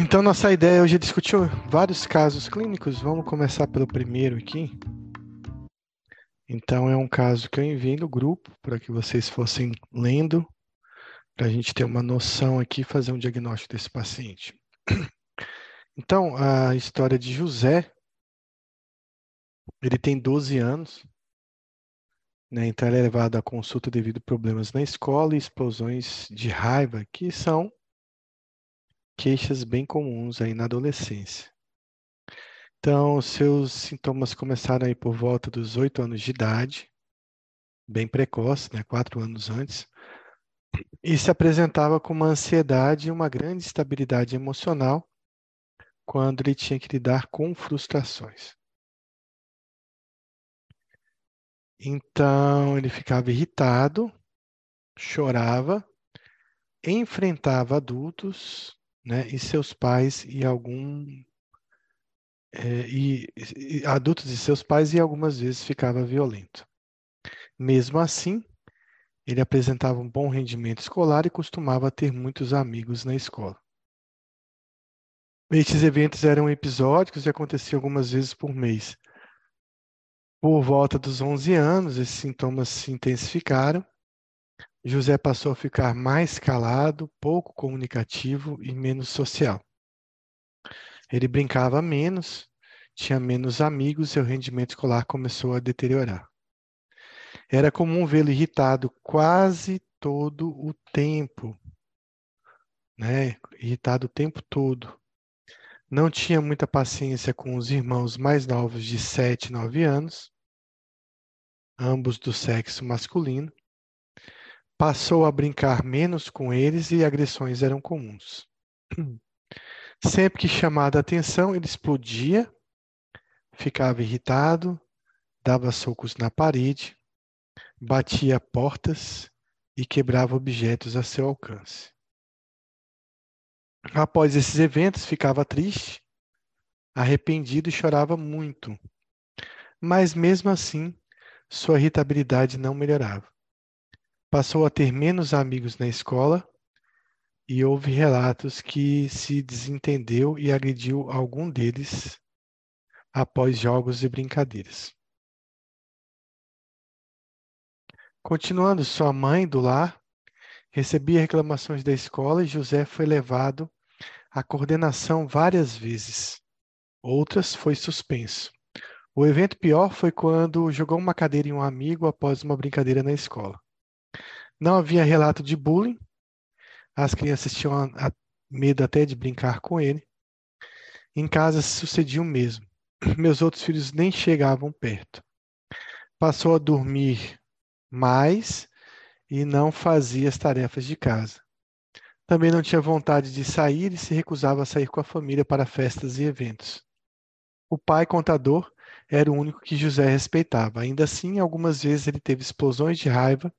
Então, nossa ideia hoje é discutir vários casos clínicos. Vamos começar pelo primeiro aqui. Então, é um caso que eu enviei no grupo para que vocês fossem lendo, para a gente ter uma noção aqui fazer um diagnóstico desse paciente. Então, a história de José, ele tem 12 anos, né? então ele é levado à consulta devido a problemas na escola e explosões de raiva, que são queixas bem comuns aí na adolescência. Então, seus sintomas começaram aí por volta dos oito anos de idade, bem precoce, né, quatro anos antes, e se apresentava com uma ansiedade e uma grande instabilidade emocional quando ele tinha que lidar com frustrações. Então, ele ficava irritado, chorava, enfrentava adultos né, e seus pais e algum é, e, e, adultos e seus pais e algumas vezes ficava violento. Mesmo assim, ele apresentava um bom rendimento escolar e costumava ter muitos amigos na escola. Estes eventos eram episódicos e aconteciam algumas vezes por mês. Por volta dos 11 anos, esses sintomas se intensificaram José passou a ficar mais calado, pouco comunicativo e menos social. Ele brincava menos, tinha menos amigos e seu rendimento escolar começou a deteriorar. Era comum vê-lo irritado quase todo o tempo, né? Irritado o tempo todo. Não tinha muita paciência com os irmãos mais novos de 7 9 anos, ambos do sexo masculino Passou a brincar menos com eles e agressões eram comuns. Sempre que chamada a atenção, ele explodia, ficava irritado, dava socos na parede, batia portas e quebrava objetos a seu alcance. Após esses eventos, ficava triste, arrependido e chorava muito. Mas mesmo assim, sua irritabilidade não melhorava. Passou a ter menos amigos na escola e houve relatos que se desentendeu e agrediu algum deles após jogos e brincadeiras. Continuando, sua mãe do lar recebia reclamações da escola e José foi levado à coordenação várias vezes. Outras foi suspenso. O evento pior foi quando jogou uma cadeira em um amigo após uma brincadeira na escola. Não havia relato de bullying. As crianças tinham medo até de brincar com ele. Em casa sucedia o mesmo. Meus outros filhos nem chegavam perto. Passou a dormir mais e não fazia as tarefas de casa. Também não tinha vontade de sair e se recusava a sair com a família para festas e eventos. O pai contador era o único que José respeitava. Ainda assim, algumas vezes ele teve explosões de raiva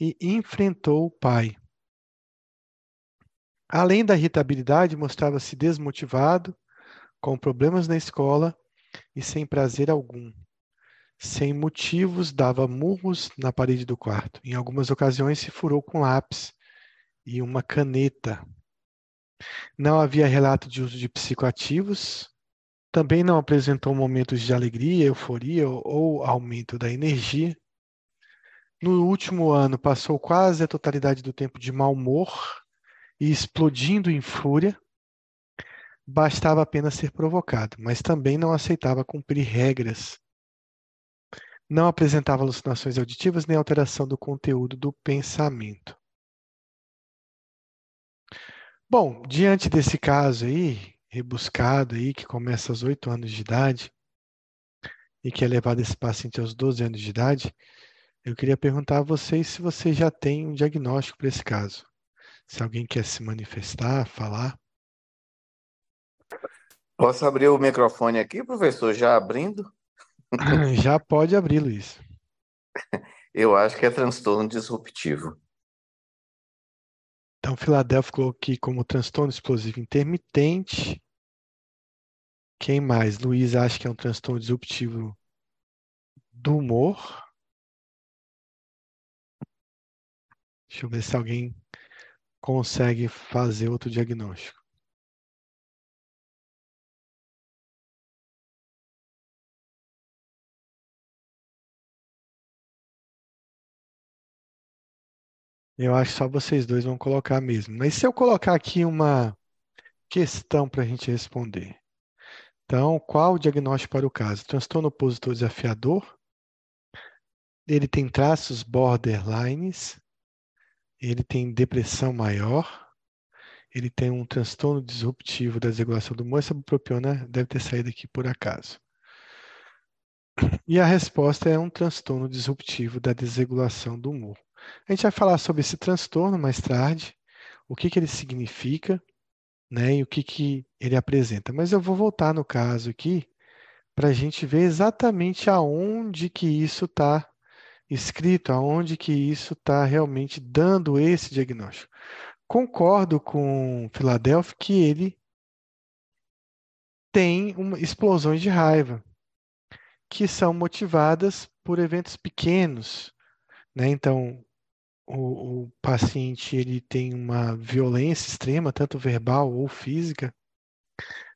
e enfrentou o pai. Além da irritabilidade, mostrava-se desmotivado, com problemas na escola e sem prazer algum. Sem motivos, dava murros na parede do quarto. Em algumas ocasiões, se furou com lápis e uma caneta. Não havia relato de uso de psicoativos. Também não apresentou momentos de alegria, euforia ou aumento da energia. No último ano, passou quase a totalidade do tempo de mau humor e explodindo em fúria. Bastava apenas ser provocado, mas também não aceitava cumprir regras. Não apresentava alucinações auditivas nem alteração do conteúdo do pensamento. Bom, diante desse caso aí, rebuscado aí, que começa aos 8 anos de idade e que é levado esse paciente aos 12 anos de idade, eu queria perguntar a vocês se vocês já têm um diagnóstico para esse caso. Se alguém quer se manifestar, falar. Posso abrir o microfone aqui, professor? Já abrindo? já pode abrir, Luiz. Eu acho que é transtorno disruptivo. Então, Filadélfia colocou aqui como transtorno explosivo intermitente. Quem mais? Luiz acha que é um transtorno disruptivo do humor. Deixa eu ver se alguém consegue fazer outro diagnóstico. Eu acho que só vocês dois vão colocar mesmo. Mas se eu colocar aqui uma questão para a gente responder. Então, qual o diagnóstico para o caso? Transtorno opositor desafiador. Ele tem traços borderlines. Ele tem depressão maior? Ele tem um transtorno disruptivo da desregulação do humor? Essa bupropiona deve ter saído aqui por acaso. E a resposta é um transtorno disruptivo da desregulação do humor. A gente vai falar sobre esse transtorno mais tarde, o que, que ele significa, né, e o que, que ele apresenta. Mas eu vou voltar no caso aqui para a gente ver exatamente aonde que isso está escrito, aonde que isso está realmente dando esse diagnóstico. Concordo com Filadélfia que ele tem uma, explosões de raiva que são motivadas por eventos pequenos, né? Então, o, o paciente ele tem uma violência extrema, tanto verbal ou física,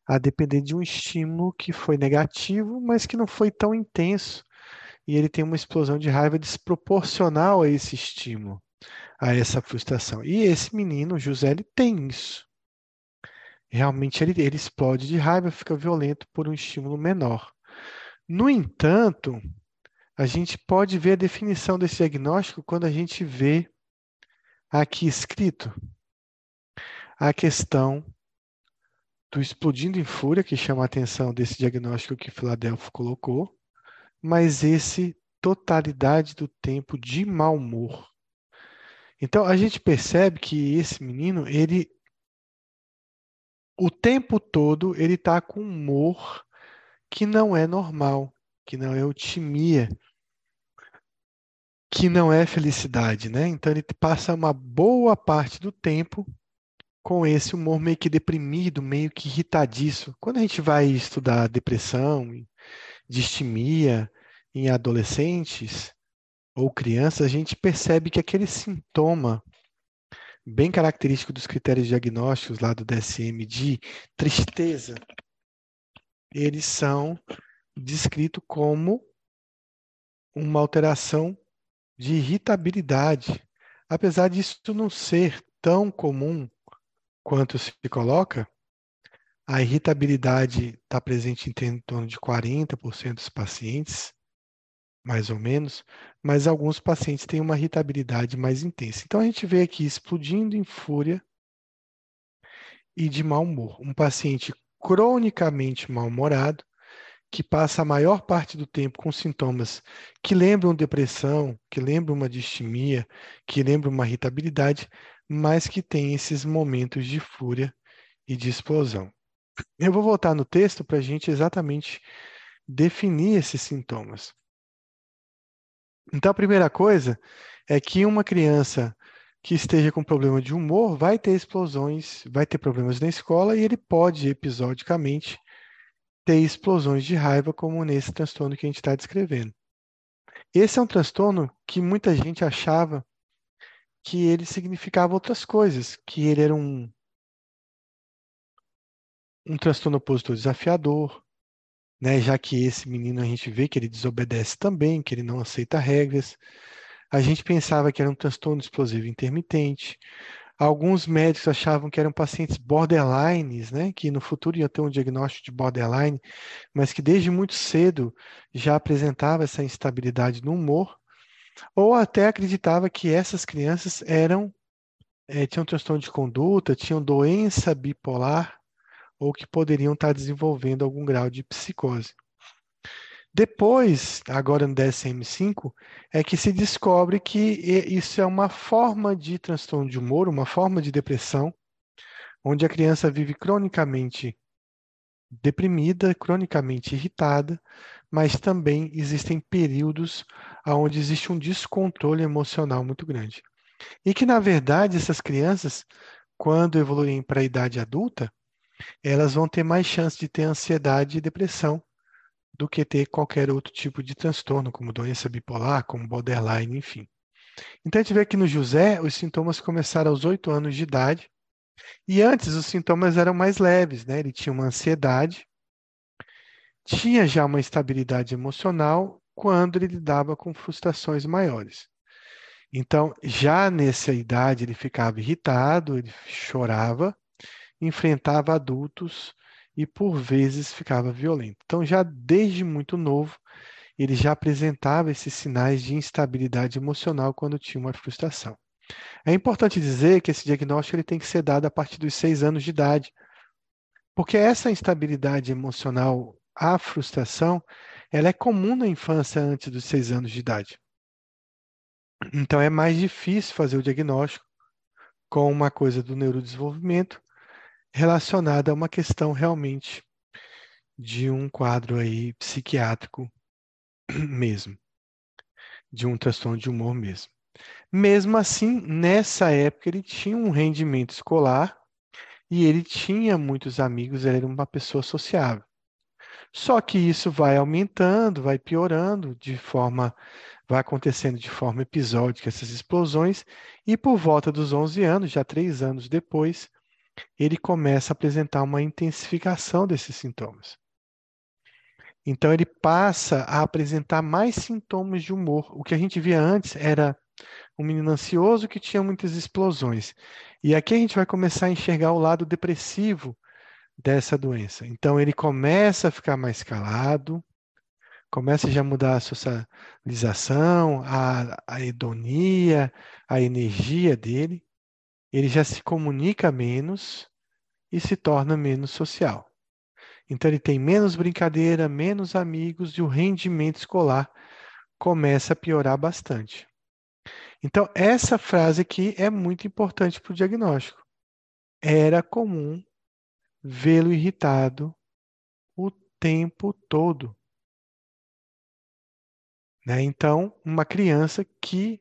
a depender de um estímulo que foi negativo, mas que não foi tão intenso. E ele tem uma explosão de raiva desproporcional a esse estímulo, a essa frustração. E esse menino, José, ele tem isso. Realmente ele, ele explode de raiva, fica violento por um estímulo menor. No entanto, a gente pode ver a definição desse diagnóstico quando a gente vê aqui escrito a questão do explodindo em fúria, que chama a atenção desse diagnóstico que Filadélfia colocou, mas esse totalidade do tempo de mau humor. Então a gente percebe que esse menino, ele o tempo todo ele está com humor que não é normal, que não é otimia, que não é felicidade, né? Então ele passa uma boa parte do tempo com esse humor meio que deprimido, meio que irritadiço. Quando a gente vai estudar depressão, distimia em adolescentes ou crianças, a gente percebe que aquele sintoma bem característico dos critérios diagnósticos lá do DSM de tristeza, eles são descritos como uma alteração de irritabilidade. Apesar disso não ser tão comum quanto se coloca, a irritabilidade está presente em torno de 40% dos pacientes, mais ou menos, mas alguns pacientes têm uma irritabilidade mais intensa. Então a gente vê aqui explodindo em fúria e de mau humor. Um paciente cronicamente mal-humorado, que passa a maior parte do tempo com sintomas que lembram depressão, que lembram uma distimia, que lembram uma irritabilidade, mas que tem esses momentos de fúria e de explosão. Eu vou voltar no texto para a gente exatamente definir esses sintomas. Então, a primeira coisa é que uma criança que esteja com problema de humor vai ter explosões, vai ter problemas na escola e ele pode episodicamente ter explosões de raiva, como nesse transtorno que a gente está descrevendo. Esse é um transtorno que muita gente achava que ele significava outras coisas, que ele era um, um transtorno opositor desafiador, né? já que esse menino a gente vê que ele desobedece também, que ele não aceita regras. A gente pensava que era um transtorno explosivo intermitente. Alguns médicos achavam que eram pacientes borderlines, né, que no futuro ia ter um diagnóstico de borderline, mas que desde muito cedo já apresentava essa instabilidade no humor, ou até acreditava que essas crianças eram é, tinham transtorno de conduta, tinham doença bipolar, ou que poderiam estar desenvolvendo algum grau de psicose. Depois, agora no DSM-5, é que se descobre que isso é uma forma de transtorno de humor, uma forma de depressão, onde a criança vive cronicamente deprimida, cronicamente irritada, mas também existem períodos onde existe um descontrole emocional muito grande. E que, na verdade, essas crianças, quando evoluem para a idade adulta, elas vão ter mais chance de ter ansiedade e depressão, do que ter qualquer outro tipo de transtorno, como doença bipolar, como borderline, enfim. Então a gente vê que no José os sintomas começaram aos 8 anos de idade, e antes os sintomas eram mais leves, né? Ele tinha uma ansiedade, tinha já uma estabilidade emocional quando ele lidava com frustrações maiores. Então, já nessa idade, ele ficava irritado, ele chorava, enfrentava adultos e, por vezes, ficava violento. Então, já desde muito novo, ele já apresentava esses sinais de instabilidade emocional quando tinha uma frustração. É importante dizer que esse diagnóstico ele tem que ser dado a partir dos seis anos de idade, porque essa instabilidade emocional, a frustração, ela é comum na infância antes dos seis anos de idade. Então é mais difícil fazer o diagnóstico com uma coisa do neurodesenvolvimento relacionada a uma questão realmente de um quadro aí psiquiátrico mesmo, de um transtorno de humor mesmo. Mesmo assim, nessa época ele tinha um rendimento escolar e ele tinha muitos amigos, ele era uma pessoa sociável. Só que isso vai aumentando, vai piorando de forma vai acontecendo de forma episódica essas explosões, e por volta dos 11 anos, já três anos depois, ele começa a apresentar uma intensificação desses sintomas. Então, ele passa a apresentar mais sintomas de humor. O que a gente via antes era um menino ansioso que tinha muitas explosões. E aqui a gente vai começar a enxergar o lado depressivo dessa doença. Então, ele começa a ficar mais calado, começa já a mudar a socialização, a, a hedonia, a energia dele, ele já se comunica menos e se torna menos social. Então ele tem menos brincadeira, menos amigos e o rendimento escolar começa a piorar bastante. Então essa frase aqui é muito importante para o diagnóstico. Era comum vê-lo irritado o tempo todo. Né? Então, uma criança que,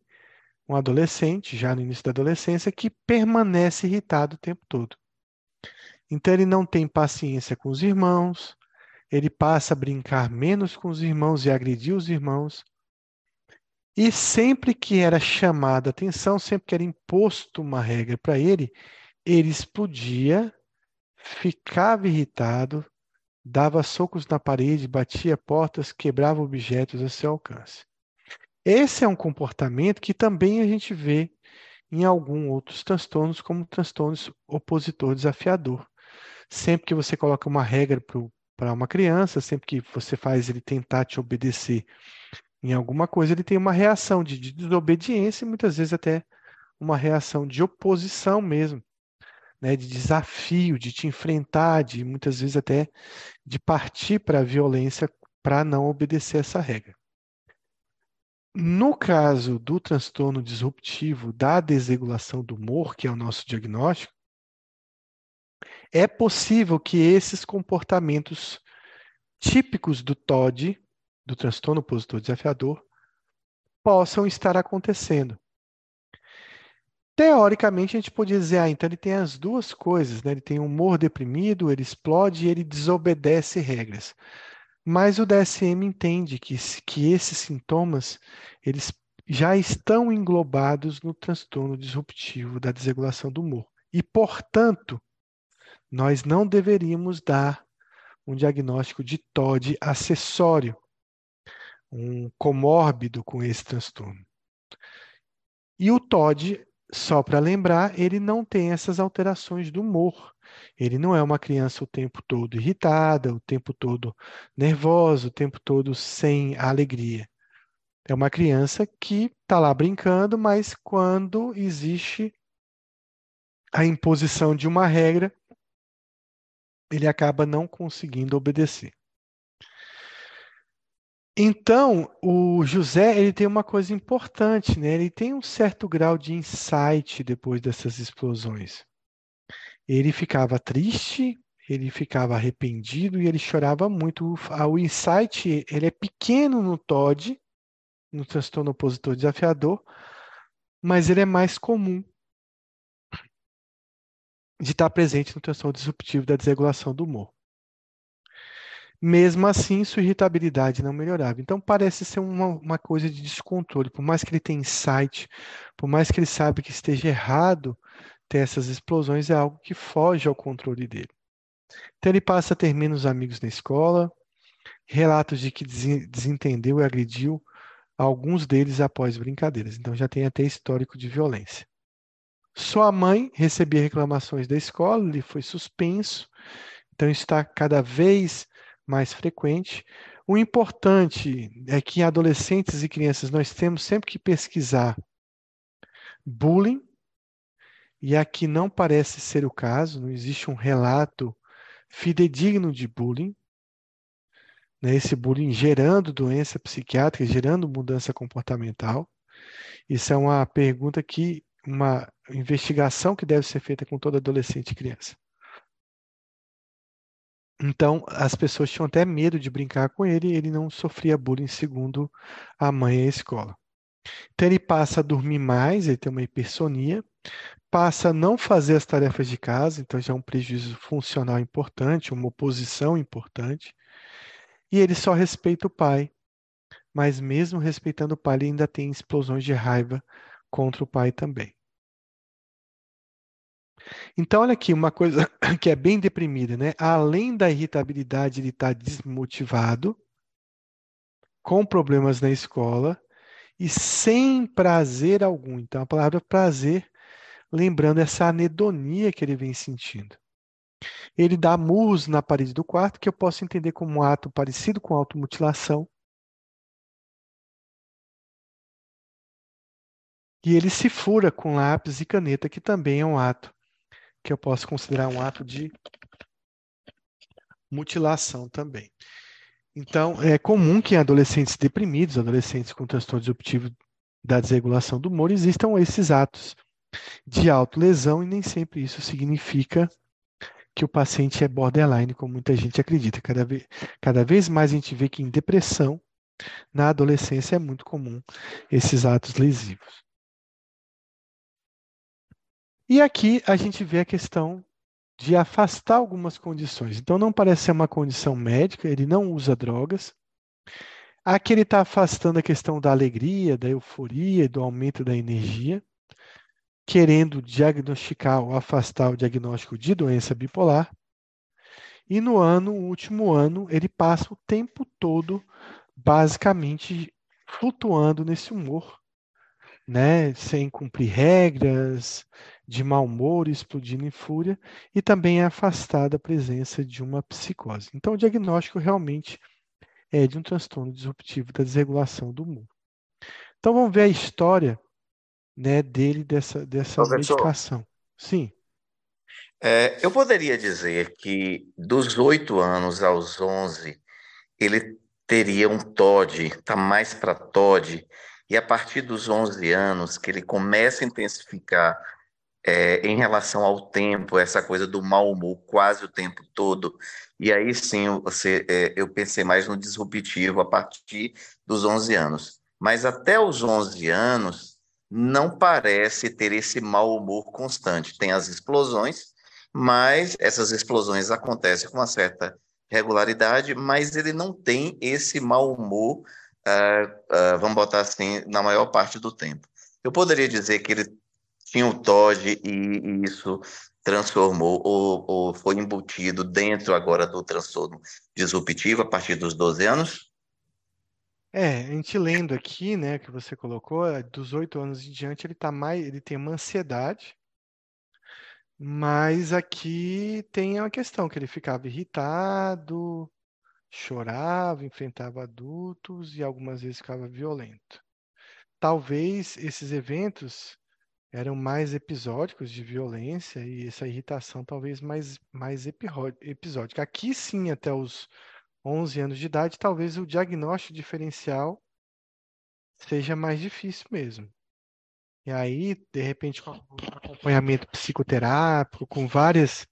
um adolescente, já no início da adolescência, que permanece irritado o tempo todo. Então, ele não tem paciência com os irmãos, ele passa a brincar menos com os irmãos e agredir os irmãos. E sempre que era chamada atenção, sempre que era imposto uma regra para ele, ele explodia, ficava irritado, dava socos na parede, batia portas, quebrava objetos a seu alcance. Esse é um comportamento que também a gente vê em alguns outros transtornos, como transtornos opositor desafiador. Sempre que você coloca uma regra para uma criança, sempre que você faz ele tentar te obedecer em alguma coisa, ele tem uma reação de, de desobediência e muitas vezes até uma reação de oposição mesmo né, de desafio, de te enfrentar, de muitas vezes até de partir para a violência para não obedecer essa regra. No caso do transtorno disruptivo da desregulação do humor, que é o nosso diagnóstico, é possível que esses comportamentos típicos do TOD, do transtorno opositor desafiador, possam estar acontecendo. Teoricamente, a gente podia dizer, ah, então ele tem as duas coisas, né? Ele tem humor deprimido, ele explode e ele desobedece regras. Mas o DSM entende que, que esses sintomas, eles já estão englobados no transtorno disruptivo da desregulação do humor. E, portanto, nós não deveríamos dar um diagnóstico de TOD acessório, um comórbido com esse transtorno. E o TOD só para lembrar, ele não tem essas alterações do humor. Ele não é uma criança o tempo todo irritada, o tempo todo nervosa, o tempo todo sem alegria. É uma criança que está lá brincando, mas quando existe a imposição de uma regra, ele acaba não conseguindo obedecer. Então, o José, ele tem uma coisa importante, né? Ele tem um certo grau de insight depois dessas explosões. Ele ficava triste, ele ficava arrependido e ele chorava muito. O insight, ele é pequeno no TOD, no transtorno opositor desafiador, mas ele é mais comum de estar presente no transtorno disruptivo da desregulação do humor. Mesmo assim, sua irritabilidade não melhorava. Então, parece ser uma, uma coisa de descontrole. Por mais que ele tenha insight, por mais que ele saiba que esteja errado ter essas explosões, é algo que foge ao controle dele. Então, ele passa a ter menos amigos na escola, relatos de que desentendeu e agrediu alguns deles após brincadeiras. Então já tem até histórico de violência. Sua mãe recebia reclamações da escola, ele foi suspenso, então está cada vez mais frequente. O importante é que em adolescentes e crianças nós temos sempre que pesquisar bullying, e aqui não parece ser o caso, não existe um relato fidedigno de bullying. Né? Esse bullying gerando doença psiquiátrica, gerando mudança comportamental. Isso é uma pergunta que, uma investigação que deve ser feita com todo adolescente e criança. Então, as pessoas tinham até medo de brincar com ele ele não sofria bullying, segundo a mãe e a escola. Então, ele passa a dormir mais, ele tem uma hipersonia, passa a não fazer as tarefas de casa, então já é um prejuízo funcional importante, uma oposição importante. E ele só respeita o pai, mas mesmo respeitando o pai, ele ainda tem explosões de raiva contra o pai também. Então, olha aqui, uma coisa que é bem deprimida, né? Além da irritabilidade, ele está desmotivado, com problemas na escola e sem prazer algum. Então, a palavra prazer, lembrando essa anedonia que ele vem sentindo. Ele dá murros na parede do quarto, que eu posso entender como um ato parecido com automutilação. E ele se fura com lápis e caneta, que também é um ato que eu posso considerar um ato de mutilação também. Então, é comum que em adolescentes deprimidos, adolescentes com transtorno disruptivo da desregulação do humor, existam esses atos de autolesão e nem sempre isso significa que o paciente é borderline, como muita gente acredita. Cada vez, cada vez mais a gente vê que em depressão, na adolescência, é muito comum esses atos lesivos. E aqui a gente vê a questão de afastar algumas condições. Então, não parece ser uma condição médica, ele não usa drogas. Aqui ele está afastando a questão da alegria, da euforia, do aumento da energia, querendo diagnosticar ou afastar o diagnóstico de doença bipolar. E no ano, o último ano, ele passa o tempo todo basicamente flutuando nesse humor, né, sem cumprir regras, de mau humor, explodindo em fúria, e também é afastada a presença de uma psicose. Então, o diagnóstico realmente é de um transtorno disruptivo da desregulação do humor. Então, vamos ver a história né, dele dessa, dessa Professor, medicação. Sim. É, eu poderia dizer que dos oito anos aos onze, ele teria um TOD, está mais para TOD, e a partir dos 11 anos que ele começa a intensificar é, em relação ao tempo, essa coisa do mau humor quase o tempo todo. E aí sim, você, é, eu pensei mais no disruptivo a partir dos 11 anos. Mas até os 11 anos, não parece ter esse mau humor constante. Tem as explosões, mas essas explosões acontecem com uma certa regularidade, mas ele não tem esse mau humor, uh, uh, vamos botar assim, na maior parte do tempo. Eu poderia dizer que ele tinha o TOD e, e isso transformou ou, ou, foi embutido dentro agora do transtorno disruptivo a partir dos 12 anos? É, a gente lendo aqui, né, que você colocou, é, dos oito anos em diante ele tá mais, ele tem uma ansiedade, mas aqui tem uma questão que ele ficava irritado, chorava, enfrentava adultos e algumas vezes ficava violento. Talvez esses eventos eram mais episódicos de violência e essa irritação talvez mais, mais episódica. Aqui sim, até os 11 anos de idade, talvez o diagnóstico diferencial seja mais difícil mesmo. E aí, de repente, com acompanhamento psicoterápico, com várias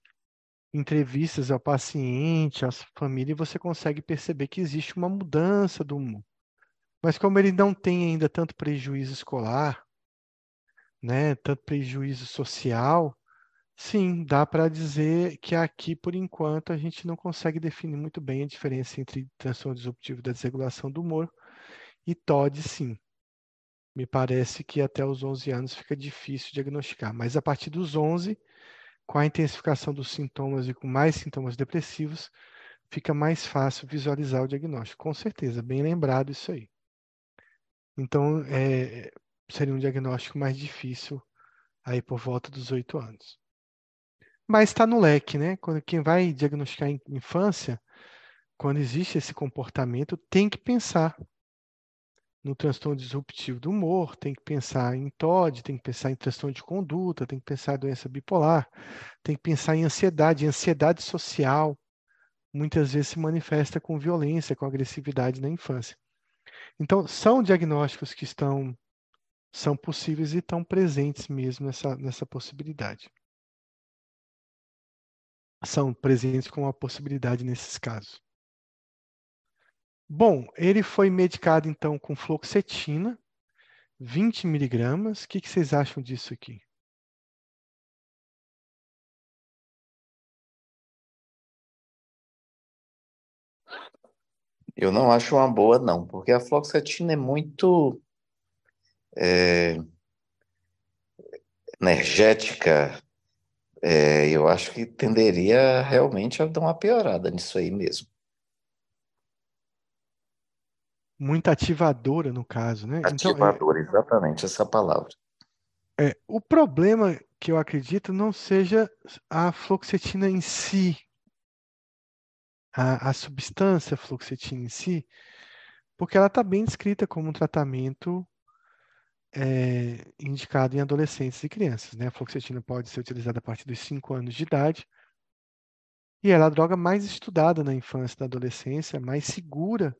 entrevistas ao paciente, à família, você consegue perceber que existe uma mudança do humor. Mas como ele não tem ainda tanto prejuízo escolar, né, tanto prejuízo social, sim, dá para dizer que aqui, por enquanto, a gente não consegue definir muito bem a diferença entre transtorno disruptivo da desregulação do humor e TOD, sim. Me parece que até os 11 anos fica difícil diagnosticar, mas a partir dos 11, com a intensificação dos sintomas e com mais sintomas depressivos, fica mais fácil visualizar o diagnóstico. Com certeza, bem lembrado isso aí. Então, é, seria um diagnóstico mais difícil aí por volta dos oito anos. Mas está no leque, né? Quando quem vai diagnosticar em infância, quando existe esse comportamento, tem que pensar no transtorno disruptivo do humor, tem que pensar em TOD, tem que pensar em transtorno de conduta, tem que pensar em doença bipolar, tem que pensar em ansiedade, ansiedade social, muitas vezes se manifesta com violência, com agressividade na infância. Então, são diagnósticos que estão são possíveis e estão presentes mesmo nessa, nessa possibilidade. São presentes com a possibilidade nesses casos. Bom, ele foi medicado então com fluoxetina, 20 miligramas. O que, que vocês acham disso aqui? Eu não acho uma boa, não, porque a fluoxetina é muito é, energética. É, eu acho que tenderia realmente a dar uma piorada nisso aí mesmo. muito ativadora no caso, né? Ativadora, então, é, exatamente essa palavra. É, o problema que eu acredito não seja a fluoxetina em si, a, a substância fluoxetina em si, porque ela está bem descrita como um tratamento é, indicado em adolescentes e crianças. Né? A fluoxetina pode ser utilizada a partir dos 5 anos de idade. E ela é a droga mais estudada na infância e na adolescência, mais segura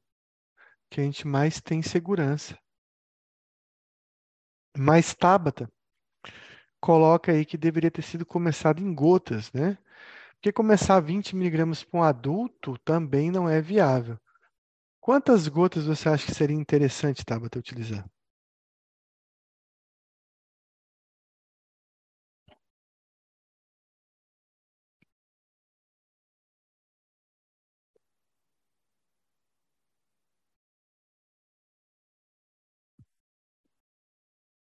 que a gente mais tem segurança. Mas Tabata coloca aí que deveria ter sido começado em gotas, né? Porque começar 20 miligramas para um adulto também não é viável. Quantas gotas você acha que seria interessante, Tabata, utilizar?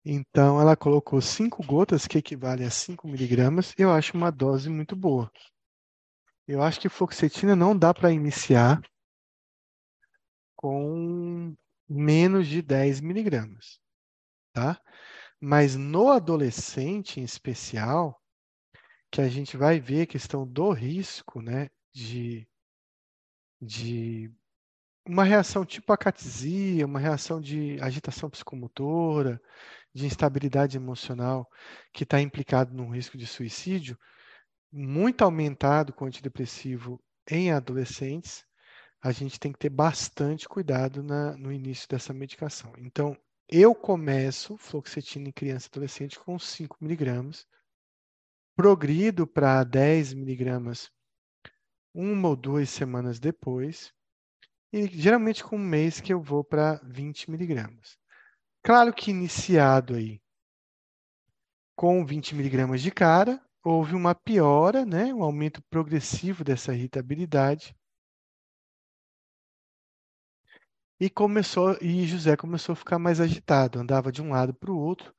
Então, ela colocou 5 gotas, que equivale a 5 miligramas. Eu acho uma dose muito boa. Eu acho que fluoxetina não dá para iniciar com menos de 10 miligramas, tá? Mas no adolescente, em especial, que a gente vai ver a questão do risco, né, de, de uma reação tipo acatesia, uma reação de agitação psicomotora, de instabilidade emocional que está implicado no risco de suicídio, muito aumentado com antidepressivo em adolescentes, a gente tem que ter bastante cuidado na, no início dessa medicação. Então, eu começo fluoxetina em criança e adolescente com 5 miligramas, progrido para 10 miligramas uma ou duas semanas depois, e geralmente com um mês que eu vou para 20 miligramas. Claro que iniciado aí com 20 miligramas de cara, houve uma piora, né, um aumento progressivo dessa irritabilidade. E começou e José começou a ficar mais agitado, andava de um lado para o outro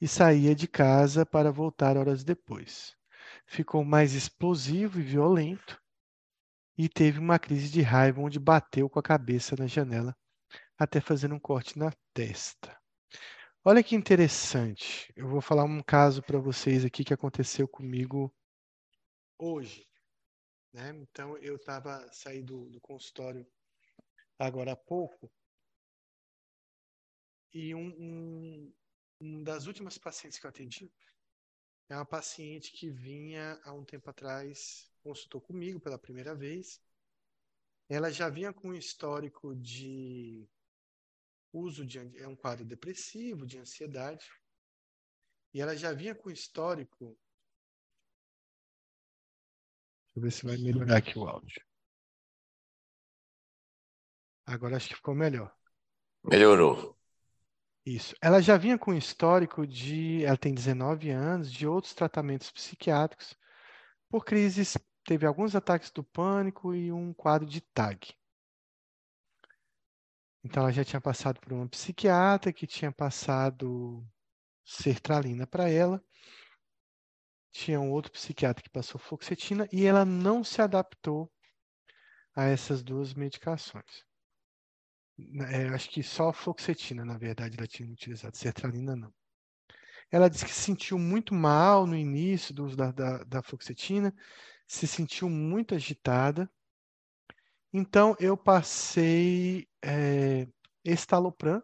e saía de casa para voltar horas depois. Ficou mais explosivo e violento e teve uma crise de raiva onde bateu com a cabeça na janela até fazendo um corte na testa. Olha que interessante. Eu vou falar um caso para vocês aqui que aconteceu comigo hoje. Né? Então, eu estava saindo do, do consultório agora há pouco e um, um, um, das últimas pacientes que eu atendi é uma paciente que vinha há um tempo atrás, consultou comigo pela primeira vez. Ela já vinha com um histórico de uso de é um quadro depressivo, de ansiedade. E ela já vinha com histórico. Deixa eu ver se vai melhorar aqui o áudio. Agora acho que ficou melhor. Melhorou. Isso. Ela já vinha com histórico de. Ela tem 19 anos, de outros tratamentos psiquiátricos, por crises. Teve alguns ataques do pânico e um quadro de TAG. Então, ela já tinha passado por uma psiquiatra que tinha passado sertralina para ela. Tinha um outro psiquiatra que passou fluoxetina e ela não se adaptou a essas duas medicações. É, acho que só fluoxetina, na verdade, ela tinha utilizado, sertralina não. Ela disse que se sentiu muito mal no início do uso da, da, da fluoxetina, se sentiu muito agitada. Então, eu passei é, estalopram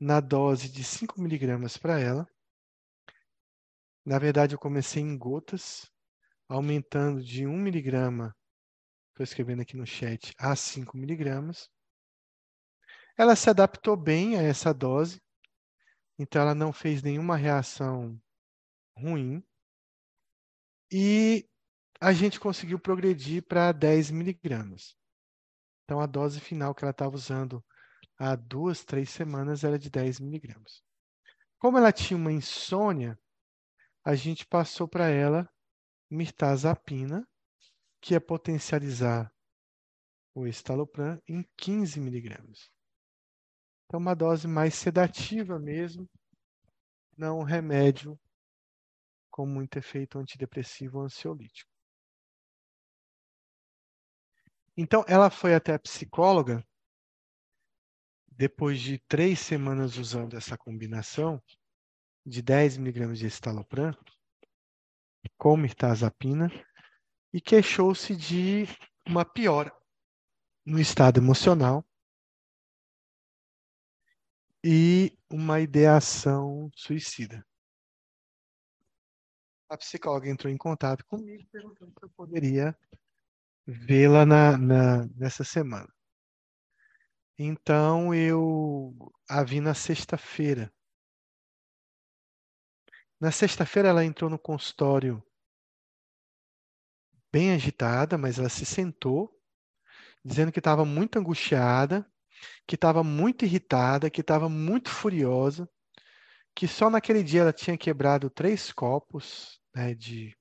na dose de 5 miligramas para ela. Na verdade, eu comecei em gotas, aumentando de 1 miligrama, estou escrevendo aqui no chat, a 5 miligramas. Ela se adaptou bem a essa dose, então ela não fez nenhuma reação ruim. E a gente conseguiu progredir para 10 miligramas. Então a dose final que ela estava usando há duas, três semanas era de 10 miligramas. Como ela tinha uma insônia, a gente passou para ela mirtazapina, que é potencializar o estalopram em 15 miligramas. Então, uma dose mais sedativa mesmo, não um remédio com muito efeito antidepressivo ou ansiolítico. Então, ela foi até a psicóloga, depois de três semanas usando essa combinação de 10 miligramas de estalopram com mirtazapina e queixou-se de uma piora no estado emocional e uma ideação suicida. A psicóloga entrou em contato comigo perguntando se eu poderia vê-la na, na, nessa semana. Então eu a vi na sexta-feira. Na sexta-feira ela entrou no consultório bem agitada, mas ela se sentou, dizendo que estava muito angustiada que estava muito irritada, que estava muito furiosa, que só naquele dia ela tinha quebrado três copos né, de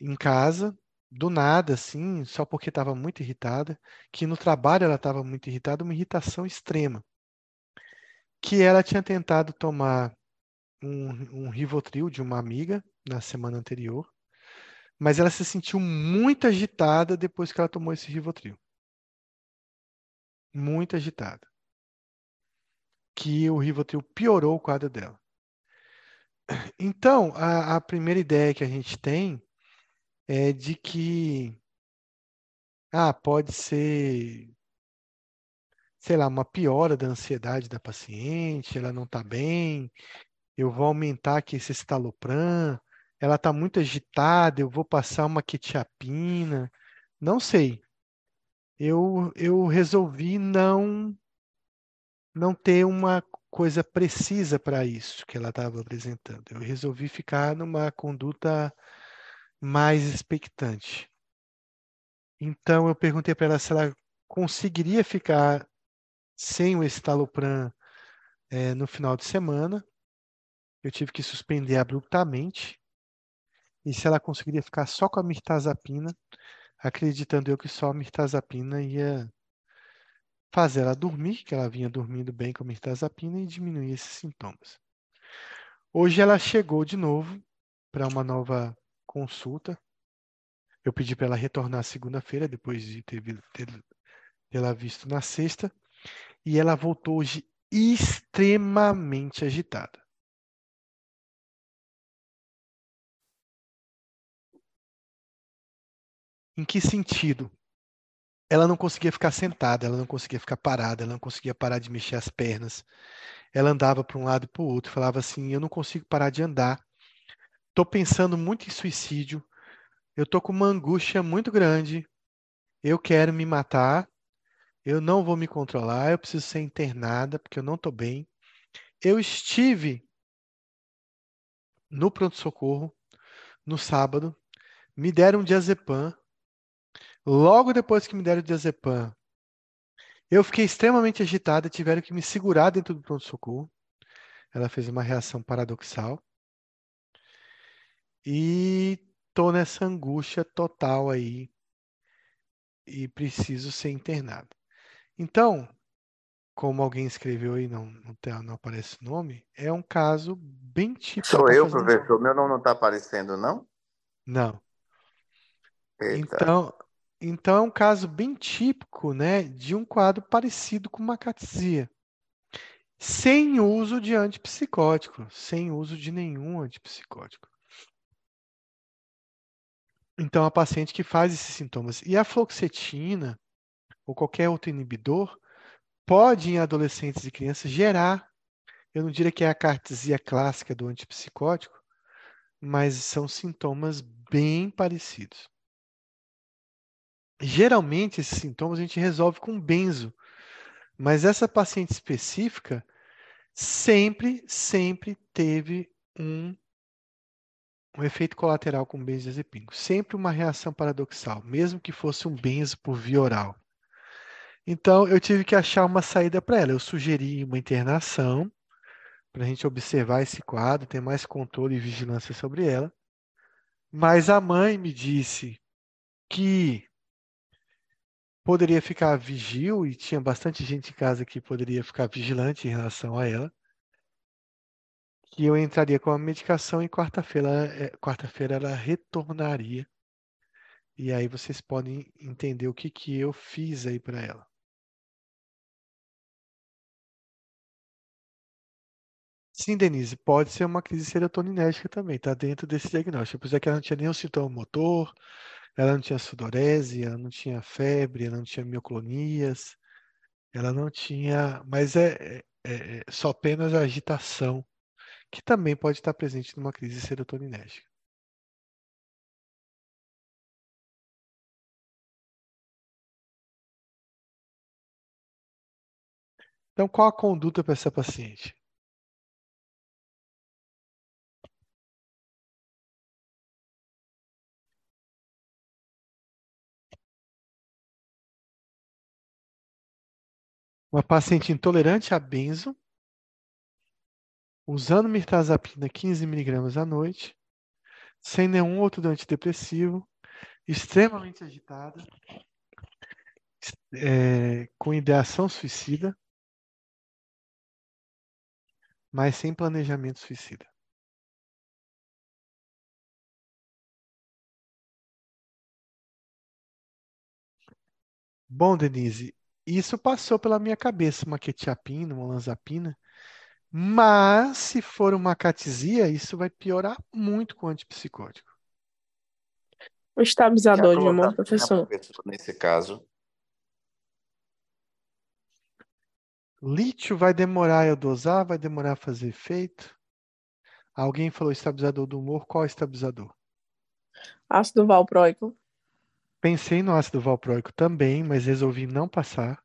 em casa, do nada, assim, só porque estava muito irritada, que no trabalho ela estava muito irritada, uma irritação extrema, que ela tinha tentado tomar um, um Rivotril de uma amiga na semana anterior, mas ela se sentiu muito agitada depois que ela tomou esse Rivotril muito agitada. Que o Rivotril piorou o quadro dela. Então, a, a primeira ideia que a gente tem é de que ah, pode ser, sei lá, uma piora da ansiedade da paciente, ela não está bem, eu vou aumentar aqui esse estalopram, ela está muito agitada, eu vou passar uma quetiapina, não sei eu, eu resolvi não não ter uma coisa precisa para isso que ela estava apresentando. Eu resolvi ficar numa conduta mais expectante. Então eu perguntei para ela se ela conseguiria ficar sem o estalopram é, no final de semana. Eu tive que suspender abruptamente. E se ela conseguiria ficar só com a mirtazapina, acreditando eu que só a mirtazapina ia fazer ela dormir, que ela vinha dormindo bem com a mirtazapina e diminuir esses sintomas. Hoje ela chegou de novo para uma nova consulta. Eu pedi para ela retornar segunda-feira, depois de ter, ter, tê-la visto na sexta, e ela voltou hoje extremamente agitada. Em que sentido? Ela não conseguia ficar sentada, ela não conseguia ficar parada, ela não conseguia parar de mexer as pernas. Ela andava para um lado e para o outro, falava assim: Eu não consigo parar de andar. Estou pensando muito em suicídio. Eu estou com uma angústia muito grande. Eu quero me matar. Eu não vou me controlar. Eu preciso ser internada porque eu não estou bem. Eu estive no pronto-socorro no sábado. Me deram um diazepam Logo depois que me deram o diazepam, eu fiquei extremamente agitada, tiveram que me segurar dentro do pronto-socorro. Ela fez uma reação paradoxal. E tô nessa angústia total aí e preciso ser internado. Então, como alguém escreveu aí, não, não, não aparece o nome, é um caso bem típico. Sou eu, professor. Meu nome não está aparecendo, não? Não. Eita. Então, Então, é um caso bem típico né, de um quadro parecido com uma catesia, sem uso de antipsicótico, sem uso de nenhum antipsicótico. Então, a paciente que faz esses sintomas. E a fluoxetina, ou qualquer outro inibidor, pode, em adolescentes e crianças, gerar, eu não diria que é a cartesia clássica do antipsicótico, mas são sintomas bem parecidos. Geralmente, esses sintomas a gente resolve com benzo, mas essa paciente específica sempre, sempre teve um, um efeito colateral com benzodiazepínico. Sempre uma reação paradoxal, mesmo que fosse um benzo por via oral. Então, eu tive que achar uma saída para ela. Eu sugeri uma internação para a gente observar esse quadro, ter mais controle e vigilância sobre ela. Mas a mãe me disse que poderia ficar vigil, e tinha bastante gente em casa que poderia ficar vigilante em relação a ela, que eu entraria com a medicação e quarta-feira eh, quarta-feira ela retornaria. E aí vocês podem entender o que, que eu fiz aí para ela. Sim, Denise, pode ser uma crise serotoninérgica também, está dentro desse diagnóstico. Apesar que ela não tinha nenhum sintoma motor, ela não tinha sudorese, ela não tinha febre, ela não tinha mioclonias, ela não tinha, mas é, é, é só apenas a agitação, que também pode estar presente numa crise serotoninérgica. Então, qual a conduta para essa paciente? Uma paciente intolerante a benzo, usando mirtazapina 15 mg à noite, sem nenhum outro antidepressivo, extremamente agitada, é, com ideação suicida, mas sem planejamento suicida. Bom, Denise, isso passou pela minha cabeça, uma quetiapina, uma lanzapina. Mas, se for uma catesia, isso vai piorar muito com o antipsicótico. O estabilizador de humor, professor. Nesse caso. Lítio vai demorar a eu dosar, vai demorar a fazer efeito. Alguém falou estabilizador do humor, qual é o estabilizador? Ácido valproico. Pensei no ácido valproico também, mas resolvi não passar.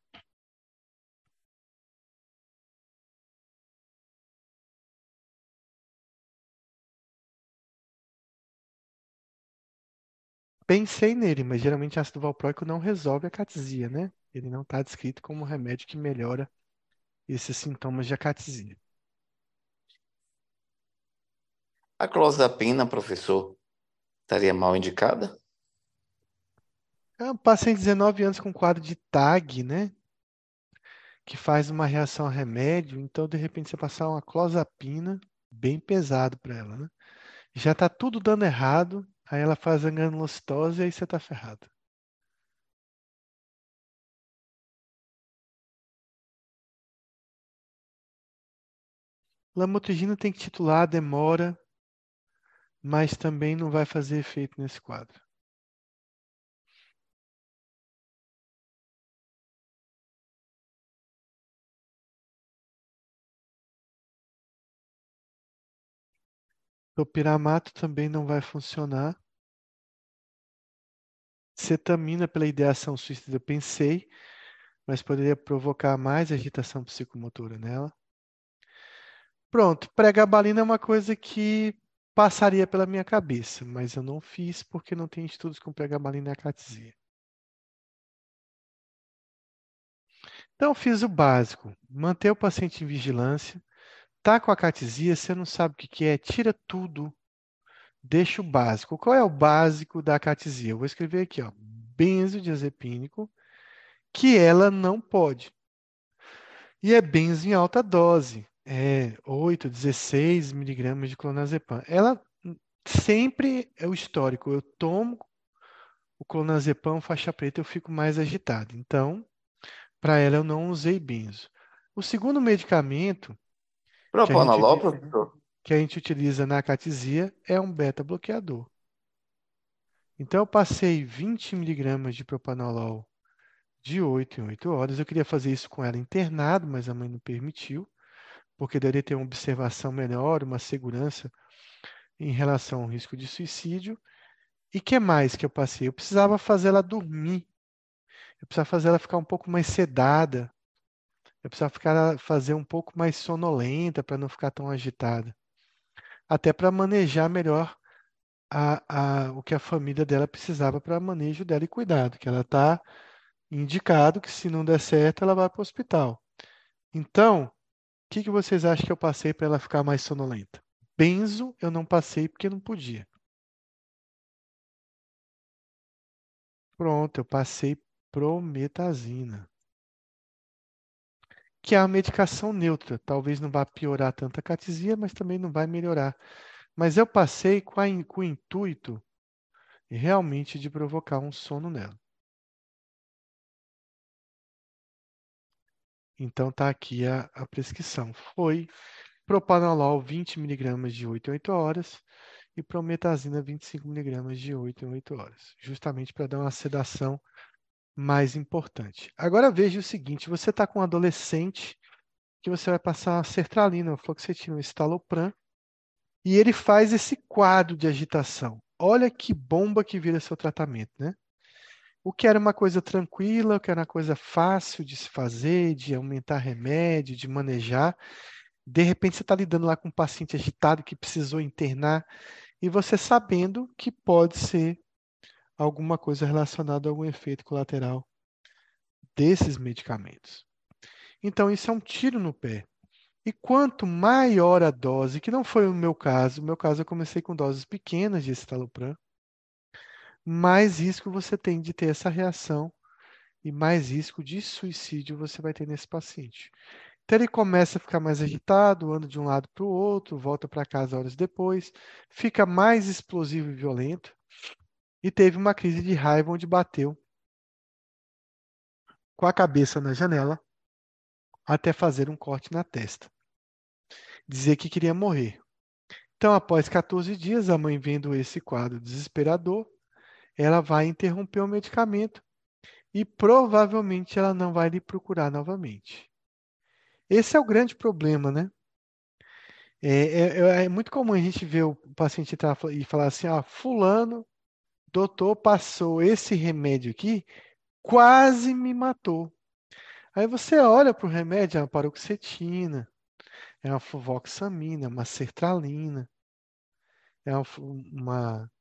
Pensei nele, mas geralmente ácido valproico não resolve a catesia, né? Ele não está descrito como um remédio que melhora esses sintomas de acatesia. A clozapina, professor, estaria mal indicada? É um paciente de 19 anos com quadro de TAG, né? Que faz uma reação a remédio, então de repente você passar uma clozapina, bem pesado para ela, né? Já está tudo dando errado, aí ela faz a granulocitose e aí você está ferrado. Lamotrigina tem que titular, demora, mas também não vai fazer efeito nesse quadro. Topiramato também não vai funcionar. Cetamina pela ideação suicida eu pensei, mas poderia provocar mais agitação psicomotora nela. Pronto, pregabalina é uma coisa que passaria pela minha cabeça, mas eu não fiz porque não tem estudos com pregabalina e acatesia. Então, fiz o básico, manter o paciente em vigilância, tá com a catesia, você não sabe o que, que é, tira tudo, deixa o básico. Qual é o básico da catesia? Eu vou escrever aqui, ó, benzodiazepínico, que ela não pode. E é benzo em alta dose, é 8, 16 miligramas de clonazepam. Ela sempre é o histórico, eu tomo o clonazepam faixa preta eu fico mais agitado. Então, para ela eu não usei benzo. O segundo medicamento Propanolol, que professor? que a gente utiliza na catisia é um beta-bloqueador. Então, eu passei 20 miligramas de propanolol de 8 em 8 horas. Eu queria fazer isso com ela internado, mas a mãe não permitiu, porque deveria ter uma observação melhor, uma segurança em relação ao risco de suicídio. E que mais que eu passei? Eu precisava fazer ela dormir. Eu precisava fazer ela ficar um pouco mais sedada. Eu precisava ficar, fazer um pouco mais sonolenta para não ficar tão agitada. Até para manejar melhor a, a, o que a família dela precisava para manejo dela e cuidado, que ela está indicado que se não der certo, ela vai para o hospital. Então, o que, que vocês acham que eu passei para ela ficar mais sonolenta? Benzo eu não passei porque não podia. Pronto, eu passei prometazina. Que é a medicação neutra. Talvez não vá piorar tanta catisia, mas também não vai melhorar. Mas eu passei com, a, com o intuito realmente de provocar um sono nela. Então tá aqui a, a prescrição. Foi propanolol 20 mg de 8 em 8 horas e prometazina 25 mg de 8 em 8 horas, justamente para dar uma sedação mais importante. Agora veja o seguinte, você está com um adolescente que você vai passar sertralina, fluoxetina, estalopram, e ele faz esse quadro de agitação. Olha que bomba que vira seu tratamento, né? O que era uma coisa tranquila, o que era uma coisa fácil de se fazer, de aumentar remédio, de manejar, de repente você está lidando lá com um paciente agitado que precisou internar e você sabendo que pode ser alguma coisa relacionada a algum efeito colateral desses medicamentos. Então, isso é um tiro no pé. E quanto maior a dose, que não foi o meu caso, no meu caso eu comecei com doses pequenas de estalopram, mais risco você tem de ter essa reação e mais risco de suicídio você vai ter nesse paciente. Então ele começa a ficar mais agitado, anda de um lado para o outro, volta para casa horas depois, fica mais explosivo e violento e teve uma crise de raiva onde bateu com a cabeça na janela até fazer um corte na testa. Dizer que queria morrer. Então, após 14 dias, a mãe vendo esse quadro desesperador, ela vai interromper o medicamento e provavelmente ela não vai lhe procurar novamente. Esse é o grande problema, né? É, é, é muito comum a gente ver o paciente entrar e falar assim: ah, Fulano, doutor, passou esse remédio aqui, quase me matou. Aí você olha para o remédio, é uma paroxetina, é uma fluvoxamina, uma sertralina, é uma, uma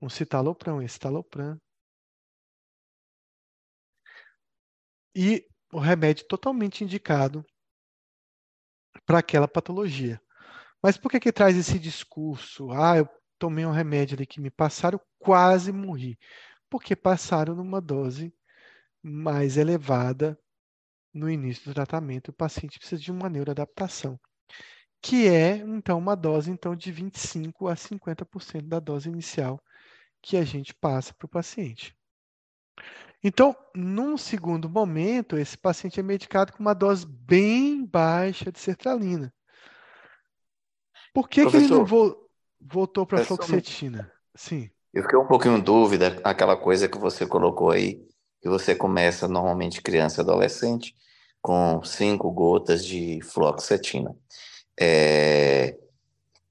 um citalopram, escitalopram. E o remédio totalmente indicado para aquela patologia. Mas por que que traz esse discurso? Ah, eu tomei um remédio ali que me passaram, quase morri. Porque passaram numa dose mais elevada no início do tratamento. O paciente precisa de uma neuroadaptação, que é então uma dose então de 25 a 50% da dose inicial que a gente passa para o paciente. Então, num segundo momento, esse paciente é medicado com uma dose bem baixa de sertralina. Por que, que ele não vo voltou para a fluoxetina? Sim. Eu fiquei um pouquinho em dúvida, aquela coisa que você colocou aí, que você começa normalmente criança e adolescente com cinco gotas de fluoxetina. É...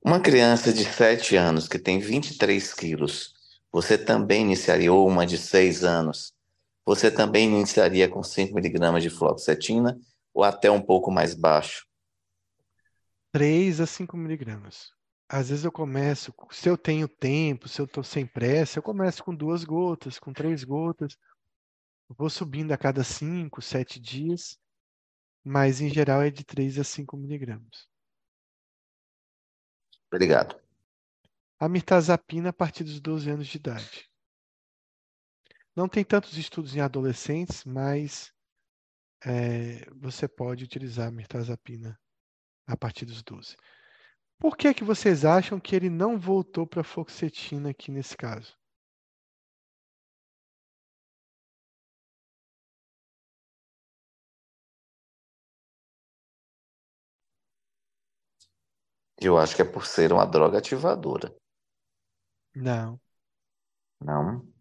Uma criança de 7 anos que tem 23 quilos, você também iniciaria, ou uma de 6 anos, você também iniciaria com 5 miligramas de fluoxetina ou até um pouco mais baixo? 3 a 5 miligramas. Às vezes eu começo, se eu tenho tempo, se eu estou sem pressa, eu começo com duas gotas, com três gotas. vou subindo a cada 5, 7 dias, mas em geral é de 3 a 5 miligramas. Obrigado. A mirtazapina a partir dos 12 anos de idade. Não tem tantos estudos em adolescentes, mas é, você pode utilizar a mirtazapina a partir dos 12. Por que, é que vocês acham que ele não voltou para Foxetina aqui nesse caso? Eu acho que é por ser uma droga ativadora. Não. Não?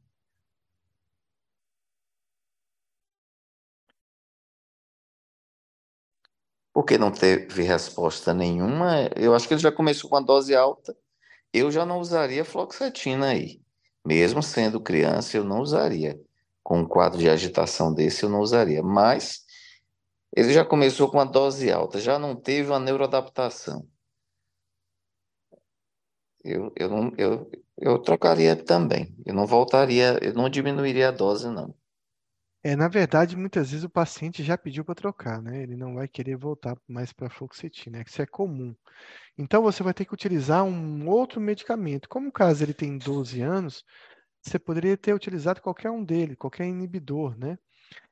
Porque não teve resposta nenhuma, eu acho que ele já começou com a dose alta. Eu já não usaria fluoxetina aí. Mesmo sendo criança, eu não usaria. Com um quadro de agitação desse, eu não usaria. Mas ele já começou com a dose alta, já não teve uma neuroadaptação. Eu, eu, não, eu, eu trocaria também. Eu não voltaria, eu não diminuiria a dose, não. É, na verdade, muitas vezes o paciente já pediu para trocar, né? Ele não vai querer voltar mais para fluoxetina, né? Isso é comum. Então você vai ter que utilizar um outro medicamento. Como o caso ele tem 12 anos, você poderia ter utilizado qualquer um dele, qualquer inibidor, né?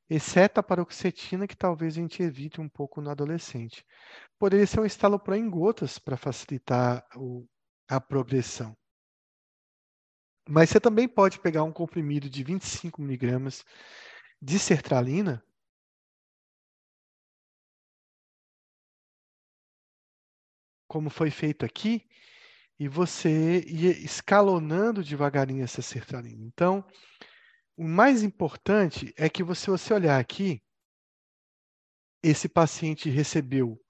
Exceto a paroxetina, que talvez a gente evite um pouco no adolescente. Poderia ser um estalopram em gotas para facilitar o, a progressão. Mas você também pode pegar um comprimido de 25 miligramas de sertralina, como foi feito aqui, e você ia escalonando devagarinho essa sertralina. Então, o mais importante é que você, você olhar aqui, esse paciente recebeu.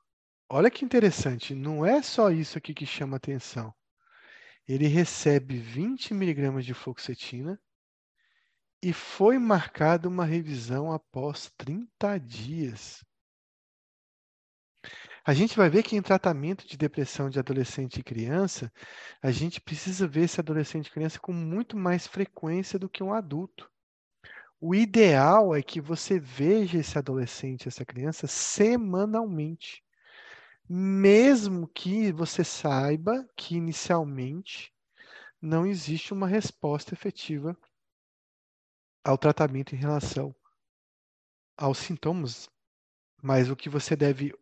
Olha que interessante, não é só isso aqui que chama atenção. Ele recebe 20 miligramas de fluoxetina, e foi marcada uma revisão após 30 dias. A gente vai ver que em tratamento de depressão de adolescente e criança, a gente precisa ver esse adolescente e criança com muito mais frequência do que um adulto. O ideal é que você veja esse adolescente, essa criança, semanalmente. Mesmo que você saiba que inicialmente não existe uma resposta efetiva ao tratamento em relação aos sintomas, mas o que você deve estar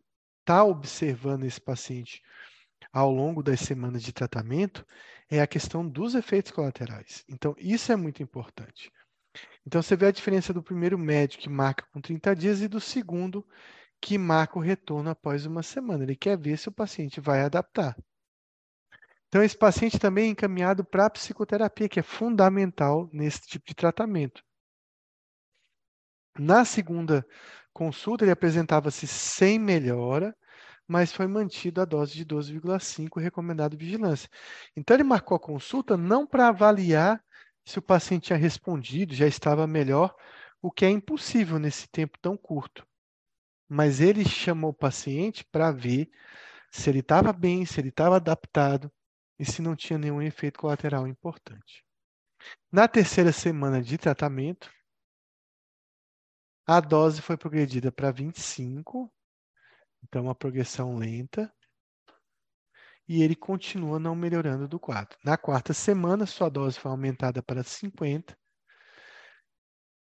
tá observando esse paciente ao longo das semanas de tratamento é a questão dos efeitos colaterais. Então, isso é muito importante. Então, você vê a diferença do primeiro médico que marca com 30 dias e do segundo que marca o retorno após uma semana. Ele quer ver se o paciente vai adaptar. Então, esse paciente também é encaminhado para a psicoterapia, que é fundamental nesse tipo de tratamento. Na segunda consulta, ele apresentava-se sem melhora, mas foi mantida a dose de 12,5 recomendado vigilância. Então, ele marcou a consulta não para avaliar se o paciente tinha respondido, já estava melhor, o que é impossível nesse tempo tão curto. Mas ele chamou o paciente para ver se ele estava bem, se ele estava adaptado e se não tinha nenhum efeito colateral importante. Na terceira semana de tratamento, a dose foi progredida para 25, então uma progressão lenta. E ele continua não melhorando do quadro. Na quarta semana, sua dose foi aumentada para 50.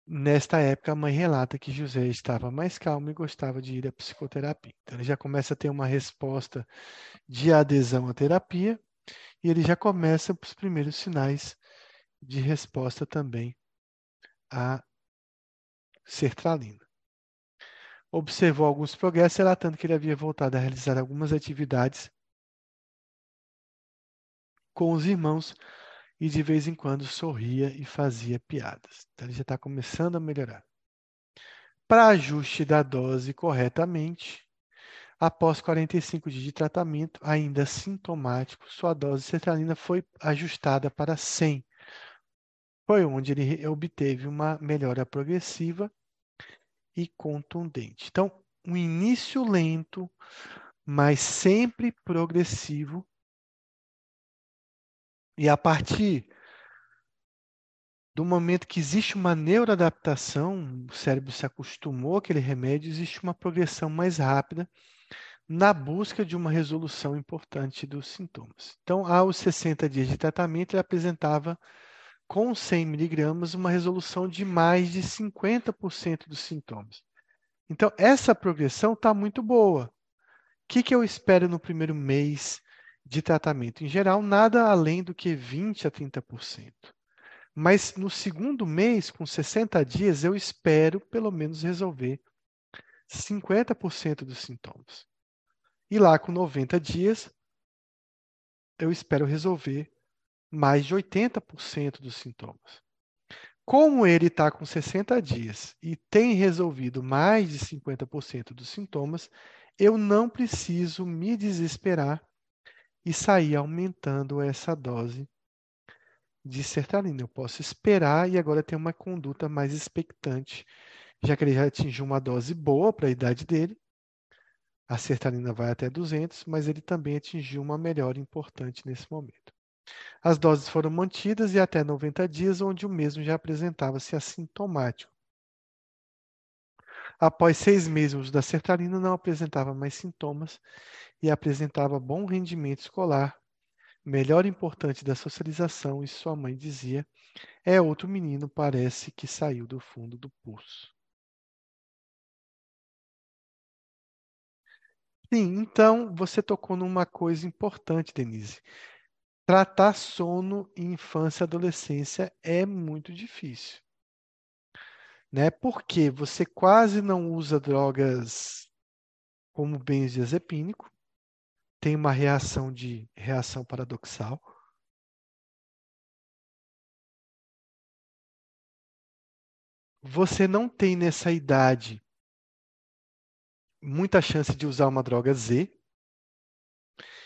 Nesta época, a mãe relata que José estava mais calmo e gostava de ir à psicoterapia. Então, ele já começa a ter uma resposta de adesão à terapia e ele já começa os primeiros sinais de resposta também à sertralina. Observou alguns progressos, relatando que ele havia voltado a realizar algumas atividades com os irmãos e de vez em quando sorria e fazia piadas. Então ele já está começando a melhorar. Para ajuste da dose corretamente, após 45 dias de tratamento, ainda sintomático, sua dose de sertralina foi ajustada para 100. Foi onde ele obteve uma melhora progressiva e contundente. Então, um início lento, mas sempre progressivo. E a partir do momento que existe uma neuroadaptação, o cérebro se acostumou àquele remédio, existe uma progressão mais rápida na busca de uma resolução importante dos sintomas. Então, aos 60 dias de tratamento, ele apresentava com 100 miligramas, uma resolução de mais de 50% dos sintomas. Então, essa progressão está muito boa. O que, que eu espero no primeiro mês de tratamento? Em geral, nada além do que 20% a 30%. Mas no segundo mês, com 60 dias, eu espero pelo menos resolver 50% dos sintomas. E lá com 90 dias, eu espero resolver mais de 80% dos sintomas. Como ele está com 60 dias e tem resolvido mais de 50% dos sintomas, eu não preciso me desesperar e sair aumentando essa dose de sertralina. Eu posso esperar e agora ter uma conduta mais expectante, já que ele já atingiu uma dose boa para a idade dele. A sertralina vai até 200, mas ele também atingiu uma melhora importante nesse momento. As doses foram mantidas e até 90 dias, onde o mesmo já apresentava-se assintomático. Após seis meses da sertralina, não apresentava mais sintomas e apresentava bom rendimento escolar, melhor importante da socialização, e sua mãe dizia: É outro menino, parece que saiu do fundo do poço. Sim, então você tocou numa coisa importante, Denise. Tratar sono em infância e adolescência é muito difícil. Né? Porque você quase não usa drogas como benzodiazepínico, tem uma reação de reação paradoxal. Você não tem nessa idade muita chance de usar uma droga Z.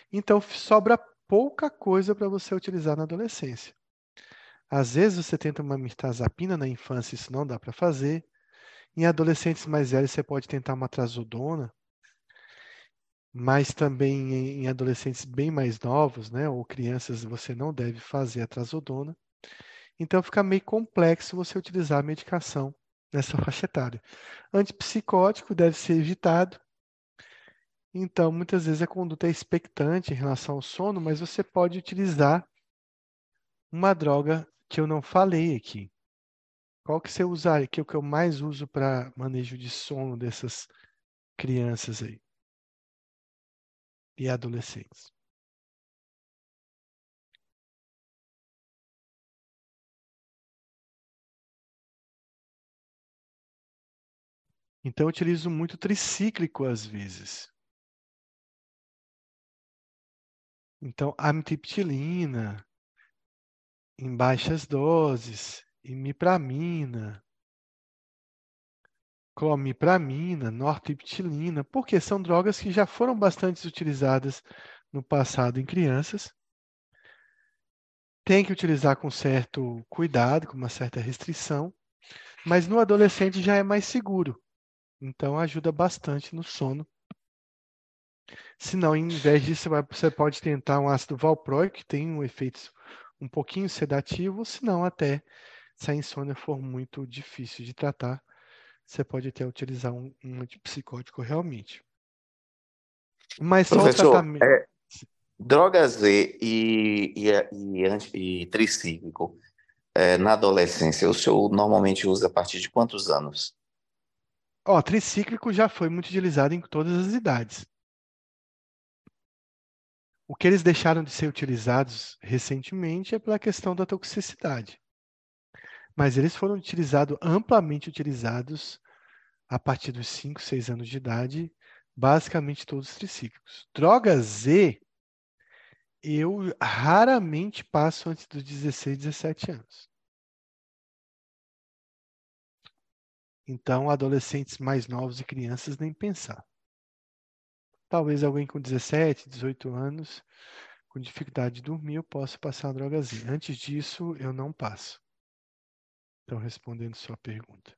Então sobra pouca coisa para você utilizar na adolescência. Às vezes você tenta uma mirtazapina na infância, isso não dá para fazer. Em adolescentes mais velhos você pode tentar uma trazodona, mas também em adolescentes bem mais novos, né, ou crianças, você não deve fazer a trazodona. Então fica meio complexo você utilizar a medicação nessa faixa etária. Antipsicótico deve ser evitado, então, muitas vezes a conduta é expectante em relação ao sono, mas você pode utilizar uma droga que eu não falei aqui. Qual que você usaria? Que é o que eu mais uso para manejo de sono dessas crianças aí e adolescentes. Então, eu utilizo muito tricíclico às vezes. Então, amitriptilina em baixas doses, imipramina, clomipramina, nortriptilina, porque são drogas que já foram bastante utilizadas no passado em crianças. Tem que utilizar com certo cuidado, com uma certa restrição, mas no adolescente já é mais seguro. Então ajuda bastante no sono se não, em vez disso, você pode tentar um ácido valproico, que tem um efeito um pouquinho sedativo, se não, até se a insônia for muito difícil de tratar, você pode até utilizar um, um antipsicótico realmente. Mas só Professor, o tratamento. É, drogas Z e, e, e, e tricíclico é, na adolescência, o senhor normalmente usa a partir de quantos anos? Ó, tricíclico já foi muito utilizado em todas as idades. O que eles deixaram de ser utilizados recentemente é pela questão da toxicidade. Mas eles foram utilizados, amplamente utilizados, a partir dos 5, 6 anos de idade, basicamente todos os tricíclicos. Droga Z, eu raramente passo antes dos 16, 17 anos. Então, adolescentes mais novos e crianças, nem pensar. Talvez alguém com 17, 18 anos, com dificuldade de dormir, eu possa passar uma drogazinha. Antes disso, eu não passo. Então, respondendo sua pergunta.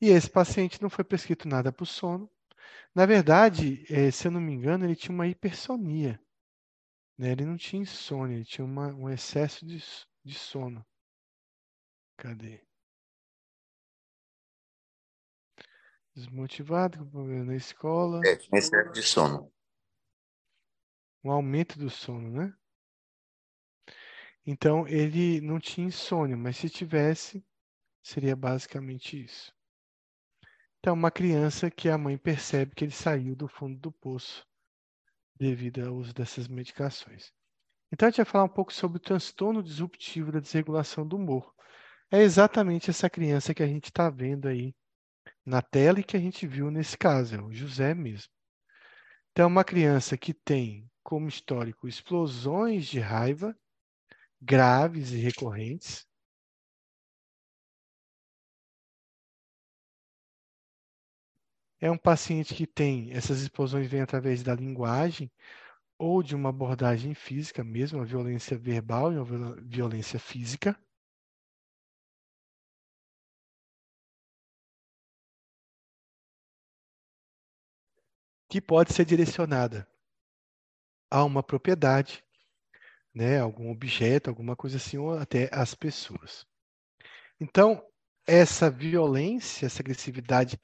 E esse paciente não foi prescrito nada para o sono. Na verdade, é, se eu não me engano, ele tinha uma hipersonia. Né? Ele não tinha insônia, ele tinha uma, um excesso de, de sono. Cadê? Desmotivado, com problema na escola. É, tinha excesso de sono. Um aumento do sono, né? Então, ele não tinha insônia, mas se tivesse, seria basicamente isso. Então, uma criança que a mãe percebe que ele saiu do fundo do poço devido ao uso dessas medicações. Então, a gente vai falar um pouco sobre o transtorno disruptivo da desregulação do humor. É exatamente essa criança que a gente está vendo aí na tela e que a gente viu nesse caso, é o José mesmo. Então, uma criança que tem como histórico explosões de raiva graves e recorrentes. É um paciente que tem essas explosões vêm através da linguagem ou de uma abordagem física mesmo, a violência verbal e a violência física. Que pode ser direcionada a uma propriedade, né, algum objeto, alguma coisa assim, ou até as pessoas. Então, essa violência, essa agressividade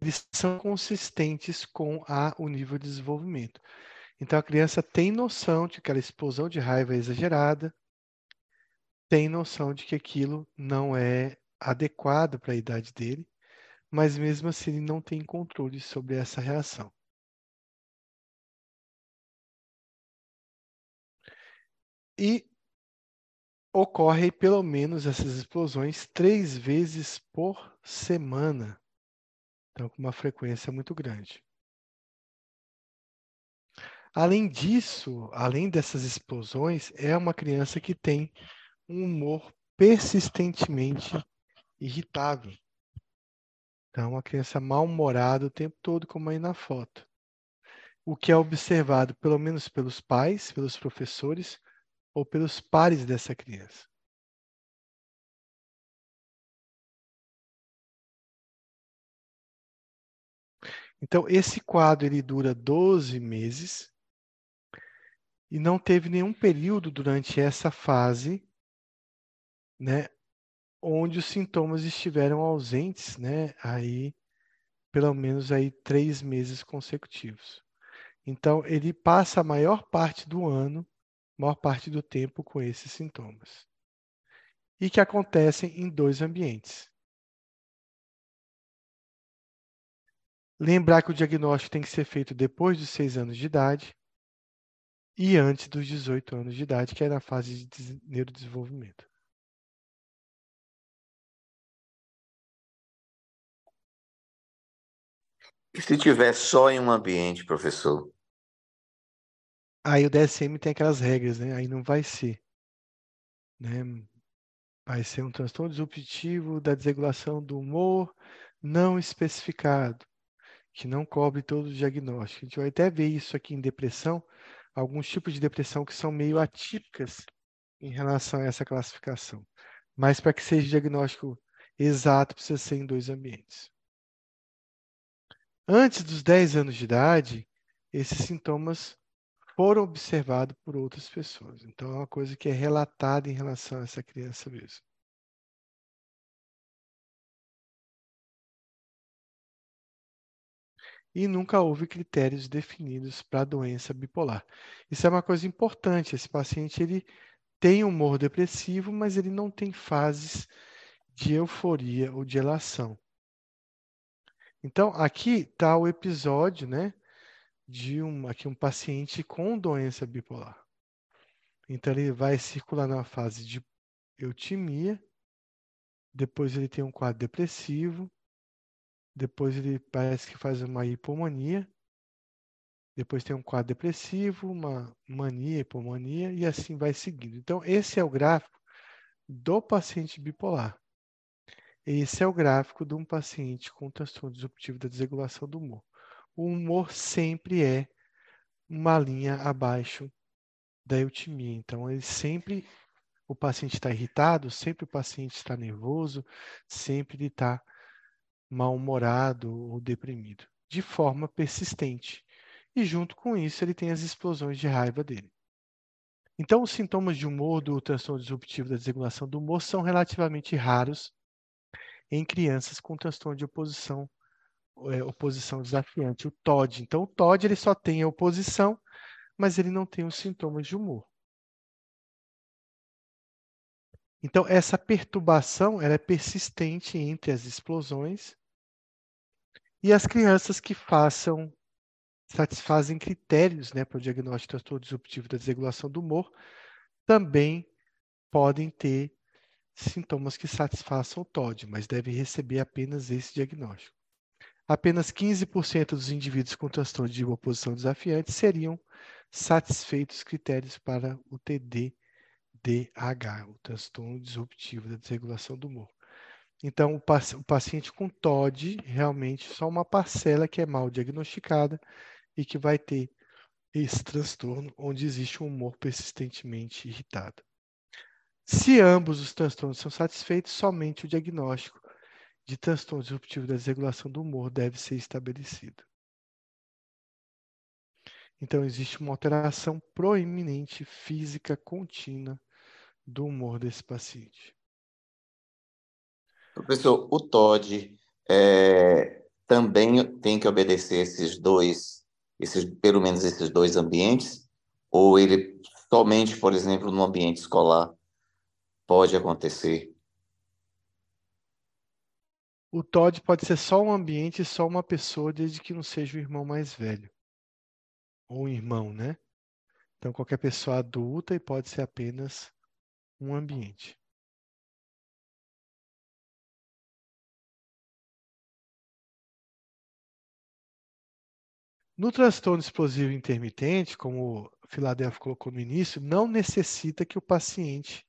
eles são consistentes com a, o nível de desenvolvimento. Então a criança tem noção de que aquela explosão de raiva é exagerada, tem noção de que aquilo não é adequado para a idade dele, mas mesmo assim ele não tem controle sobre essa reação. E ocorre pelo menos essas explosões três vezes por semana. Então, com uma frequência muito grande. Além disso, além dessas explosões, é uma criança que tem um humor persistentemente irritável. Então, uma criança mal-humorada o tempo todo, como aí na foto. O que é observado, pelo menos pelos pais, pelos professores ou pelos pares dessa criança. Então, esse quadro ele dura 12 meses e não teve nenhum período durante essa fase, né, onde os sintomas estiveram ausentes, né, aí pelo menos aí três meses consecutivos. Então ele passa a maior parte do ano, maior parte do tempo com esses sintomas e que acontecem em dois ambientes. Lembrar que o diagnóstico tem que ser feito depois dos seis anos de idade e antes dos 18 anos de idade, que é na fase de neurodesenvolvimento. E se tiver só em um ambiente, professor? Aí o DSM tem aquelas regras, né? Aí não vai ser. Né? Vai ser um transtorno disruptivo da desregulação do humor não especificado, que não cobre todo o diagnóstico. A gente vai até ver isso aqui em depressão, alguns tipos de depressão que são meio atípicas em relação a essa classificação. Mas para que seja diagnóstico exato, precisa ser em dois ambientes. Antes dos 10 anos de idade, esses sintomas foram observados por outras pessoas. Então, é uma coisa que é relatada em relação a essa criança mesmo. E nunca houve critérios definidos para a doença bipolar. Isso é uma coisa importante. Esse paciente ele tem humor depressivo, mas ele não tem fases de euforia ou de elação. Então, aqui está o episódio né, de um, aqui um paciente com doença bipolar. Então, ele vai circular na fase de eutimia, depois ele tem um quadro depressivo, depois ele parece que faz uma hipomania. Depois tem um quadro depressivo, uma mania, hipomania, e assim vai seguindo. Então, esse é o gráfico do paciente bipolar. Esse é o gráfico de um paciente com transtorno disruptivo da desregulação do humor. O humor sempre é uma linha abaixo da eutimia. Então, ele sempre, o paciente está irritado, sempre o paciente está nervoso, sempre ele está mal-humorado ou deprimido, de forma persistente. E junto com isso, ele tem as explosões de raiva dele. Então, os sintomas de humor do transtorno disruptivo da desregulação do humor são relativamente raros em crianças com transtorno de oposição, é, oposição desafiante, o TOD. Então, o TOD ele só tem a oposição, mas ele não tem os sintomas de humor. Então, essa perturbação ela é persistente entre as explosões e as crianças que façam, satisfazem critérios né, para o diagnóstico de transtorno disruptivo da desregulação do humor, também podem ter sintomas que satisfaçam o TOD, mas devem receber apenas esse diagnóstico. Apenas 15% dos indivíduos com transtorno de oposição desafiante seriam satisfeitos critérios para o TDDH, o transtorno disruptivo da desregulação do humor. Então, o, paciente com TOD, realmente, só uma parcela que é mal diagnosticada e que vai ter esse transtorno onde existe um humor persistentemente irritado. Se ambos os transtornos são satisfeitos, somente o diagnóstico de transtorno disruptivo da desregulação do humor deve ser estabelecido. Então, existe uma alteração proeminente física contínua do humor desse paciente. Professor, o TOD é, também tem que obedecer esses dois, esses, pelo menos esses dois ambientes? Ou ele somente, por exemplo, no ambiente escolar pode acontecer? O TOD pode ser só um ambiente, só uma pessoa, desde que não seja o irmão mais velho. Ou um irmão, né? Então, qualquer pessoa adulta e pode ser apenas um ambiente. No transtorno explosivo intermitente, como o Philadelphia colocou no início, não necessita que o paciente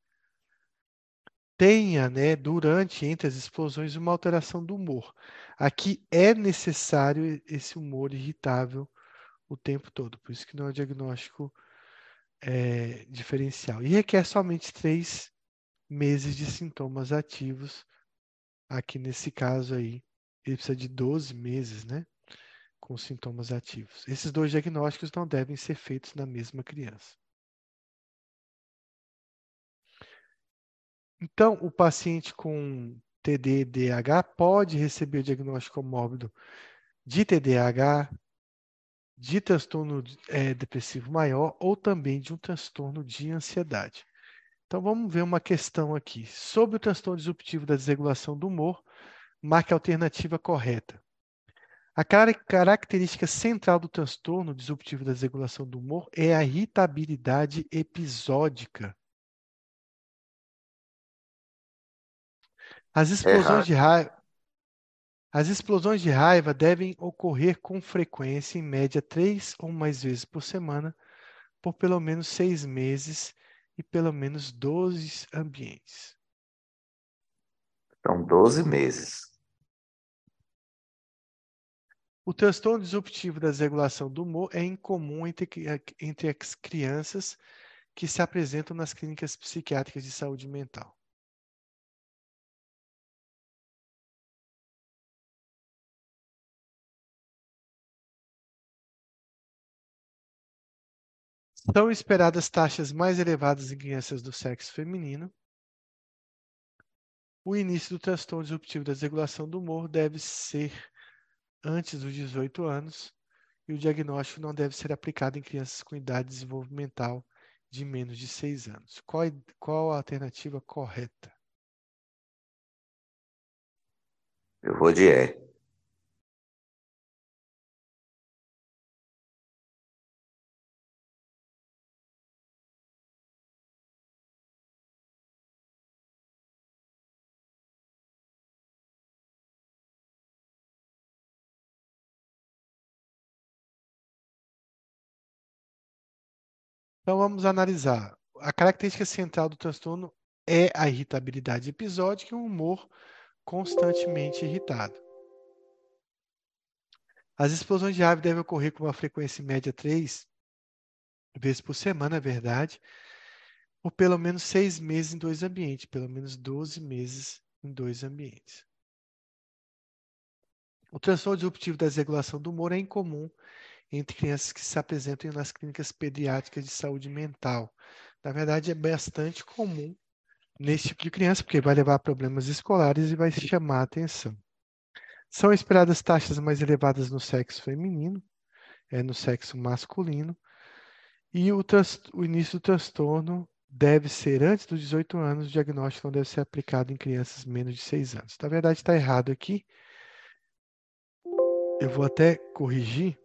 tenha, né, durante, entre as explosões, uma alteração do humor. Aqui é necessário esse humor irritável o tempo todo, por isso que não é um diagnóstico é, diferencial. E requer somente três meses de sintomas ativos. Aqui nesse caso aí, ele precisa de 12 meses, né? Com sintomas ativos. Esses dois diagnósticos não devem ser feitos na mesma criança. Então, o paciente com TDDH pode receber o diagnóstico mórbido de TDAH, de transtorno é, depressivo maior ou também de um transtorno de ansiedade. Então, vamos ver uma questão aqui. Sobre o transtorno disruptivo da desregulação do humor, marque a alternativa correta. A característica central do transtorno disruptivo da desregulação do humor é a irritabilidade episódica. As explosões de raiva, as explosões de raiva devem ocorrer com frequência, em média três ou mais vezes por semana, por pelo menos seis meses e pelo menos 12 ambientes. São 12 meses. O transtorno disruptivo da desregulação do humor é incomum entre, entre as crianças que se apresentam nas clínicas psiquiátricas de saúde mental. São esperadas taxas mais elevadas em crianças do sexo feminino. O início do transtorno disruptivo da desregulação do humor deve ser antes dos 18 anos e o diagnóstico não deve ser aplicado em crianças com idade desenvolvimental de menos de 6 anos. Qual, qual a alternativa correta? Eu vou de E. Então vamos analisar. A característica central do transtorno é a irritabilidade episódica e um humor constantemente irritado. As explosões de raiva devem ocorrer com uma frequência média três vezes por semana, é verdade, por pelo menos seis meses em dois ambientes, pelo menos 12 meses em dois ambientes. O transtorno disruptivo da desregulação do humor é incomum entre crianças que se apresentam nas clínicas pediátricas de saúde mental. Na verdade, é bastante comum nesse tipo de criança, porque vai levar a problemas escolares e vai chamar a atenção. São esperadas taxas mais elevadas no sexo feminino, é, no sexo masculino, e o, o início do transtorno deve ser antes dos 18 anos, o diagnóstico não deve ser aplicado em crianças menos de 6 anos. Na verdade, está errado aqui. Eu vou até corrigir.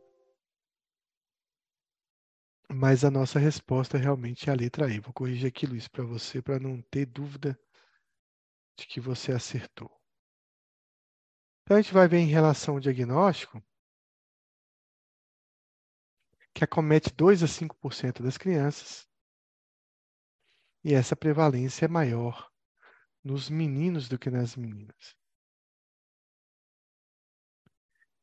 Mas a nossa resposta realmente é a letra E. Vou corrigir aqui, Luiz, para você, para não ter dúvida de que você acertou. Então, a gente vai ver em relação ao diagnóstico que acomete 2 a 5% das crianças, e essa prevalência é maior nos meninos do que nas meninas.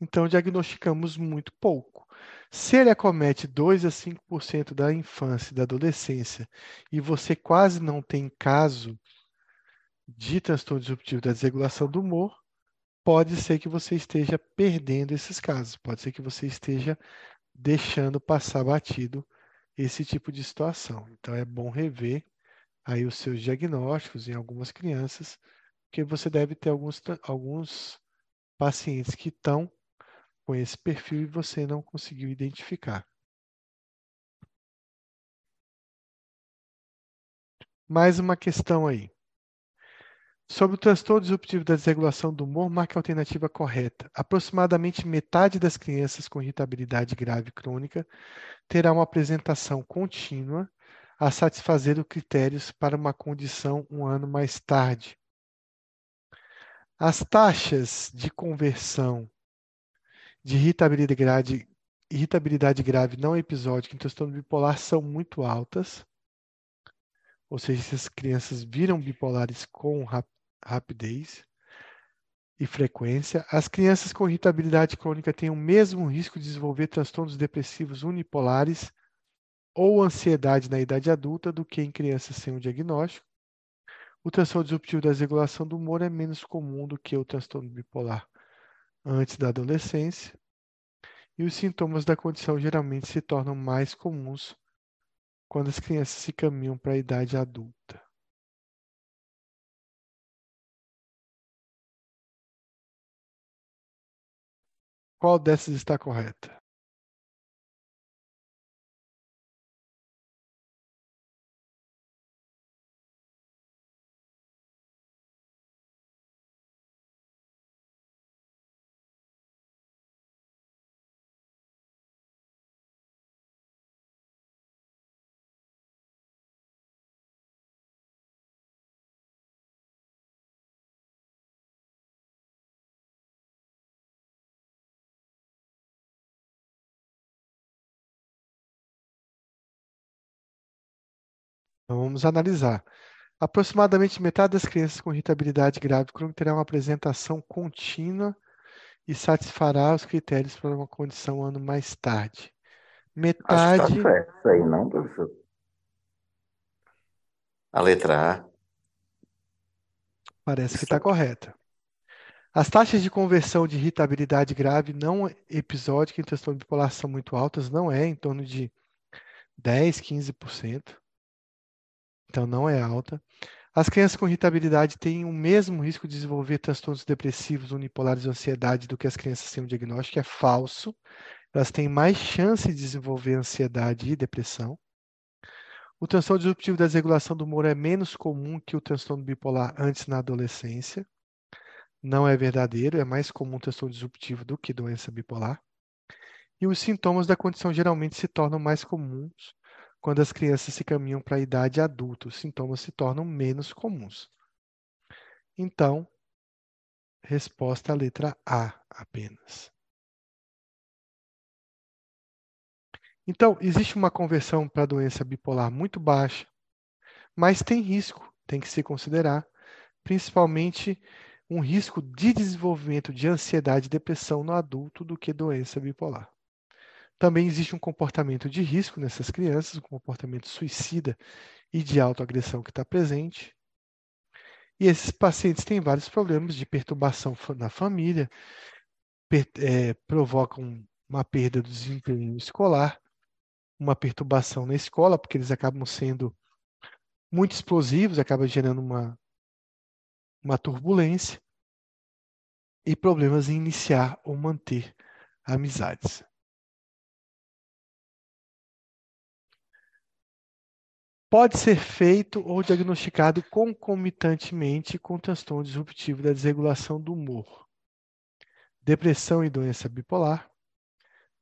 Então, diagnosticamos muito pouco. Se ele acomete 2 a 5% da infância e da adolescência e você quase não tem caso de transtorno disruptivo da desregulação do humor, pode ser que você esteja perdendo esses casos, pode ser que você esteja deixando passar batido esse tipo de situação. Então é bom rever aí os seus diagnósticos em algumas crianças, porque você deve ter alguns, alguns pacientes que estão com esse perfil e você não conseguiu identificar. Mais uma questão aí. Sobre o transtorno disruptivo da desregulação do humor, marque a alternativa correta. Aproximadamente metade das crianças com irritabilidade grave crônica terá uma apresentação contínua a satisfazer os critérios para uma condição um ano mais tarde. As taxas de conversão de irritabilidade grave, irritabilidade grave não episódica em transtorno bipolar são muito altas. Ou seja, essas crianças viram bipolares com rapidez e frequência. As crianças com irritabilidade crônica têm o mesmo risco de desenvolver transtornos depressivos unipolares ou ansiedade na idade adulta do que em crianças sem um diagnóstico. O transtorno disruptivo da desregulação do humor é menos comum do que o transtorno bipolar antes da adolescência, e os sintomas da condição geralmente se tornam mais comuns quando as crianças se caminham para a idade adulta. Qual dessas está correta? Então, vamos analisar. Aproximadamente metade das crianças com irritabilidade grave crônica terá uma apresentação contínua e satisfará os critérios para uma condição um ano mais tarde. Metade. Acho que tá certo aí, não, professor? A letra A. Parece que está correta. As taxas de conversão de irritabilidade grave não episódica em transtorno bipolar são muito altas, não é, em torno de 10, 15% então não é alta. As crianças com irritabilidade têm o mesmo risco de desenvolver transtornos depressivos unipolares de ansiedade do que as crianças sem um diagnóstico, é falso. Elas têm mais chance de desenvolver ansiedade e depressão. O transtorno disruptivo da desregulação do humor é menos comum que o transtorno bipolar antes na adolescência. Não é verdadeiro, é mais comum o transtorno disruptivo do que doença bipolar. E os sintomas da condição geralmente se tornam mais comuns quando as crianças se caminham para a idade adulta, os sintomas se tornam menos comuns. Então, resposta à letra A apenas. Então, existe uma conversão para a doença bipolar muito baixa, mas tem risco, tem que se considerar, principalmente um risco de desenvolvimento de ansiedade e depressão no adulto do que doença bipolar. Também existe um comportamento de risco nessas crianças, um comportamento suicida e de autoagressão que está presente. E esses pacientes têm vários problemas de perturbação na família, per, é, provocam uma perda do desempenho escolar, uma perturbação na escola, porque eles acabam sendo muito explosivos, acaba gerando uma, uma turbulência, e problemas em iniciar ou manter amizades. Pode ser feito ou diagnosticado concomitantemente com transtorno disruptivo da desregulação do humor, depressão e doença bipolar,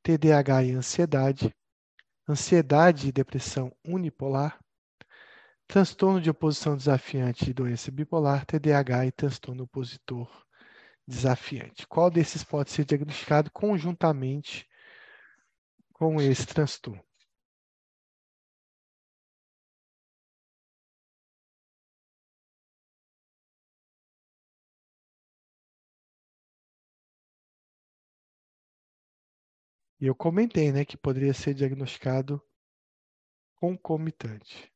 TDAH e ansiedade, ansiedade e depressão unipolar, transtorno de oposição desafiante e doença bipolar, TDAH e transtorno opositor desafiante. Qual desses pode ser diagnosticado conjuntamente com esse transtorno? E eu comentei, né, que poderia ser diagnosticado concomitante.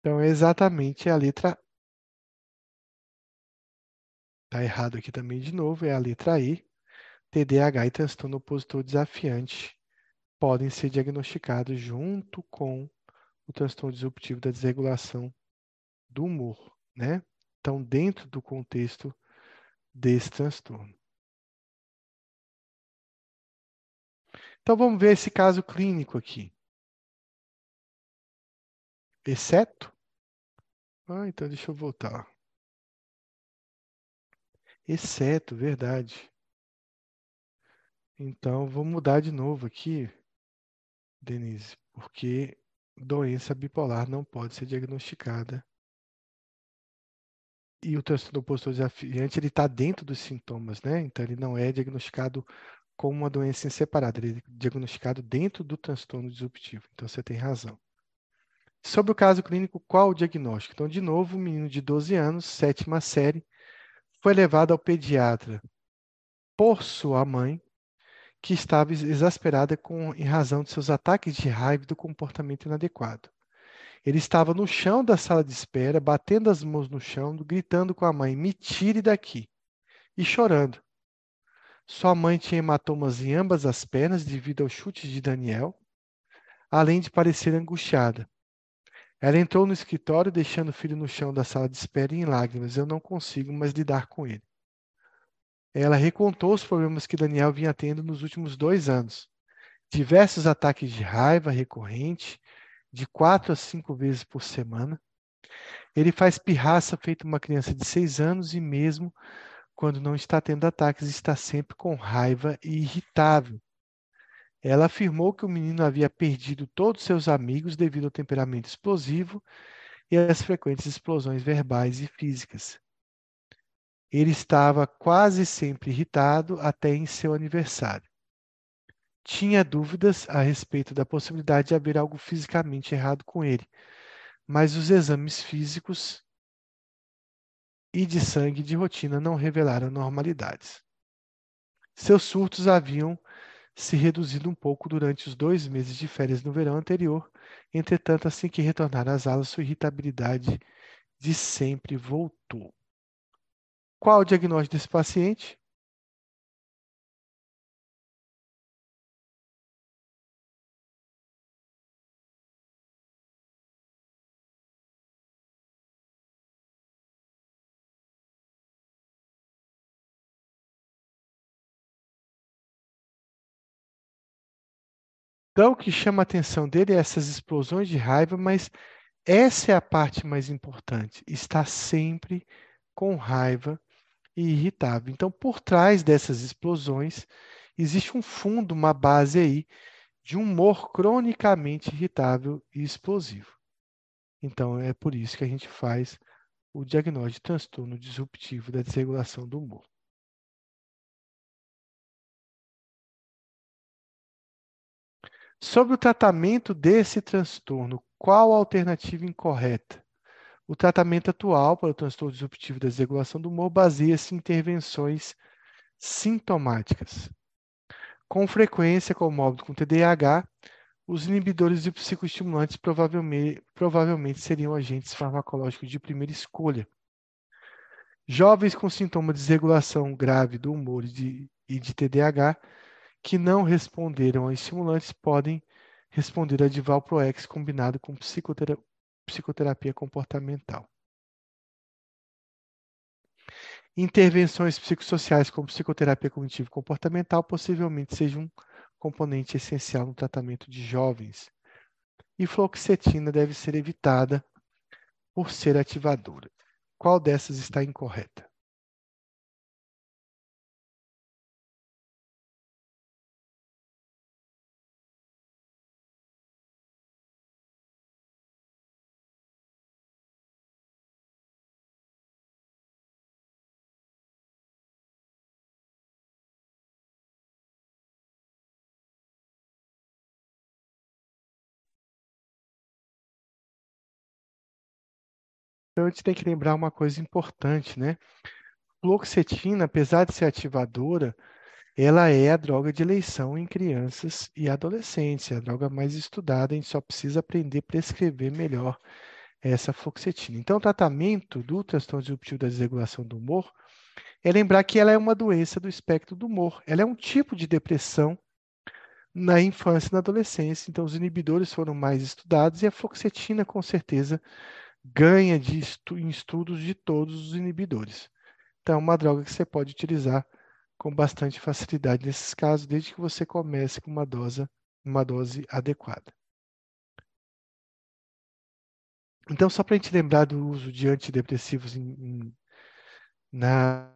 Então, é exatamente a letra. Está errado aqui também de novo, é a letra E. TDAH e transtorno opositor desafiante podem ser diagnosticados junto com o transtorno disruptivo da desregulação do humor, né? Então, dentro do contexto desse transtorno. Então, vamos ver esse caso clínico aqui. Exceto ah, então deixa eu voltar. Exceto, verdade. Então, vou mudar de novo aqui, Denise, porque doença bipolar não pode ser diagnosticada. E o transtorno opositor desafiante, ele está dentro dos sintomas, né? Então, ele não é diagnosticado como uma doença em separado, ele é diagnosticado dentro do transtorno disruptivo. Então, você tem razão. Sobre o caso clínico, qual o diagnóstico? Então, de novo, um menino de 12 anos, sétima série, foi levado ao pediatra por sua mãe, que estava exasperada com, em razão de seus ataques de raiva e do comportamento inadequado. Ele estava no chão da sala de espera, batendo as mãos no chão, gritando com a mãe: Me tire daqui! e chorando. Sua mãe tinha hematomas em ambas as pernas devido aos chutes de Daniel, além de parecer angustiada. Ela entrou no escritório, deixando o filho no chão da sala de espera em lágrimas. Eu não consigo mais lidar com ele. Ela recontou os problemas que Daniel vinha tendo nos últimos dois anos. Diversos ataques de raiva recorrente, de quatro a cinco vezes por semana. Ele faz pirraça feito uma criança de seis anos e mesmo quando não está tendo ataques, está sempre com raiva e irritável. Ela afirmou que o menino havia perdido todos seus amigos devido ao temperamento explosivo e às frequentes explosões verbais e físicas. Ele estava quase sempre irritado até em seu aniversário. Tinha dúvidas a respeito da possibilidade de haver algo fisicamente errado com ele, mas os exames físicos e de sangue de rotina não revelaram normalidades. Seus surtos haviam se reduzido um pouco durante os dois meses de férias no verão anterior. Entretanto, assim que retornar às aulas, sua irritabilidade de sempre voltou. Qual o diagnóstico desse paciente? Então, o que chama a atenção dele é essas explosões de raiva, mas essa é a parte mais importante. Está sempre com raiva e irritável. Então, por trás dessas explosões, existe um fundo, uma base aí de um humor cronicamente irritável e explosivo. Então, é por isso que a gente faz o diagnóstico de transtorno disruptivo da desregulação do humor. Sobre o tratamento desse transtorno, qual a alternativa incorreta? O tratamento atual para o transtorno disruptivo da desregulação do humor baseia-se em intervenções sintomáticas. Com frequência, como com TDAH, os inibidores de psicoestimulantes provavelmente, provavelmente seriam agentes farmacológicos de primeira escolha. Jovens com sintomas de desregulação grave do humor e de, e de TDAH que não responderam a estimulantes podem responder a Divalproex combinado com psicotera psicoterapia comportamental. Intervenções psicossociais como psicoterapia cognitivo comportamental possivelmente sejam um componente essencial no tratamento de jovens. E fluoxetina deve ser evitada por ser ativadora. Qual dessas está incorreta? A gente tem que lembrar uma coisa importante, né? Fluoxetina, apesar de ser ativadora, ela é a droga de eleição em crianças e adolescentes, é a droga mais estudada, a gente só precisa aprender a prescrever melhor essa fluoxetina. Então, o tratamento do transtorno disruptivo da desregulação do humor é lembrar que ela é uma doença do espectro do humor. Ela é um tipo de depressão na infância e na adolescência. Então, os inibidores foram mais estudados e a fluoxetina, com certeza, ganha de estu em estudos de todos os inibidores. Então, é uma droga que você pode utilizar com bastante facilidade nesses casos, desde que você comece com uma dose, uma dose adequada. Então, só para a gente lembrar do uso de antidepressivos em, em, na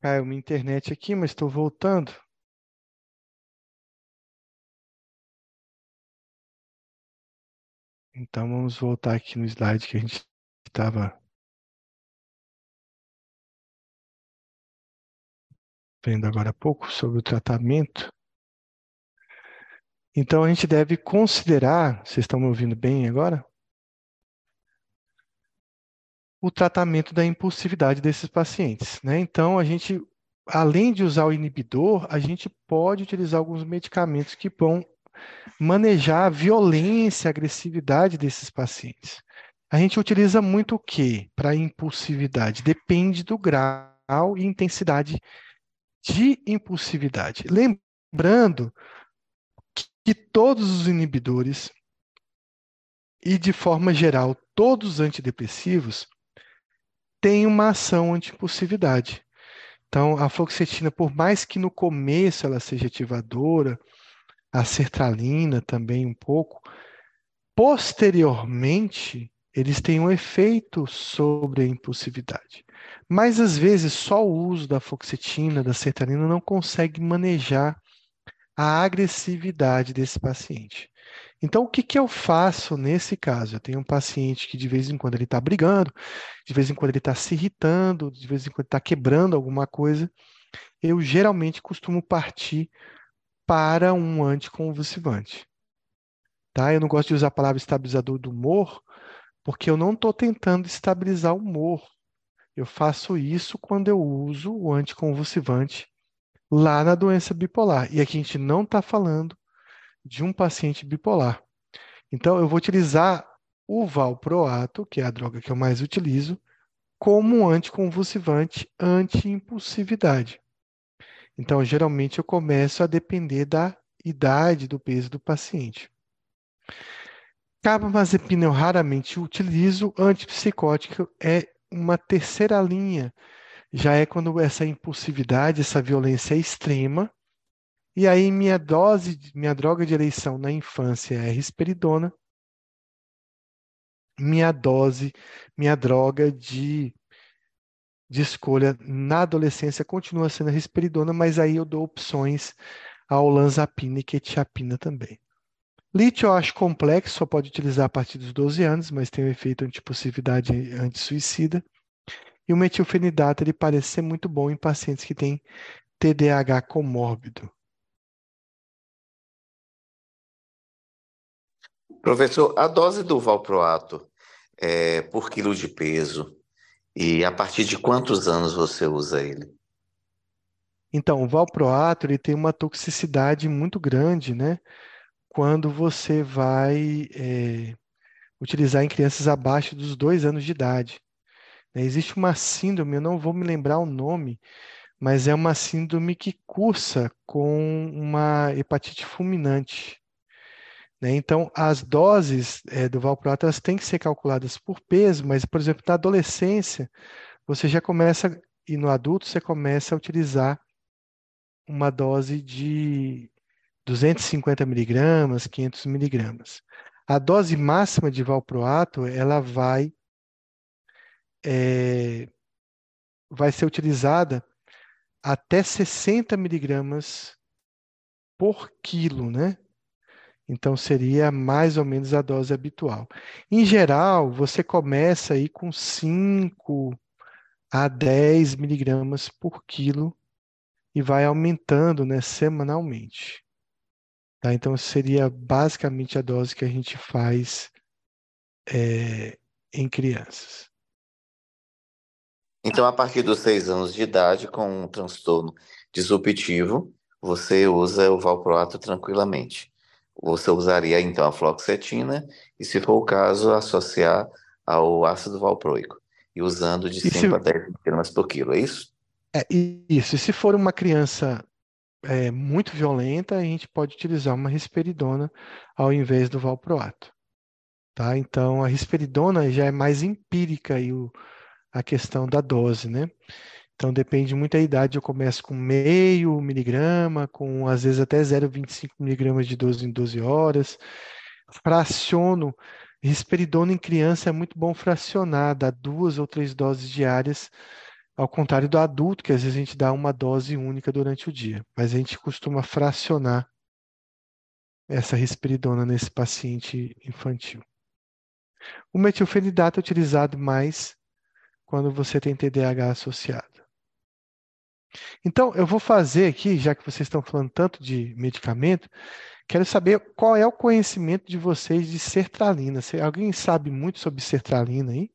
Caiu minha internet aqui, mas estou voltando. Então vamos voltar aqui no slide que a gente estava vendo agora há pouco sobre o tratamento. Então a gente deve considerar, vocês estão me ouvindo bem agora? O tratamento da impulsividade desses pacientes. Né? Então a gente, além de usar o inibidor, a gente pode utilizar alguns medicamentos que vão manejar a violência, a agressividade desses pacientes. A gente utiliza muito o que para impulsividade? Depende do grau e intensidade de impulsividade. Lembrando que todos os inibidores e, de forma geral, todos os antidepressivos têm uma ação anti-impulsividade. Então, a fluoxetina, por mais que no começo ela seja ativadora, a sertralina também um pouco. Posteriormente, eles têm um efeito sobre a impulsividade. Mas às vezes só o uso da fluoxetina, da sertralina não consegue manejar a agressividade desse paciente. Então, o que, que eu faço nesse caso? Eu tenho um paciente que de vez em quando ele está brigando, de vez em quando ele está se irritando, de vez em quando está quebrando alguma coisa. Eu geralmente costumo partir para um anticonvulsivante. Tá? Eu não gosto de usar a palavra estabilizador do humor, porque eu não estou tentando estabilizar o humor. Eu faço isso quando eu uso o anticonvulsivante lá na doença bipolar. E aqui a gente não está falando de um paciente bipolar. Então, eu vou utilizar o valproato, que é a droga que eu mais utilizo, como anticonvulsivante anti-impulsividade. Então, geralmente eu começo a depender da idade, do peso do paciente. Carbamazepina eu raramente utilizo, antipsicótico é uma terceira linha. Já é quando essa impulsividade, essa violência é extrema E aí minha dose, minha droga de eleição na infância é risperidona. Minha dose, minha droga de, de escolha na adolescência continua sendo a risperidona, mas aí eu dou opções ao olanzapina e quetiapina também. Lítio eu acho complexo, só pode utilizar a partir dos 12 anos, mas tem um efeito antipossividade anti-suicida. E o metilfenidato ele parece ser muito bom em pacientes que têm TDAH comórbido. Professor, a dose do valproato é por quilo de peso e a partir de quantos anos você usa ele? Então, o valproato ele tem uma toxicidade muito grande, né? Quando você vai é, utilizar em crianças abaixo dos dois anos de idade. Né? Existe uma síndrome, eu não vou me lembrar o nome, mas é uma síndrome que cursa com uma hepatite fulminante. Né? Então, as doses é, do valproato elas têm que ser calculadas por peso, mas, por exemplo, na adolescência, você já começa, e no adulto, você começa a utilizar uma dose de 250 miligramas, 500 miligramas. A dose máxima de valproato, ela vai, é, vai ser utilizada até 60 miligramas por quilo, né? Então seria mais ou menos a dose habitual. Em geral, você começa aí com 5 a 10 miligramas por quilo e vai aumentando né, semanalmente. Tá? Então seria basicamente a dose que a gente faz é, em crianças. Então, a partir dos seis anos de idade, com um transtorno disruptivo, você usa o valproato tranquilamente você usaria então a fluoxetina e, se for o caso, associar ao ácido valproico, e usando de 5 a 10 miligramas por quilo, é isso? É isso. E se for uma criança é, muito violenta, a gente pode utilizar uma risperidona ao invés do valproato. Tá? Então, a risperidona já é mais empírica aí o, a questão da dose, né? Então depende muito da idade, eu começo com meio miligrama, com às vezes até 0,25 miligramas de 12 em 12 horas. Fraciono, risperidona em criança é muito bom fracionar, dá duas ou três doses diárias, ao contrário do adulto, que às vezes a gente dá uma dose única durante o dia. Mas a gente costuma fracionar essa risperidona nesse paciente infantil. O metilfenidato é utilizado mais quando você tem TDAH associado. Então, eu vou fazer aqui, já que vocês estão falando tanto de medicamento, quero saber qual é o conhecimento de vocês de sertralina. Alguém sabe muito sobre sertralina aí?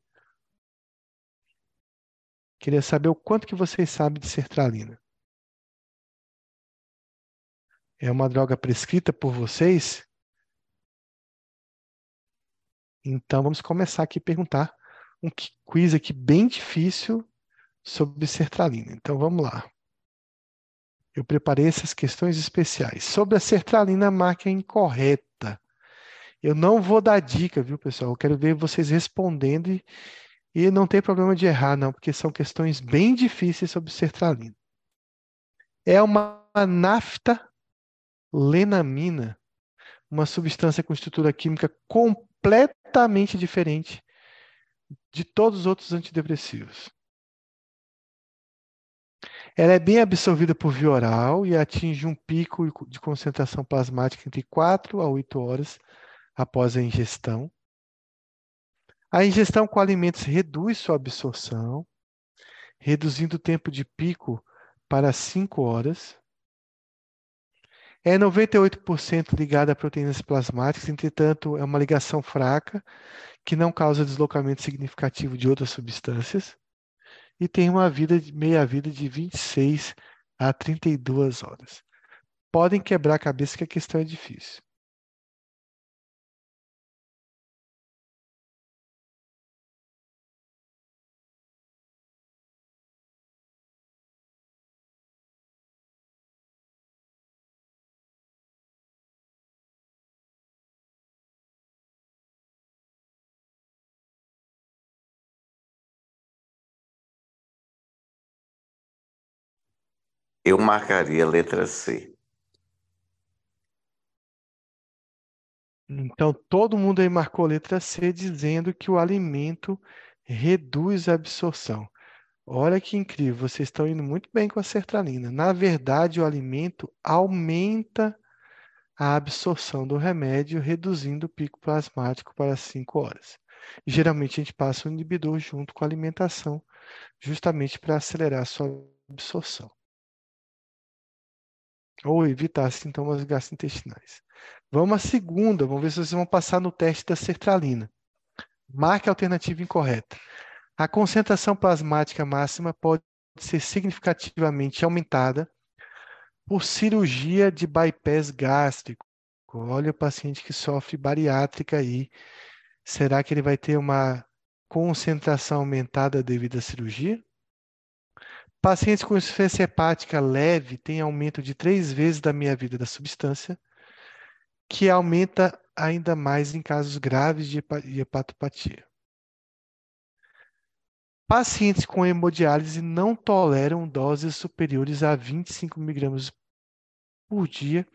Queria saber o quanto que vocês sabem de sertralina. É uma droga prescrita por vocês? Então, vamos começar aqui a perguntar um quiz aqui bem difícil sobre sertralina. Então vamos lá. Eu preparei essas questões especiais. Sobre a sertralina, a marca é incorreta. Eu não vou dar dica, viu, pessoal? Eu quero ver vocês respondendo e, e não tem problema de errar, não, porque são questões bem difíceis sobre sertralina. É uma nafta lenamina, uma substância com estrutura química completamente diferente de todos os outros antidepressivos. Ela é bem absorvida por via oral e atinge um pico de concentração plasmática entre 4 a 8 horas após a ingestão. A ingestão com alimentos reduz sua absorção, reduzindo o tempo de pico para 5 horas. É 98% ligada a proteínas plasmáticas, entretanto, é uma ligação fraca que não causa deslocamento significativo de outras substâncias e tem uma vida meia-vida de 26 a 32 horas. Podem quebrar a cabeça que a questão é difícil. Eu marcaria a letra C. Então, todo mundo aí marcou a letra C, dizendo que o alimento reduz a absorção. Olha que incrível, vocês estão indo muito bem com a sertralina. Na verdade, o alimento aumenta a absorção do remédio, reduzindo o pico plasmático para 5 horas. Geralmente, a gente passa o inibidor junto com a alimentação, justamente para acelerar a sua absorção. Ou evitar sintomas gastrointestinais. Vamos à segunda, vamos ver se vocês vão passar no teste da sertralina. Marque a alternativa incorreta. A concentração plasmática máxima pode ser significativamente aumentada por cirurgia de bypass gástrico. Olha o paciente que sofre bariátrica aí. Será que ele vai ter uma concentração aumentada devido à cirurgia? Pacientes com insuficiência hepática leve têm aumento de três vezes da meia-vida da substância que aumenta ainda mais em casos graves de hepatopatia. Pacientes com hemodiálise não toleram doses superiores a 25 mg por dia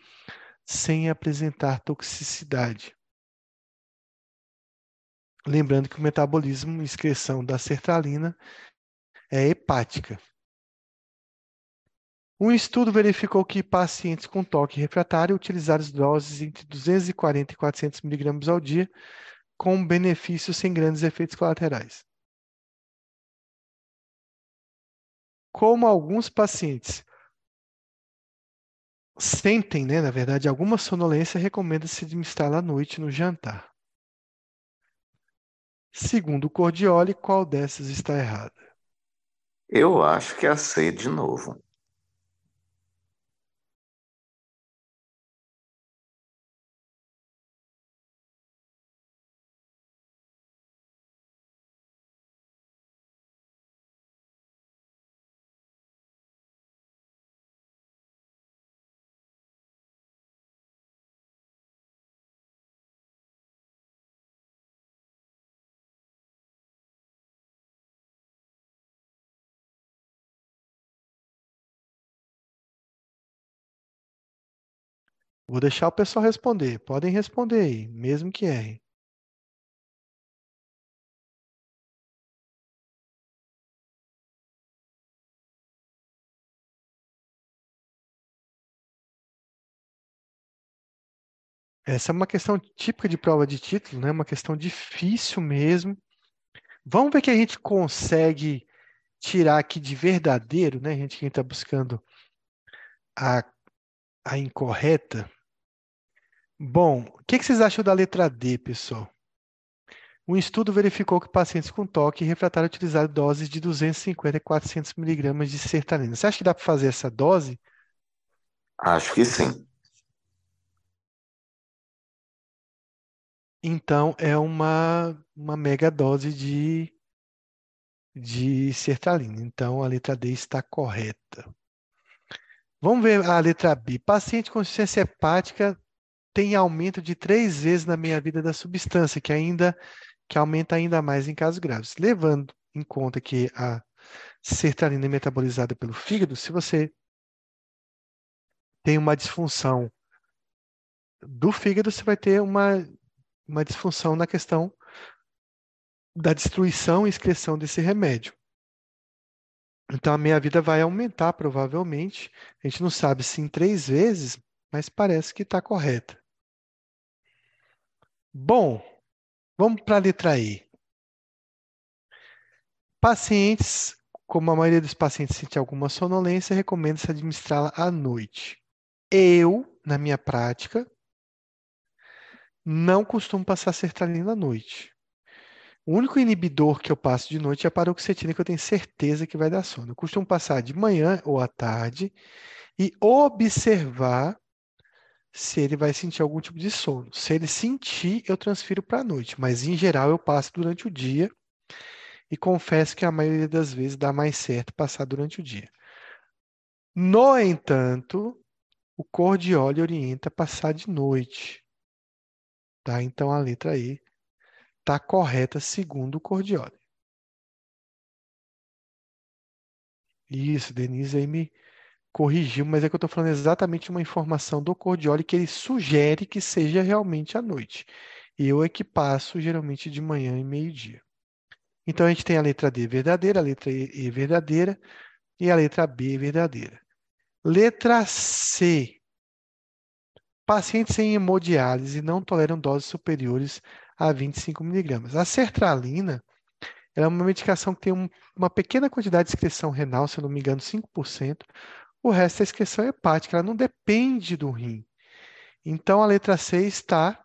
sem apresentar toxicidade. Lembrando que o metabolismo e excreção da sertralina é hepática. Um estudo verificou que pacientes com toque refratário utilizaram doses entre 240 e 400 mg ao dia, com benefícios sem grandes efeitos colaterais. Como alguns pacientes sentem, né, na verdade, alguma sonolência, recomenda-se administrá-la à noite no jantar. Segundo o Cordioli, qual dessas está errada? Eu acho que é a C de novo. Vou deixar o pessoal responder. Podem responder aí, mesmo que errem. Essa é uma questão típica de prova de título, né? Uma questão difícil mesmo. Vamos ver que a gente consegue tirar aqui de verdadeiro, né? A gente que está buscando a, a incorreta. Bom, o que, que vocês acham da letra D, pessoal? Um estudo verificou que pacientes com toque refratário utilizaram doses de 250 a 400 miligramas de sertralina. Você acha que dá para fazer essa dose? Acho que sim. Então, é uma, uma mega dose de, de sertralina. Então, a letra D está correta. Vamos ver a letra B. Paciente com insuficiência hepática tem aumento de três vezes na meia-vida da substância, que ainda que aumenta ainda mais em casos graves. Levando em conta que a sertralina é metabolizada pelo fígado, se você tem uma disfunção do fígado, você vai ter uma, uma disfunção na questão da destruição e excreção desse remédio. Então a meia-vida vai aumentar provavelmente. A gente não sabe se em três vezes, mas parece que está correta. Bom, vamos para a letra E. Pacientes, como a maioria dos pacientes sente alguma sonolência, recomenda-se administrá-la à noite. Eu, na minha prática, não costumo passar sertralina à noite. O único inibidor que eu passo de noite é a paroxetina, que eu tenho certeza que vai dar sono. Eu costumo passar de manhã ou à tarde e observar se ele vai sentir algum tipo de sono. Se ele sentir, eu transfiro para a noite, mas em geral eu passo durante o dia e confesso que a maioria das vezes dá mais certo passar durante o dia. No entanto, o Cordioli orienta passar de noite. Tá? Então a letra E está correta segundo o Cordioli. Isso, Denise aí me, corrigiu, mas é que eu estou falando exatamente uma informação do Cordioli que ele sugere que seja realmente à noite. Eu é que passo geralmente de manhã e meio-dia. Então a gente tem a letra D verdadeira, a letra E verdadeira e a letra B verdadeira. Letra C. Pacientes em hemodiálise não toleram doses superiores a 25 miligramas. A sertralina é uma medicação que tem um, uma pequena quantidade de excreção renal, se eu não me engano, 5%. O resto é excreção hepática, ela não depende do rim. Então, a letra C está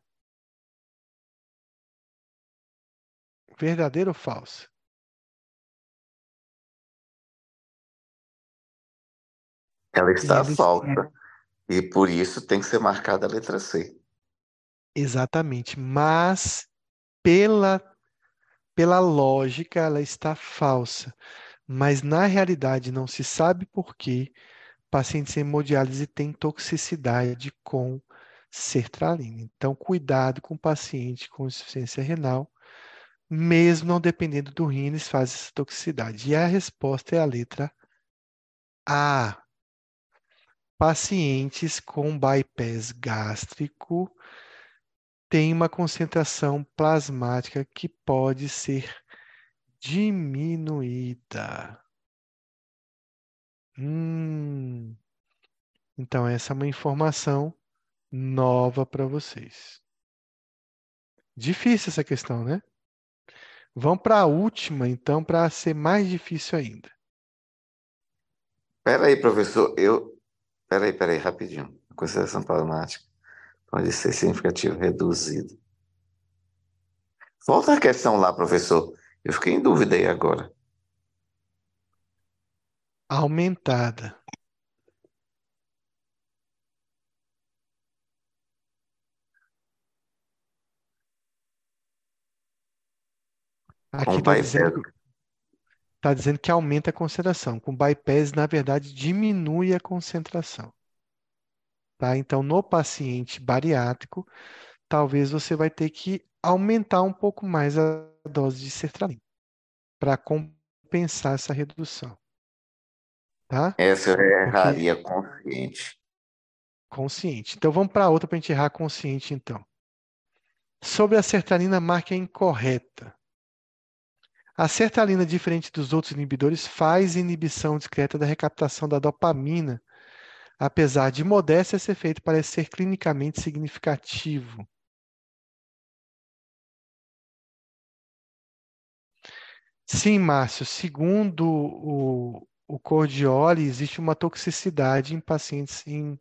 verdadeira ou falsa? Ela está falsa. E por isso tem que ser marcada a letra C. Exatamente. Mas, pela, pela lógica, ela está falsa. Mas, na realidade, não se sabe por que pacientes em hemodiálise têm toxicidade com sertralina. Então, cuidado com o paciente com insuficiência renal, mesmo não dependendo do rim, eles fazem essa toxicidade. E a resposta é a letra A. Pacientes com bypass gástrico têm uma concentração plasmática que pode ser diminuída. Hum. Então, essa é uma informação nova para vocês. Difícil essa questão, né? Vamos para a última, então, para ser mais difícil ainda. Espera aí, professor. Eu Peraí, peraí, rapidinho. Consideração plasmática pode ser significativo reduzido. Volta a questão lá, professor. Eu fiquei em dúvida aí agora. Aumentada. Aqui está dizendo, tá dizendo que aumenta a concentração. Com bypass, na verdade, diminui a concentração. Tá? Então, no paciente bariátrico, talvez você vai ter que aumentar um pouco mais a dose de sertralina para compensar essa redução. Tá? Essa eu erraria Porque... consciente. Consciente. Então, vamos para outra para a gente errar consciente, então. Sobre a sertralina, marca incorreta. A sertralina, diferente dos outros inibidores, faz inibição discreta da recaptação da dopamina, apesar de modéstia, esse efeito parece ser clinicamente significativo. Sim, Márcio, segundo o, o Cordioli, existe uma toxicidade em pacientes em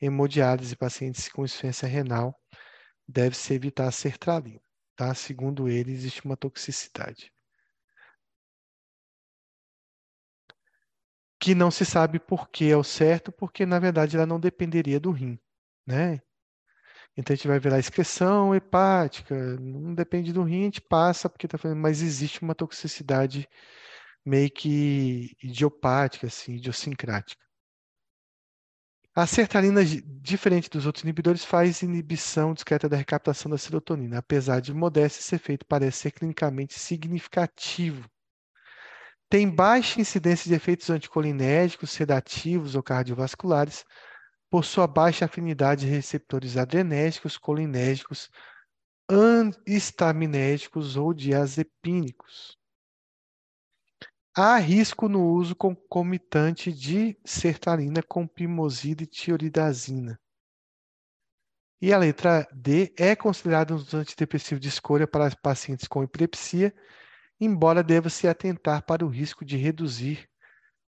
hemodiálise, pacientes com insuficiência renal, deve-se evitar a sertralina, tá? Segundo ele, existe uma toxicidade. que não se sabe por que é o certo, porque na verdade ela não dependeria do rim, né? Então a gente vai ver a excreção hepática, não depende do rim, a gente passa porque está falando, mas existe uma toxicidade meio que idiopática, assim, idiosincrática. A sertralina, diferente dos outros inibidores, faz inibição discreta da recaptação da serotonina. Apesar de modesto, esse efeito parece ser clinicamente significativo tem baixa incidência de efeitos anticolinérgicos, sedativos ou cardiovasculares, por sua baixa afinidade de receptores adrenérgicos, colinérgicos, histaminérgicos ou diazepínicos. Há risco no uso concomitante de sertralina com pimosida e tioridazina. E a letra D é considerada um antidepressivo de escolha para pacientes com epilepsia embora deva se atentar para o risco de reduzir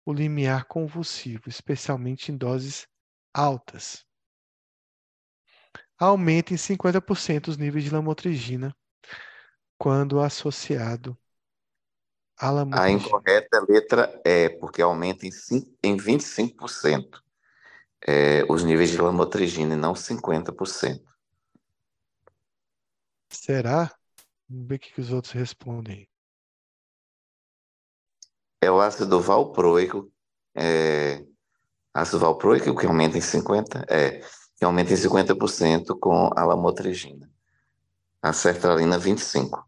o limiar convulsivo, especialmente em doses altas. Aumenta em 50% os níveis de lamotrigina quando associado lamotrigina. A incorreta letra é porque aumenta em, 5, em 25% é, os níveis de lamotrigina e não 50%. Será? Vamos ver o que os outros respondem é o ácido valproico, é, ácido valproico que aumenta em 50%, é, que aumenta em 50% com a lamotrigina. A sertralina 25%.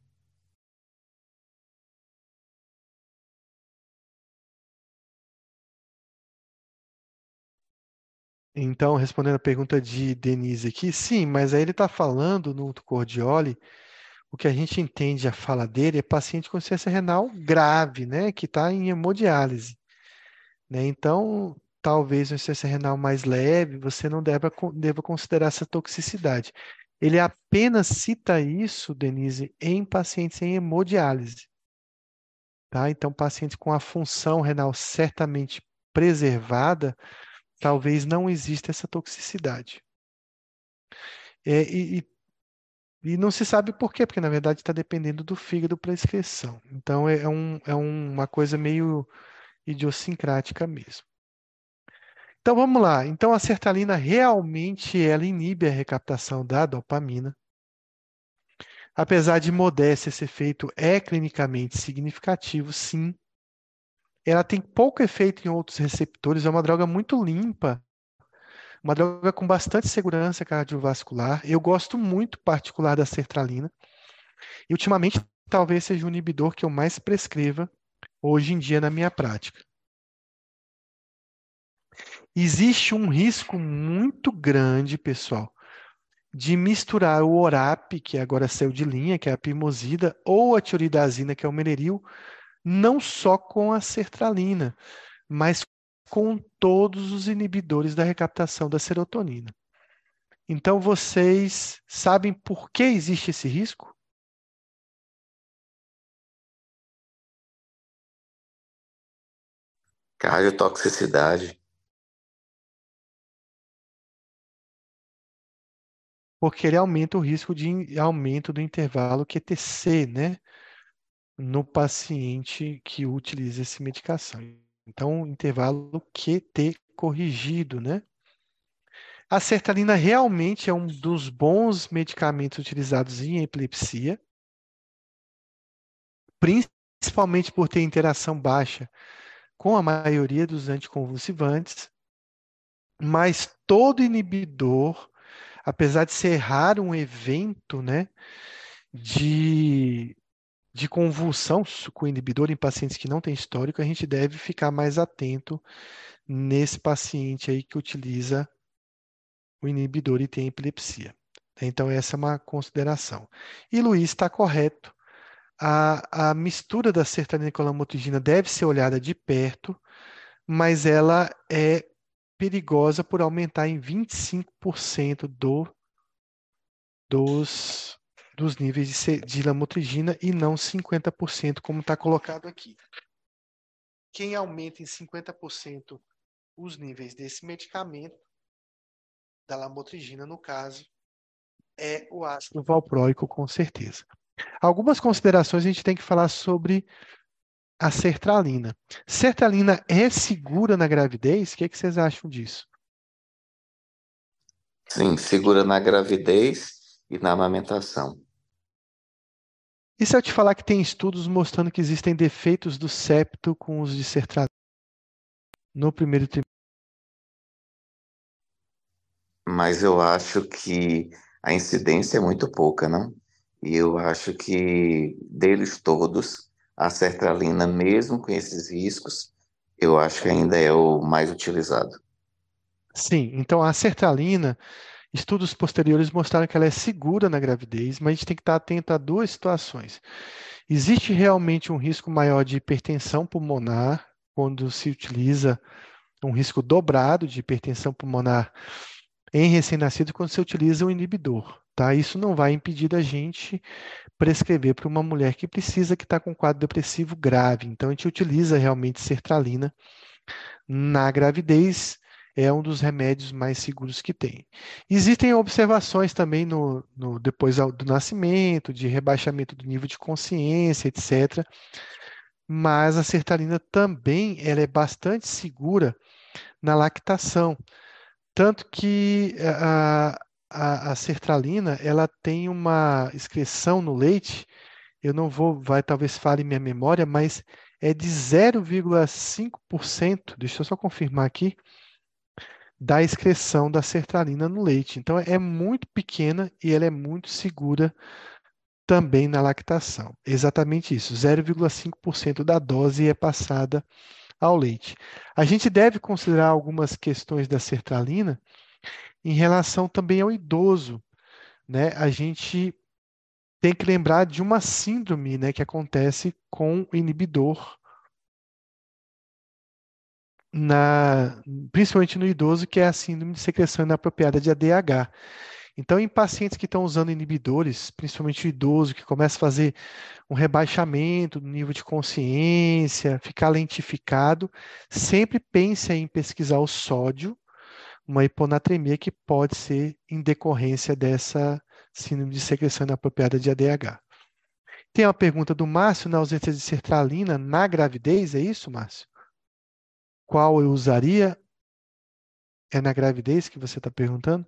Então, respondendo a pergunta de Denise aqui, sim, mas aí ele está falando no Cordioli, o que a gente entende a fala dele é paciente com insuficiência renal grave, né, que está em hemodiálise. Né? Então, talvez uma insuficiência renal mais leve, você não deva, considerar essa toxicidade. Ele apenas cita isso, Denise, em pacientes em hemodiálise. Tá? Então, pacientes com a função renal certamente preservada, talvez não exista essa toxicidade. É, e, e, não se sabe por quê, porque na verdade está dependendo do fígado para excreção. Então é, é, um, é uma coisa meio idiosincrática mesmo. Então vamos lá. Então a sertralina realmente ela inibe a recaptação da dopamina. Apesar de modéstia, esse efeito é clinicamente significativo, sim. Ela tem pouco efeito em outros receptores, é uma droga muito limpa, uma droga com bastante segurança cardiovascular. Eu gosto muito particular da sertralina. E ultimamente talvez seja o inibidor que eu mais prescreva hoje em dia na minha prática. Existe um risco muito grande, pessoal, de misturar o ORAP, que agora saiu de linha, que é a pimosida, ou a tioridazina, que é o meneril, não só com a sertralina, mas com todos os inibidores da recaptação da serotonina. Então, vocês sabem por que existe esse risco? Cardiotoxicidade. Porque ele aumenta o risco de aumento do intervalo QTC, né? No paciente que utiliza essa medicação. Então, intervalo QT corrigido, né? A sertralina realmente é um dos bons medicamentos utilizados em epilepsia, principalmente por ter interação baixa com a maioria dos anticonvulsivantes, mas todo inibidor, apesar de ser raro um evento, né, de de convulsão com inibidor em pacientes que não têm histórico, a gente deve ficar mais atento nesse paciente aí que utiliza o inibidor e tem epilepsia. Então, essa é uma consideração. E Luiz está correto. A, a mistura da sertralina com a lamotrigina deve ser olhada de perto, mas ela é perigosa por aumentar em 25% do, dos dos níveis de, de lamotrigina e não 50%, como está colocado aqui. Quem aumenta em 50% os níveis desse medicamento, da lamotrigina no caso, é o ácido valproico, com certeza. Algumas considerações a gente tem que falar sobre a sertralina. Sertralina é segura na gravidez? O que, é que vocês acham disso? Sim, segura na gravidez e na amamentação. E se eu te falar que tem estudos mostrando que existem defeitos do septo com os de sertralina no primeiro trimestre? Mas eu acho que a incidência é muito pouca, não? E eu acho que deles todos, a sertralina, mesmo com esses riscos, eu acho que ainda é o mais utilizado. Sim, então a sertralina Estudos posteriores mostraram que ela é segura na gravidez, mas a gente tem que estar atento a duas situações. Existe realmente um risco maior de hipertensão pulmonar quando se utiliza um risco dobrado de hipertensão pulmonar em recém-nascido quando se utiliza um inibidor. Tá? Isso não vai impedir da gente prescrever para uma mulher que precisa, que está com quadro depressivo grave. Então, a gente utiliza realmente sertralina na gravidez é um dos remédios mais seguros que tem. Existem observações também no, no depois do nascimento, de rebaixamento do nível de consciência, etc. Mas a sertralina também ela é bastante segura na lactação, tanto que a, a, a sertralina ela tem uma excreção no leite. Eu não vou, vai talvez fale minha memória, mas é de 0,5%. Deixa eu só confirmar aqui da excreção da sertralina no leite. Então, é muito pequena e ela é muito segura também na lactação. Exatamente isso, 0,5% da dose é passada ao leite. A gente deve considerar algumas questões da sertralina em relação também ao idoso, né? A gente tem que lembrar de uma síndrome, né, que acontece com o inibidor na, principalmente no idoso, que é a síndrome de secreção inapropriada de ADH. Então, em pacientes que estão usando inibidores, principalmente o idoso, que começa a fazer um rebaixamento do nível de consciência, ficar lentificado, sempre pense em pesquisar o sódio, uma hiponatremia que pode ser em decorrência dessa síndrome de secreção inapropriada de ADH. Tem uma pergunta do Márcio, na ausência de sertralina na gravidez, é isso, Márcio? Qual eu usaria? É na gravidez que você está perguntando?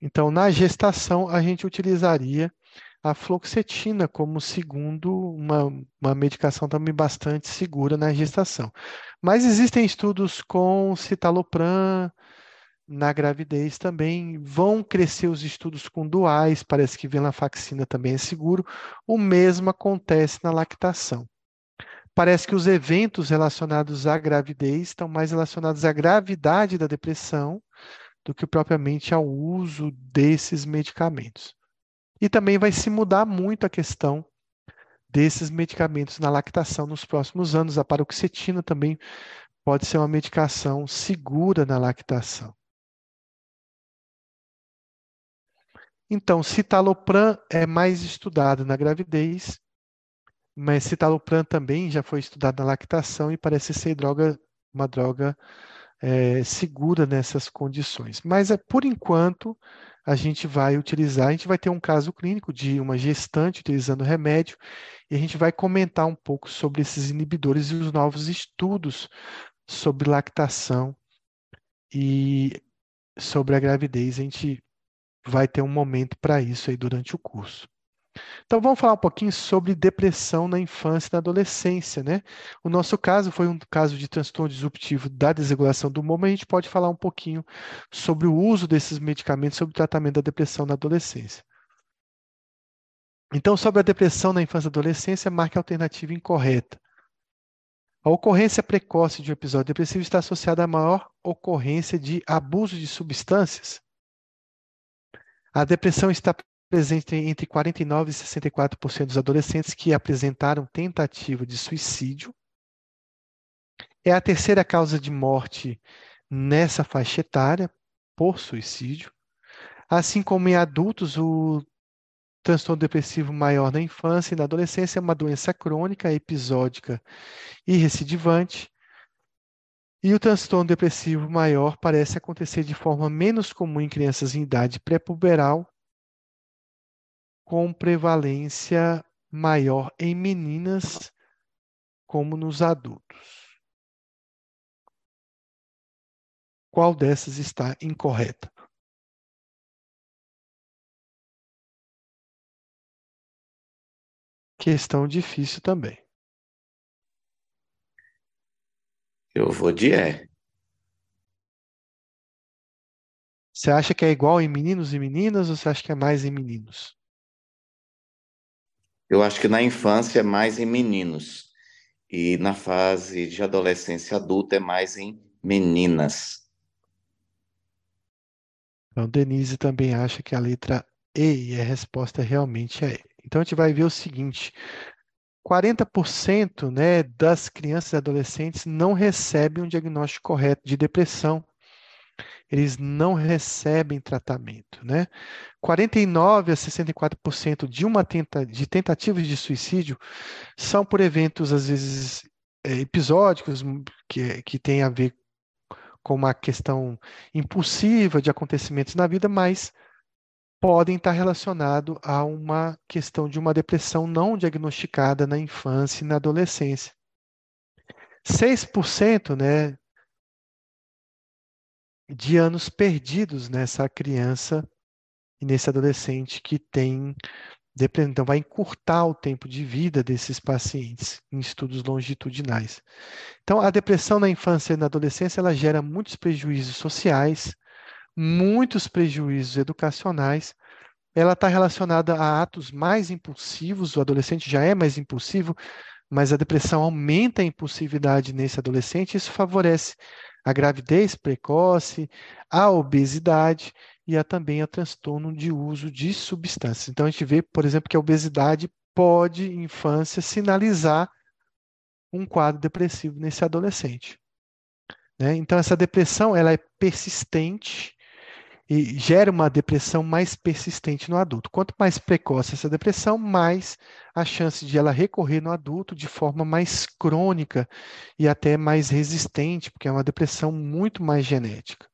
Então, na gestação, a gente utilizaria a fluoxetina como segundo uma, uma medicação também bastante segura na gestação. Mas existem estudos com citalopram na gravidez também, vão crescer os estudos com duais, parece que venlafaxina também é seguro. O mesmo acontece na lactação. Parece que os eventos relacionados à gravidez estão mais relacionados à gravidade da depressão do que propriamente ao uso desses medicamentos. E também vai se mudar muito a questão desses medicamentos na lactação nos próximos anos. A paroxetina também pode ser uma medicação segura na lactação. Então, citalopram é mais estudado na gravidez, mas citalopram também já foi estudado na lactação e parece ser droga, uma droga é, segura nessas condições. Mas, é, por enquanto, a gente vai utilizar, a gente vai ter um caso clínico de uma gestante utilizando remédio, e a gente vai comentar um pouco sobre esses inibidores e os novos estudos sobre lactação e sobre a gravidez. A gente vai ter um momento para isso aí durante o curso. Então vamos falar um pouquinho sobre depressão na infância e na adolescência, né? O nosso caso foi um caso de transtorno disruptivo da desregulação do humor, mas a gente pode falar um pouquinho sobre o uso desses medicamentos, sobre o tratamento da depressão na adolescência. Então, sobre a depressão na infância e adolescência, marque a alternativa incorreta. A ocorrência precoce de um episódio depressivo está associada à maior ocorrência de abuso de substâncias. A depressão está presente entre 49% e 64% dos adolescentes que apresentaram tentativa de suicídio. É a terceira causa de morte nessa faixa etária por suicídio. Assim como em adultos, o transtorno depressivo maior na infância e na adolescência é uma doença crônica, episódica e recidivante. E o transtorno depressivo maior parece acontecer de forma menos comum em crianças em idade pré-puberal com prevalência maior em meninas como nos adultos. Qual dessas está incorreta? Questão difícil também. Eu vou de E. Você acha que é igual em meninos e meninas ou você acha que é mais em meninos? Eu acho que na infância é mais em meninos e na fase de adolescência adulta é mais em meninas. Então, Denise também acha que a letra E e a resposta realmente é E. Então, a gente vai ver o seguinte: 40% né, das crianças e adolescentes não recebem um diagnóstico correto de depressão eles não recebem tratamento, né? 49 a 64% de uma tenta, de tentativas de suicídio são por eventos às vezes é, episódicos que que tem a ver com uma questão impulsiva de acontecimentos na vida, mas podem estar relacionados a uma questão de uma depressão não diagnosticada na infância e na adolescência. 6%, né, de anos perdidos nessa criança e nesse adolescente que tem Então, vai encurtar o tempo de vida desses pacientes em estudos longitudinais. Então, a depressão na infância e na adolescência, ela gera muitos prejuízos sociais, muitos prejuízos educacionais. Ela está relacionada a atos mais impulsivos, o adolescente já é mais impulsivo, mas a depressão aumenta a impulsividade nesse adolescente, isso favorece a gravidez precoce, a obesidade e a, também o transtorno de uso de substâncias. Então, a gente vê, por exemplo, que a obesidade pode, em infância, sinalizar um quadro depressivo nesse adolescente. Né? Então, essa depressão ela é persistente e gera uma depressão mais persistente no adulto. Quanto mais precoce essa depressão, mais a chance de ela recorrer no adulto de forma mais crônica e até mais resistente, porque é uma depressão muito mais genética.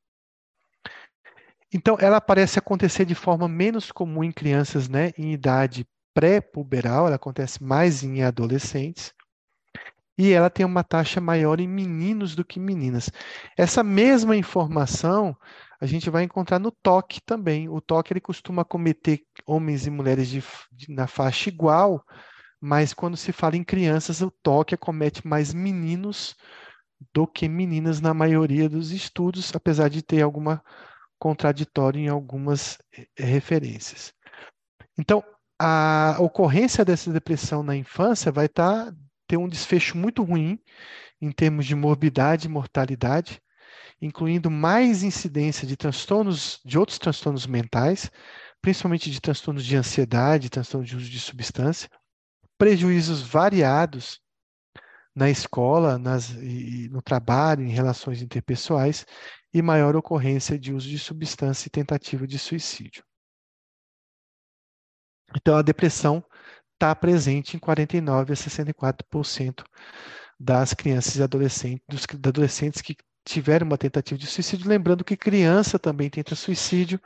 Então, ela parece acontecer de forma menos comum em crianças né, em idade pré-puberal, ela acontece mais em adolescentes, e ela tem uma taxa maior em meninos do que meninas. Essa mesma informação a gente vai encontrar no toque também. O toque ele costuma cometer homens e mulheres de, de, na faixa igual, mas quando se fala em crianças, o toque acomete mais meninos do que meninas na maioria dos estudos, apesar de ter alguma contraditório em algumas eh, referências. Então, a ocorrência dessa depressão na infância vai tá, ter um desfecho muito ruim em termos de morbidade e mortalidade, incluindo mais incidência de transtornos, de outros transtornos mentais, principalmente de transtornos de ansiedade, transtornos de uso de substância, prejuízos variados na escola, nas, e, no trabalho, em relações interpessoais, e maior ocorrência de uso de substância e tentativa de suicídio. Então, a depressão está presente em 49 a 64% das crianças e adolescentes, dos adolescentes que tiveram uma tentativa de suicídio, lembrando que criança também tenta suicídio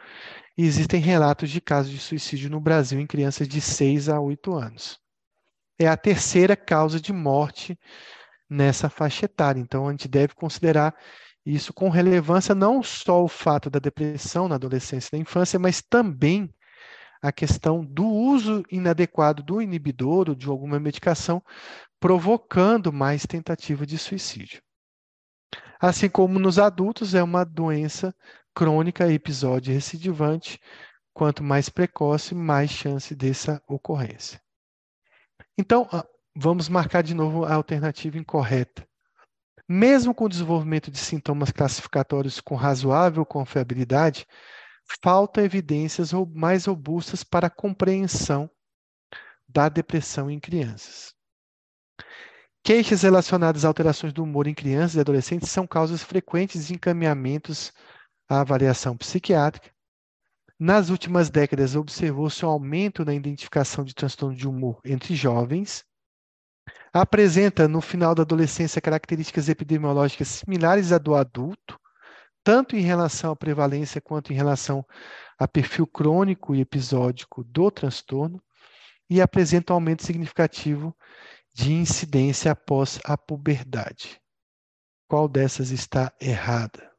e existem relatos de casos de suicídio no Brasil em crianças de 6 a 8 anos. É a terceira causa de morte nessa faixa etária, então a gente deve considerar isso com relevância não só o fato da depressão na adolescência e na infância, mas também a questão do uso inadequado do inibidor ou de alguma medicação, provocando mais tentativa de suicídio. Assim como nos adultos, é uma doença crônica episódio recidivante. Quanto mais precoce, mais chance dessa ocorrência. Então, ah, vamos marcar de novo a alternativa incorreta. Mesmo com o desenvolvimento de sintomas classificatórios com razoável confiabilidade, faltam evidências mais robustas para a compreensão da depressão em crianças. Queixas relacionadas a alterações do humor em crianças e adolescentes são causas frequentes de encaminhamentos à avaliação psiquiátrica. Nas últimas décadas, observou-se um aumento na identificação de transtorno de humor entre jovens, apresenta no final da adolescência características epidemiológicas similares à do adulto, tanto em relação à prevalência quanto em relação a perfil crônico e episódico do transtorno, e apresenta um aumento significativo de incidência após a puberdade. Qual dessas está errada?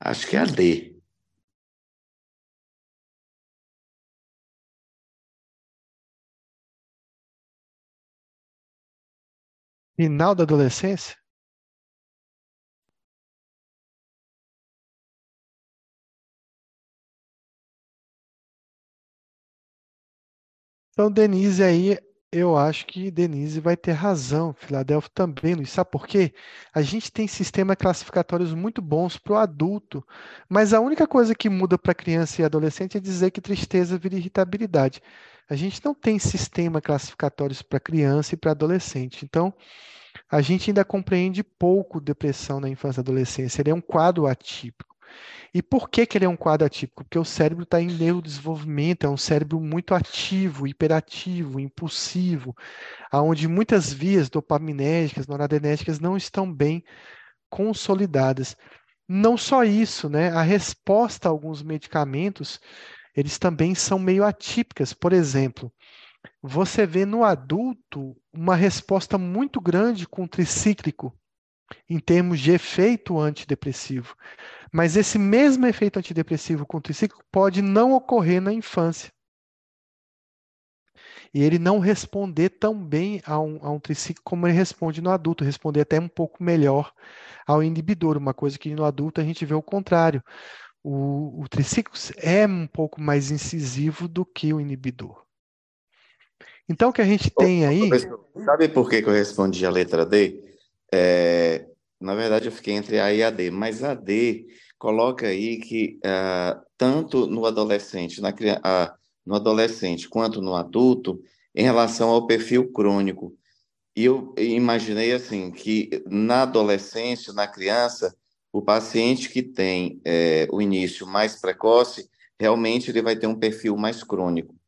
Acho que é a D. Final da adolescência? Então, Denise aí eu acho que Denise vai ter razão, Filadélfia também, Luiz. Sabe por quê? A gente tem sistemas classificatórios muito bons para o adulto, mas a única coisa que muda para criança e adolescente é dizer que tristeza vira irritabilidade. A gente não tem sistema classificatórios para criança e para adolescente. Então, a gente ainda compreende pouco depressão na infância e adolescência. Ele é um quadro atípico. E por que, que ele é um quadro atípico? Porque o cérebro está em neurodesenvolvimento, é um cérebro muito ativo, hiperativo, impulsivo, onde muitas vias dopaminérgicas, noradrenérgicas não estão bem consolidadas. Não só isso, né? A resposta a alguns medicamentos, eles também são meio atípicas. Por exemplo, você vê no adulto uma resposta muito grande com o tricíclico, em termos de efeito antidepressivo. Mas esse mesmo efeito antidepressivo com o tricíclico pode não ocorrer na infância. E ele não responder tão bem a um, a um tricíclico como ele responde no adulto, responder até um pouco melhor ao inibidor, uma coisa que no adulto a gente vê o contrário. O, o tricíclico é um pouco mais incisivo do que o inibidor. Então, o que a gente tem aí. Sabe por que, que eu respondi a letra D? É, na verdade, eu fiquei entre A e a D, mas a D coloca aí que uh, tanto no adolescente, na, uh, no adolescente quanto no adulto, em relação ao perfil crônico. E eu imaginei assim que na adolescência, na criança, o paciente que tem é, o início mais precoce, realmente ele vai ter um perfil mais crônico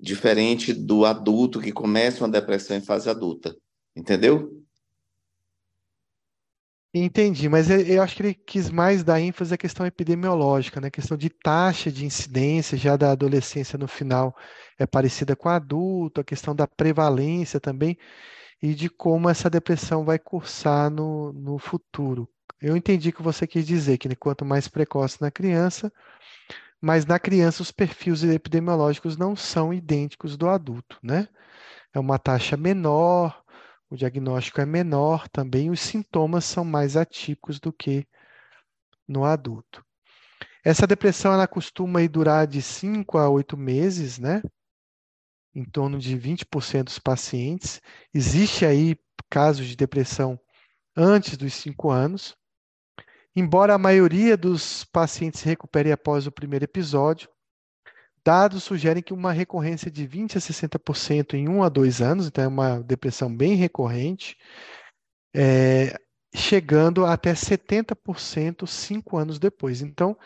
diferente do adulto que começa uma depressão em fase adulta. Entendeu? Entendi, mas eu acho que ele quis mais dar ênfase à questão epidemiológica, né? Questão de taxa de incidência já da adolescência no final é parecida com adulto, a questão da prevalência também e de como essa depressão vai cursar no, no futuro. Eu entendi que você quis dizer que quanto mais precoce na criança, mas na criança os perfis epidemiológicos não são idênticos do adulto, né? É uma taxa menor, o diagnóstico é menor também, os sintomas são mais atípicos do que no adulto. Essa depressão ela costuma durar de 5 a 8 meses, né? Em torno de 20% dos pacientes. Existe aí casos de depressão antes dos 5 anos. Embora a maioria dos pacientes se recupere após o primeiro episódio, dados sugerem que uma recorrência de 20 a 60% em 1 a 2 anos, então é uma depressão bem recorrente, é, chegando até 70% cinco anos depois. Então,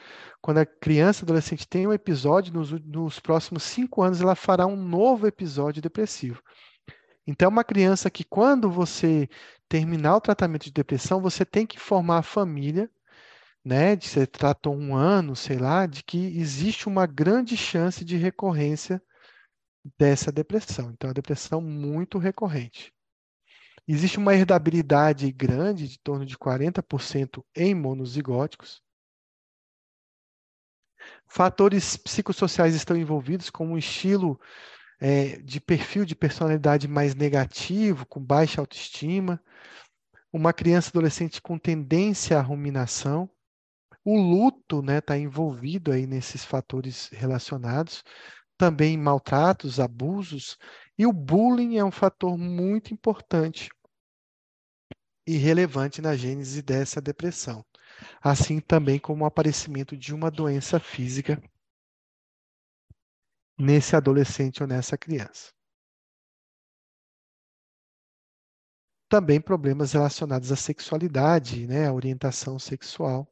quando a criança, adolescente tem um episódio, nos, nos próximos cinco anos ela fará um novo episódio depressivo. Então, uma criança que, quando você terminar o tratamento de depressão, você tem que informar a família, né, de você tratou um ano, sei lá, de que existe uma grande chance de recorrência dessa depressão. Então, é a depressão muito recorrente. Existe uma herdabilidade grande, de torno de 40% em monozigóticos. Fatores psicossociais estão envolvidos, como um estilo é, de perfil de personalidade mais negativo, com baixa autoestima, uma criança adolescente com tendência à ruminação. O luto está né, tá envolvido aí nesses fatores relacionados, também maltratos, abusos, e o bullying é um fator muito importante e relevante na gênese dessa depressão, assim também como o aparecimento de uma doença física nesse adolescente ou nessa criança. Também problemas relacionados à sexualidade, né, à orientação sexual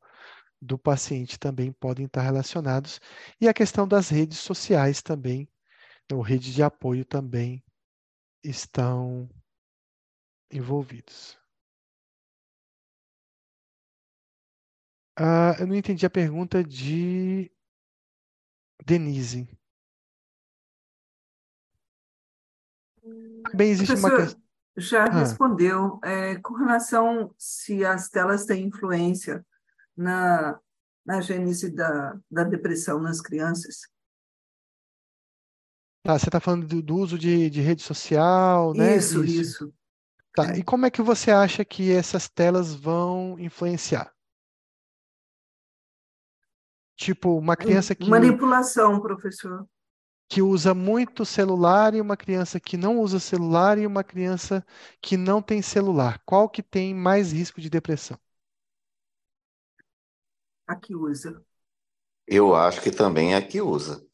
do paciente também podem estar relacionados. E a questão das redes sociais também, ou rede de apoio também estão envolvidos. Ah, eu não entendi a pergunta de Denise. Também existe uma questão. Já ah. respondeu é, com relação se as telas têm influência na, na gênese da, da depressão nas crianças. Tá, você está falando do, do, uso de, de rede social, né? Isso, isso. isso. Tá, é. e como é que você acha que essas telas vão influenciar? Tipo, uma criança que. Manipulação, professor que usa muito celular e uma criança que não usa celular e uma criança que não tem celular? Qual que tem mais risco de depressão? A que usa. Eu acho que também é a que usa.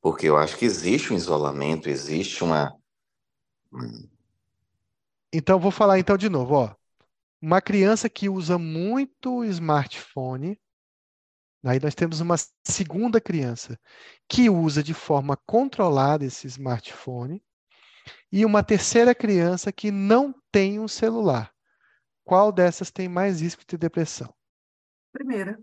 Porque eu acho que existe um isolamento, existe uma. Então, vou falar então de novo, ó. Uma criança que usa muito smartphone Aí nós temos uma segunda criança que usa de forma controlada esse smartphone e uma terceira criança que não tem um celular. Qual dessas tem mais risco de depressão? Primeira.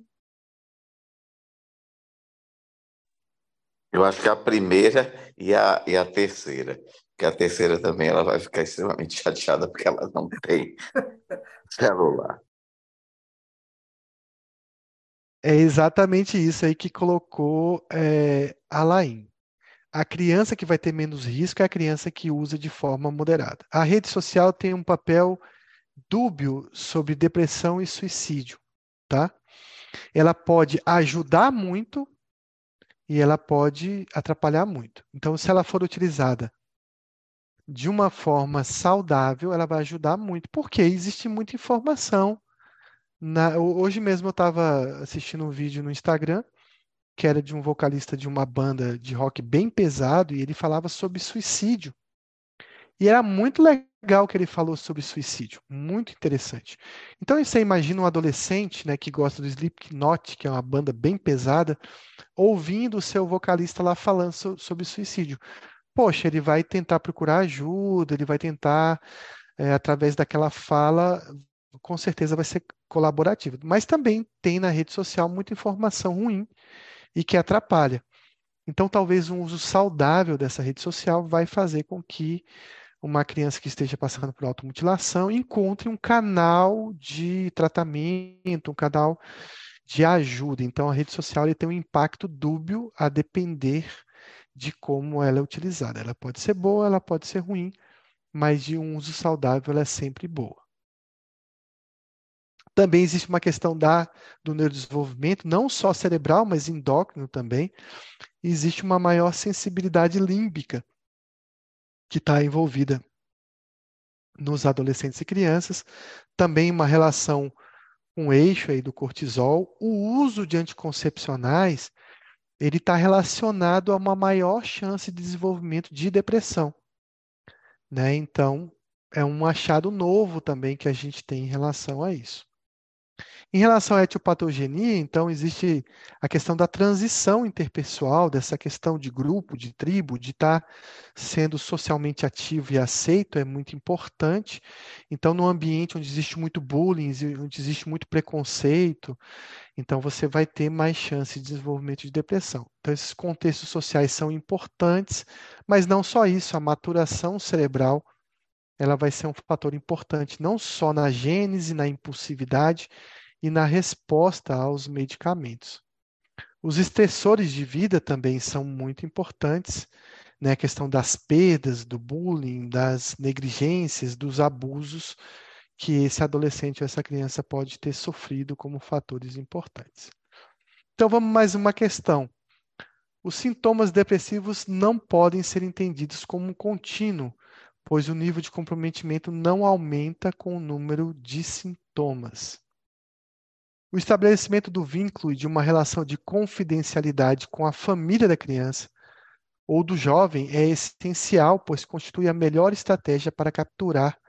Eu acho que a primeira e a, e a terceira. Porque a terceira também ela vai ficar extremamente chateada porque ela não tem celular. É exatamente isso aí que colocou é, a Laim. A criança que vai ter menos risco é a criança que usa de forma moderada. A rede social tem um papel dúbio sobre depressão e suicídio, tá? Ela pode ajudar muito e ela pode atrapalhar muito. Então, se ela for utilizada de uma forma saudável, ela vai ajudar muito, porque existe muita informação na, hoje mesmo eu estava assistindo um vídeo no Instagram que era de um vocalista de uma banda de rock bem pesado e ele falava sobre suicídio. E era muito legal que ele falou sobre suicídio, muito interessante. Então você imagina um adolescente, né, que gosta do Slipknot, que é uma banda bem pesada, ouvindo o seu vocalista lá falando so, sobre suicídio. Poxa, ele vai tentar procurar ajuda, ele vai tentar, é, através daquela fala, com certeza vai ser colaborativo. Mas também tem na rede social muita informação ruim e que atrapalha. Então, talvez um uso saudável dessa rede social vai fazer com que uma criança que esteja passando por automutilação encontre um canal de tratamento, um canal de ajuda. Então, a rede social tem um impacto dúbio a depender de como ela é utilizada. Ela pode ser boa, ela pode ser ruim, mas de um uso saudável ela é sempre boa. Também existe uma questão da, do neurodesenvolvimento, não só cerebral, mas endócrino também. Existe uma maior sensibilidade límbica que está envolvida nos adolescentes e crianças. Também uma relação com o eixo aí do cortisol. O uso de anticoncepcionais ele está relacionado a uma maior chance de desenvolvimento de depressão. Né? Então, é um achado novo também que a gente tem em relação a isso. Em relação à etiopatogenia, então, existe a questão da transição interpessoal, dessa questão de grupo, de tribo, de estar sendo socialmente ativo e aceito, é muito importante. Então, no ambiente onde existe muito bullying, onde existe muito preconceito, então você vai ter mais chance de desenvolvimento de depressão. Então, esses contextos sociais são importantes, mas não só isso, a maturação cerebral ela vai ser um fator importante não só na gênese, na impulsividade, e na resposta aos medicamentos. Os estressores de vida também são muito importantes, né? a questão das perdas, do bullying, das negligências, dos abusos que esse adolescente ou essa criança pode ter sofrido como fatores importantes. Então vamos mais uma questão. Os sintomas depressivos não podem ser entendidos como um contínuo, pois o nível de comprometimento não aumenta com o número de sintomas. O estabelecimento do vínculo e de uma relação de confidencialidade com a família da criança ou do jovem é essencial, pois constitui a melhor estratégia para capturar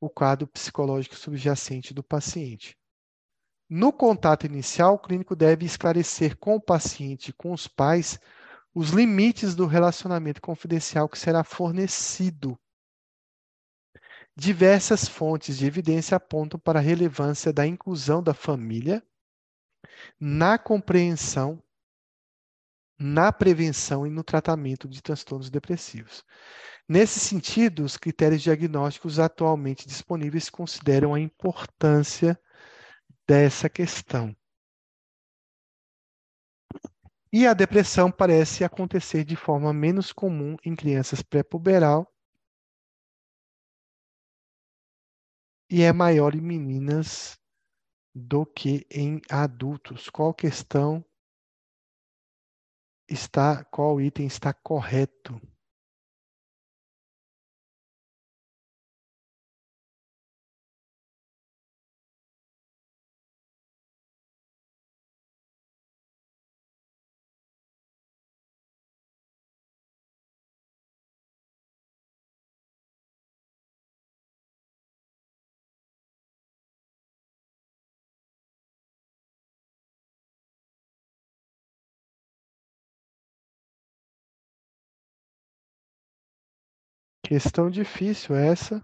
o quadro psicológico subjacente do paciente. No contato inicial, o clínico deve esclarecer com o paciente e com os pais os limites do relacionamento confidencial que será fornecido. Diversas fontes de evidência apontam para a relevância da inclusão da família na compreensão, na prevenção e no tratamento de transtornos depressivos. Nesse sentido, os critérios diagnósticos atualmente disponíveis consideram a importância dessa questão. E a depressão parece acontecer de forma menos comum em crianças pré-puberal e é maior em meninas do que em adultos. Qual questão está, qual item está correto? Questão difícil essa.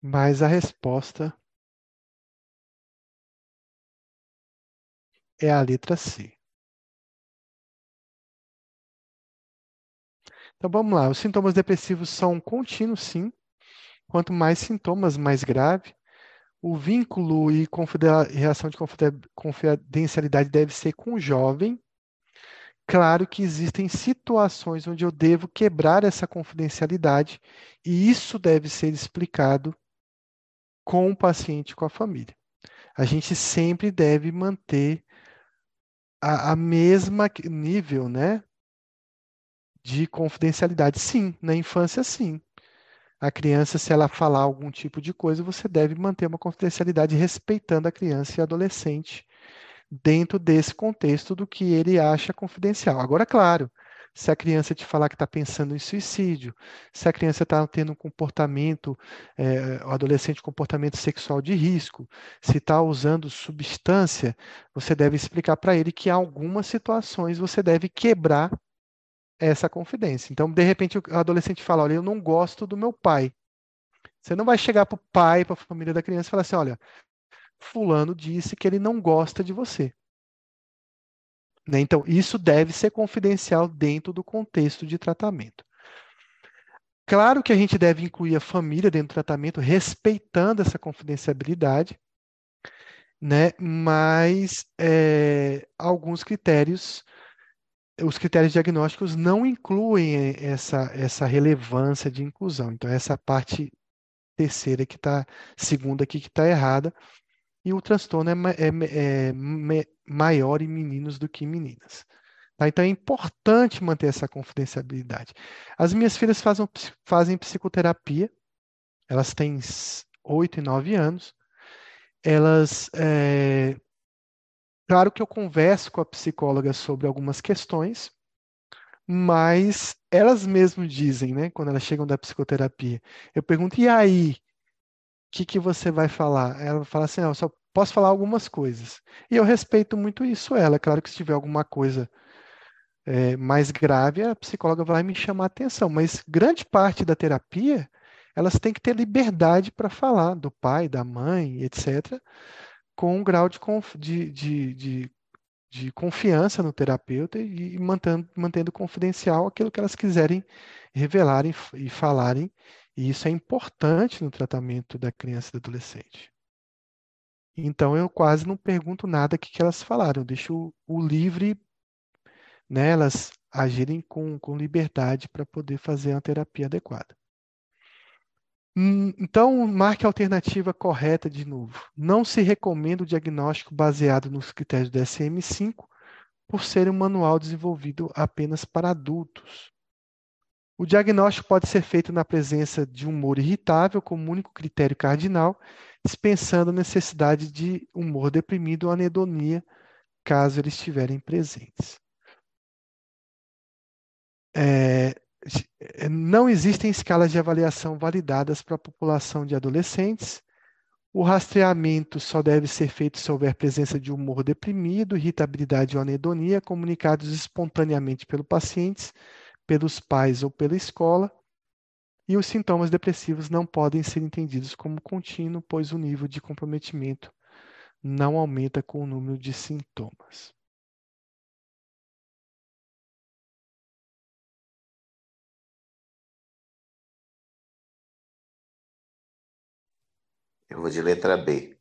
Mas a resposta é a letra C. Então vamos lá, os sintomas depressivos são contínuos, sim. Quanto mais sintomas, mais grave. O vínculo e reação de confidencialidade deve ser com o jovem. Claro que existem situações onde eu devo quebrar essa confidencialidade e isso deve ser explicado com o paciente, com a família. A gente sempre deve manter a, a mesma nível, né, de confidencialidade. Sim, na infância, sim. A criança, se ela falar algum tipo de coisa, você deve manter uma confidencialidade respeitando a criança e adolescente dentro desse contexto do que ele acha confidencial. Agora, claro, se a criança te falar que está pensando em suicídio, se a criança está tendo um comportamento, é, o adolescente comportamento sexual de risco, se está usando substância, você deve explicar para ele que em algumas situações você deve quebrar essa confidência. Então, de repente, o adolescente fala: Olha, eu não gosto do meu pai. Você não vai chegar para o pai, para a família da criança e falar assim: Olha, Fulano disse que ele não gosta de você. Né? Então, isso deve ser confidencial dentro do contexto de tratamento. Claro que a gente deve incluir a família dentro do tratamento, respeitando essa confidencialidade, né? mas é, alguns critérios os critérios diagnósticos não incluem essa, essa relevância de inclusão. Então, essa parte terceira que está, segunda aqui que está errada, e o transtorno é, é, é, maior em meninos do que em meninas. Tá? Então, é importante manter essa confidencialidade. As minhas filhas fazem, fazem psicoterapia, elas têm 8 e 9 anos, elas é, Claro que eu converso com a psicóloga sobre algumas questões, mas elas mesmas dizem, né, quando elas chegam da psicoterapia, eu pergunto, e aí? O que, que você vai falar? Ela fala assim, eu só posso falar algumas coisas. E eu respeito muito isso ela. Claro que se tiver alguma coisa é, mais grave, a psicóloga vai me chamar a atenção. Mas grande parte da terapia, elas têm que ter liberdade para falar do pai, da mãe, etc com um grau de, de, de, de, de confiança no terapeuta e mantendo, mantendo confidencial aquilo que elas quiserem revelarem e falarem. E isso é importante no tratamento da criança e do adolescente. Então eu quase não pergunto nada que, que elas falaram, eu deixo o, o livre, né, elas agirem com, com liberdade para poder fazer uma terapia adequada. Hum, então, marque a alternativa correta de novo. Não se recomenda o diagnóstico baseado nos critérios do DSM-5 por ser um manual desenvolvido apenas para adultos. O diagnóstico pode ser feito na presença de humor irritável como único critério cardinal, dispensando a necessidade de humor deprimido ou anedonia, caso eles estiverem presentes. É, é, não existem escalas de avaliação validadas para a população de adolescentes. O rastreamento só deve ser feito se houver presença de humor deprimido, irritabilidade ou anedonia, comunicados espontaneamente pelo paciente, pelos pais ou pela escola. E os sintomas depressivos não podem ser entendidos como contínuo, pois o nível de comprometimento não aumenta com o número de sintomas. Eu vou de letra B.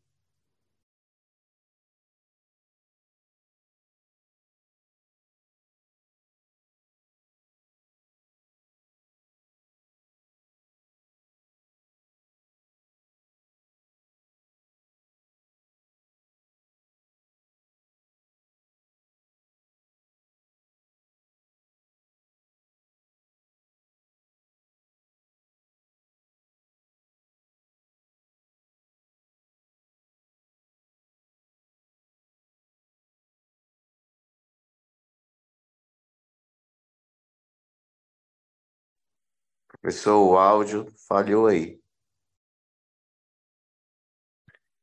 Professor, o áudio falhou aí.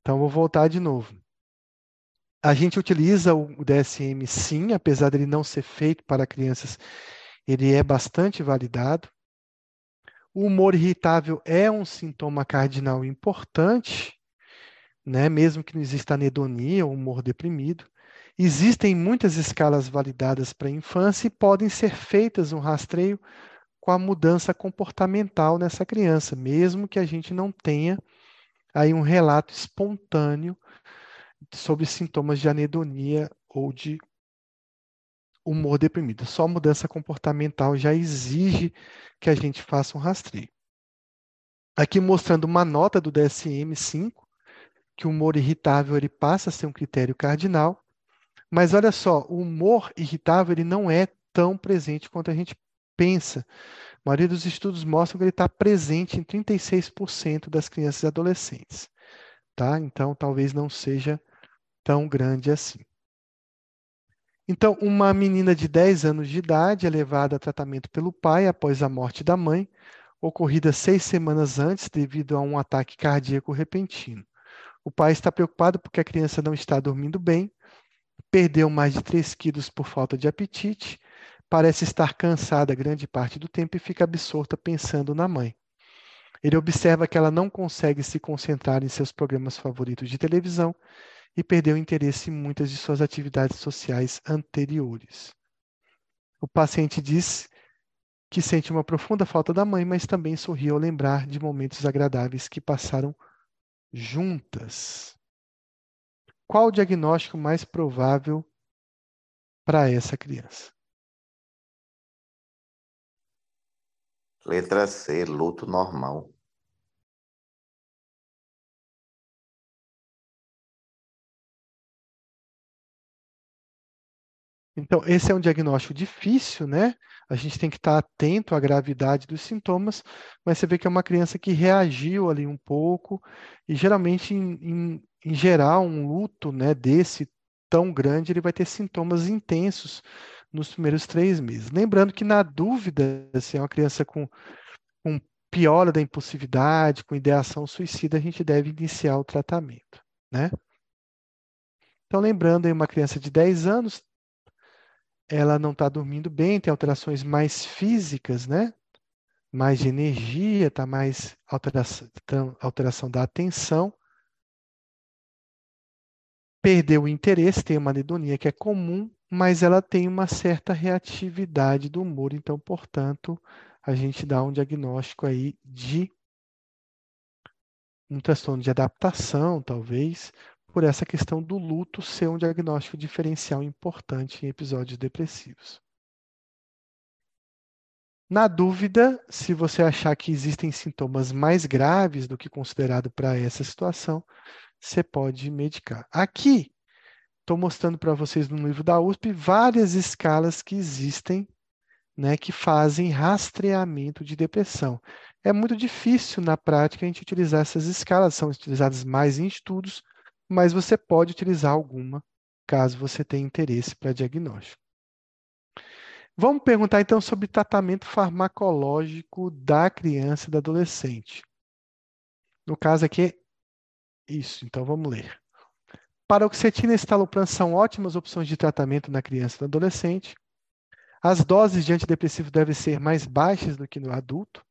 Então, vou voltar de novo. A gente utiliza o DSM sim, apesar dele não ser feito para crianças, ele é bastante validado. O humor irritável é um sintoma cardinal importante, né? mesmo que não exista anedonia ou humor deprimido. Existem muitas escalas validadas para a infância e podem ser feitas um rastreio com a mudança comportamental nessa criança, mesmo que a gente não tenha aí um relato espontâneo sobre sintomas de anedonia ou de humor deprimido. Só mudança comportamental já exige que a gente faça um rastreio. Aqui mostrando uma nota do DSM-5, que o humor irritável ele passa a ser um critério cardinal, mas olha só, o humor irritável ele não é tão presente quanto a gente pensa. A maioria dos estudos mostram que ele está presente em 36% das crianças e adolescentes. Tá? Então, talvez não seja tão grande assim. Então, uma menina de 10 anos de idade é levada a tratamento pelo pai após a morte da mãe, ocorrida seis semanas antes devido a um ataque cardíaco repentino. O pai está preocupado porque a criança não está dormindo bem, perdeu mais de 3 quilos por falta de apetite, parece estar cansada grande parte do tempo e fica absorta pensando na mãe. Ele observa que ela não consegue se concentrar em seus programas favoritos de televisão e perdeu interesse em muitas de suas atividades sociais anteriores. O paciente diz que sente uma profunda falta da mãe, mas também sorri ao lembrar de momentos agradáveis que passaram juntas. Qual o diagnóstico mais provável para essa criança? Letra C, luto normal. Então, esse é um diagnóstico difícil, né? A gente tem que estar atento à gravidade dos sintomas, mas você vê que é uma criança que reagiu ali um pouco, e geralmente, em, em, em geral, um luto né, desse tão grande, ele vai ter sintomas intensos nos primeiros três meses. Lembrando que, na dúvida, se é uma criança com, com piora da impulsividade, com ideação suicida, a gente deve iniciar o tratamento, né? Então, lembrando uma criança de 10 anos ela não está dormindo bem, tem alterações mais físicas, né? Mais de energia, tá mais alteração, alteração da atenção. Perdeu o interesse, tem uma anedonia que é comum, mas ela tem uma certa reatividade do humor, então, portanto, a gente dá um diagnóstico aí de um transtorno de adaptação, talvez, por essa questão do luto ser um diagnóstico diferencial importante em episódios depressivos. Na dúvida, se você achar que existem sintomas mais graves do que considerado para essa situação, você pode medicar. Aqui, estou mostrando para vocês no livro da USP várias escalas que existem, né, que fazem rastreamento de depressão. É muito difícil na prática a gente utilizar essas escalas, são utilizadas mais em estudos mas você pode utilizar alguma caso você tenha interesse para diagnóstico. Vamos perguntar então sobre tratamento farmacológico da criança e do adolescente. No caso aqui, isso, então vamos ler. Paroxetina e estalopram são ótimas opções de tratamento na criança e no adolescente. As doses de antidepressivo devem ser mais baixas do que no adulto.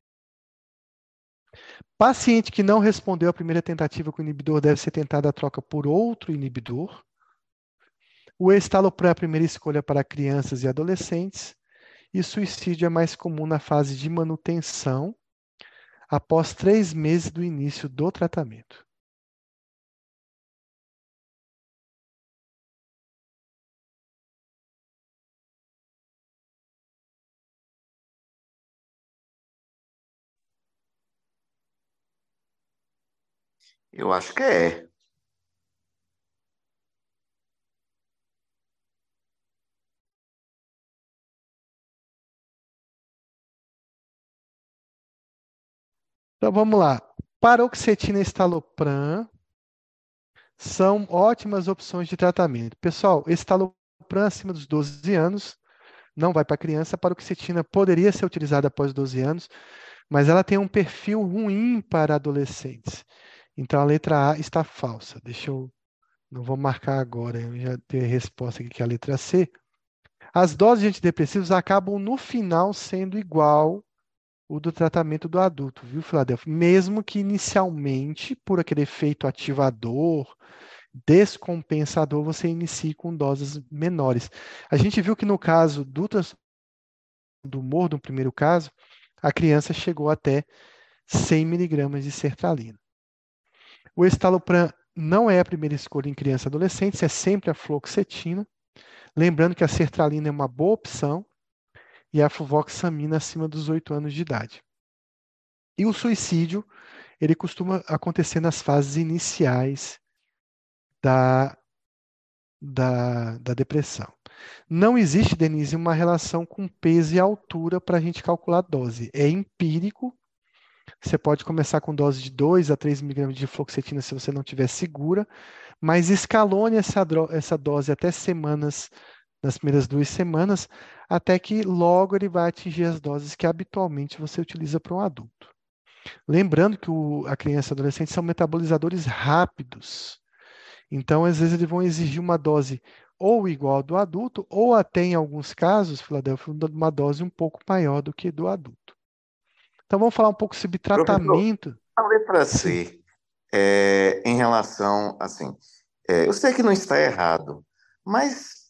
Paciente que não respondeu à primeira tentativa com o inibidor deve ser tentada a troca por outro inibidor. O estalopram é a primeira escolha para crianças e adolescentes. E suicídio é mais comum na fase de manutenção, após três meses do início do tratamento. Eu acho que é. Então vamos lá. Paroxetina e estalopram são ótimas opções de tratamento. Pessoal, estalopram acima dos 12 anos não vai para criança. Paroxetina poderia ser utilizada após 12 anos, mas ela tem um perfil ruim para adolescentes. Então a letra A está falsa. Deixa eu. Não vou marcar agora, eu já tenho a resposta aqui que é a letra C. As doses de antidepressivos acabam no final sendo igual o do tratamento do adulto, viu, Filadélfia? Mesmo que inicialmente, por aquele efeito ativador descompensador, você inicie com doses menores. A gente viu que no caso do, do humor, no primeiro caso, a criança chegou até 100 miligramas de sertralina. O estalopram não é a primeira escolha em criança e adolescente, é sempre a fluoxetina. Lembrando que a sertralina é uma boa opção e a fluvoxamina acima dos 8 anos de idade. E o suicídio, ele costuma acontecer nas fases iniciais da, da, da depressão. Não existe, Denise, uma relação com peso e altura para a gente calcular a dose. É empírico. Você pode começar com dose de 2 a 3 miligramas de fluoxetina se você não tiver segura, mas escalone essa, essa dose até semanas, nas primeiras duas semanas, até que logo ele vai atingir as doses que habitualmente você utiliza para um adulto. Lembrando que o, a criança e adolescente são metabolizadores rápidos. Então, às vezes, eles vão exigir uma dose ou igual do adulto, ou até em alguns casos, Filadélfia, uma dose um pouco maior do que do adulto. Então vamos falar um pouco sobre tratamento. A letra C, é, em relação, assim, é, eu sei que não está errado, mas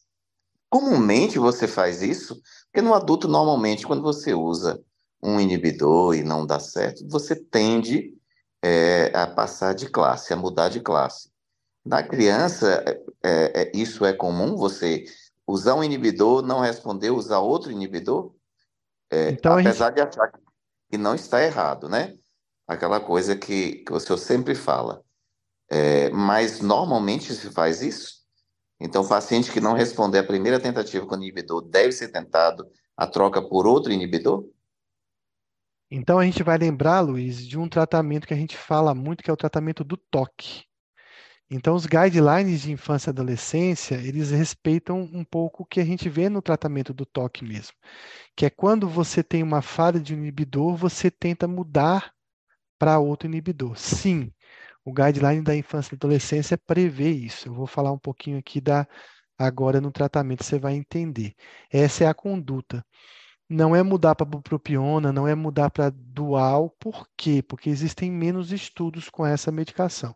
comumente você faz isso, porque no adulto, normalmente, quando você usa um inibidor e não dá certo, você tende é, a passar de classe, a mudar de classe. Na criança, é, é, isso é comum? Você usar um inibidor, não responder, usar outro inibidor? É, então, apesar gente... de achar que não está errado, né? Aquela coisa que, que o senhor sempre fala. É, mas normalmente se faz isso? Então, o paciente que não responder a primeira tentativa com o inibidor deve ser tentado a troca por outro inibidor? Então, a gente vai lembrar, Luiz, de um tratamento que a gente fala muito, que é o tratamento do toque. Então, os guidelines de infância e adolescência, eles respeitam um pouco o que a gente vê no tratamento do toque mesmo, que é quando você tem uma falha de um inibidor, você tenta mudar para outro inibidor. Sim, o guideline da infância e adolescência prevê isso. Eu vou falar um pouquinho aqui da agora no tratamento, você vai entender. Essa é a conduta. Não é mudar para bupropiona, não é mudar para dual, por quê? Porque existem menos estudos com essa medicação.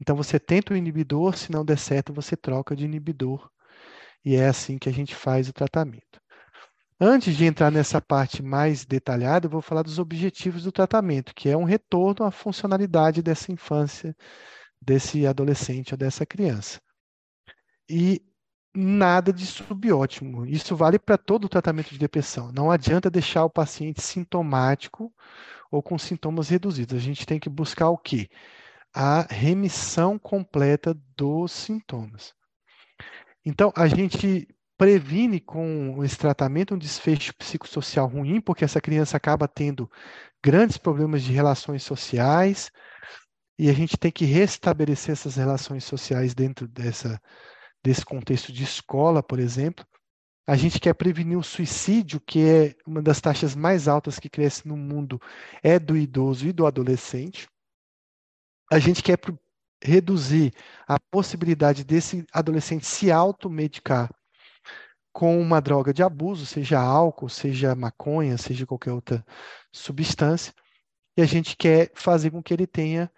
Então você tenta o inibidor, se não der certo, você troca de inibidor. E é assim que a gente faz o tratamento. Antes de entrar nessa parte mais detalhada, eu vou falar dos objetivos do tratamento, que é um retorno à funcionalidade dessa infância, desse adolescente ou dessa criança. E nada de subótimo. Isso vale para todo o tratamento de depressão. Não adianta deixar o paciente sintomático ou com sintomas reduzidos. A gente tem que buscar o quê? A remissão completa dos sintomas. Então, a gente previne com esse tratamento um desfecho psicossocial ruim, porque essa criança acaba tendo grandes problemas de relações sociais, e a gente tem que restabelecer essas relações sociais dentro dessa, desse contexto de escola, por exemplo. A gente quer prevenir o suicídio, que é uma das taxas mais altas que cresce no mundo, é do idoso e do adolescente a gente quer reduzir a possibilidade desse adolescente se automedicar com uma droga de abuso, seja álcool, seja maconha, seja qualquer outra substância, e a gente quer fazer com que ele tenha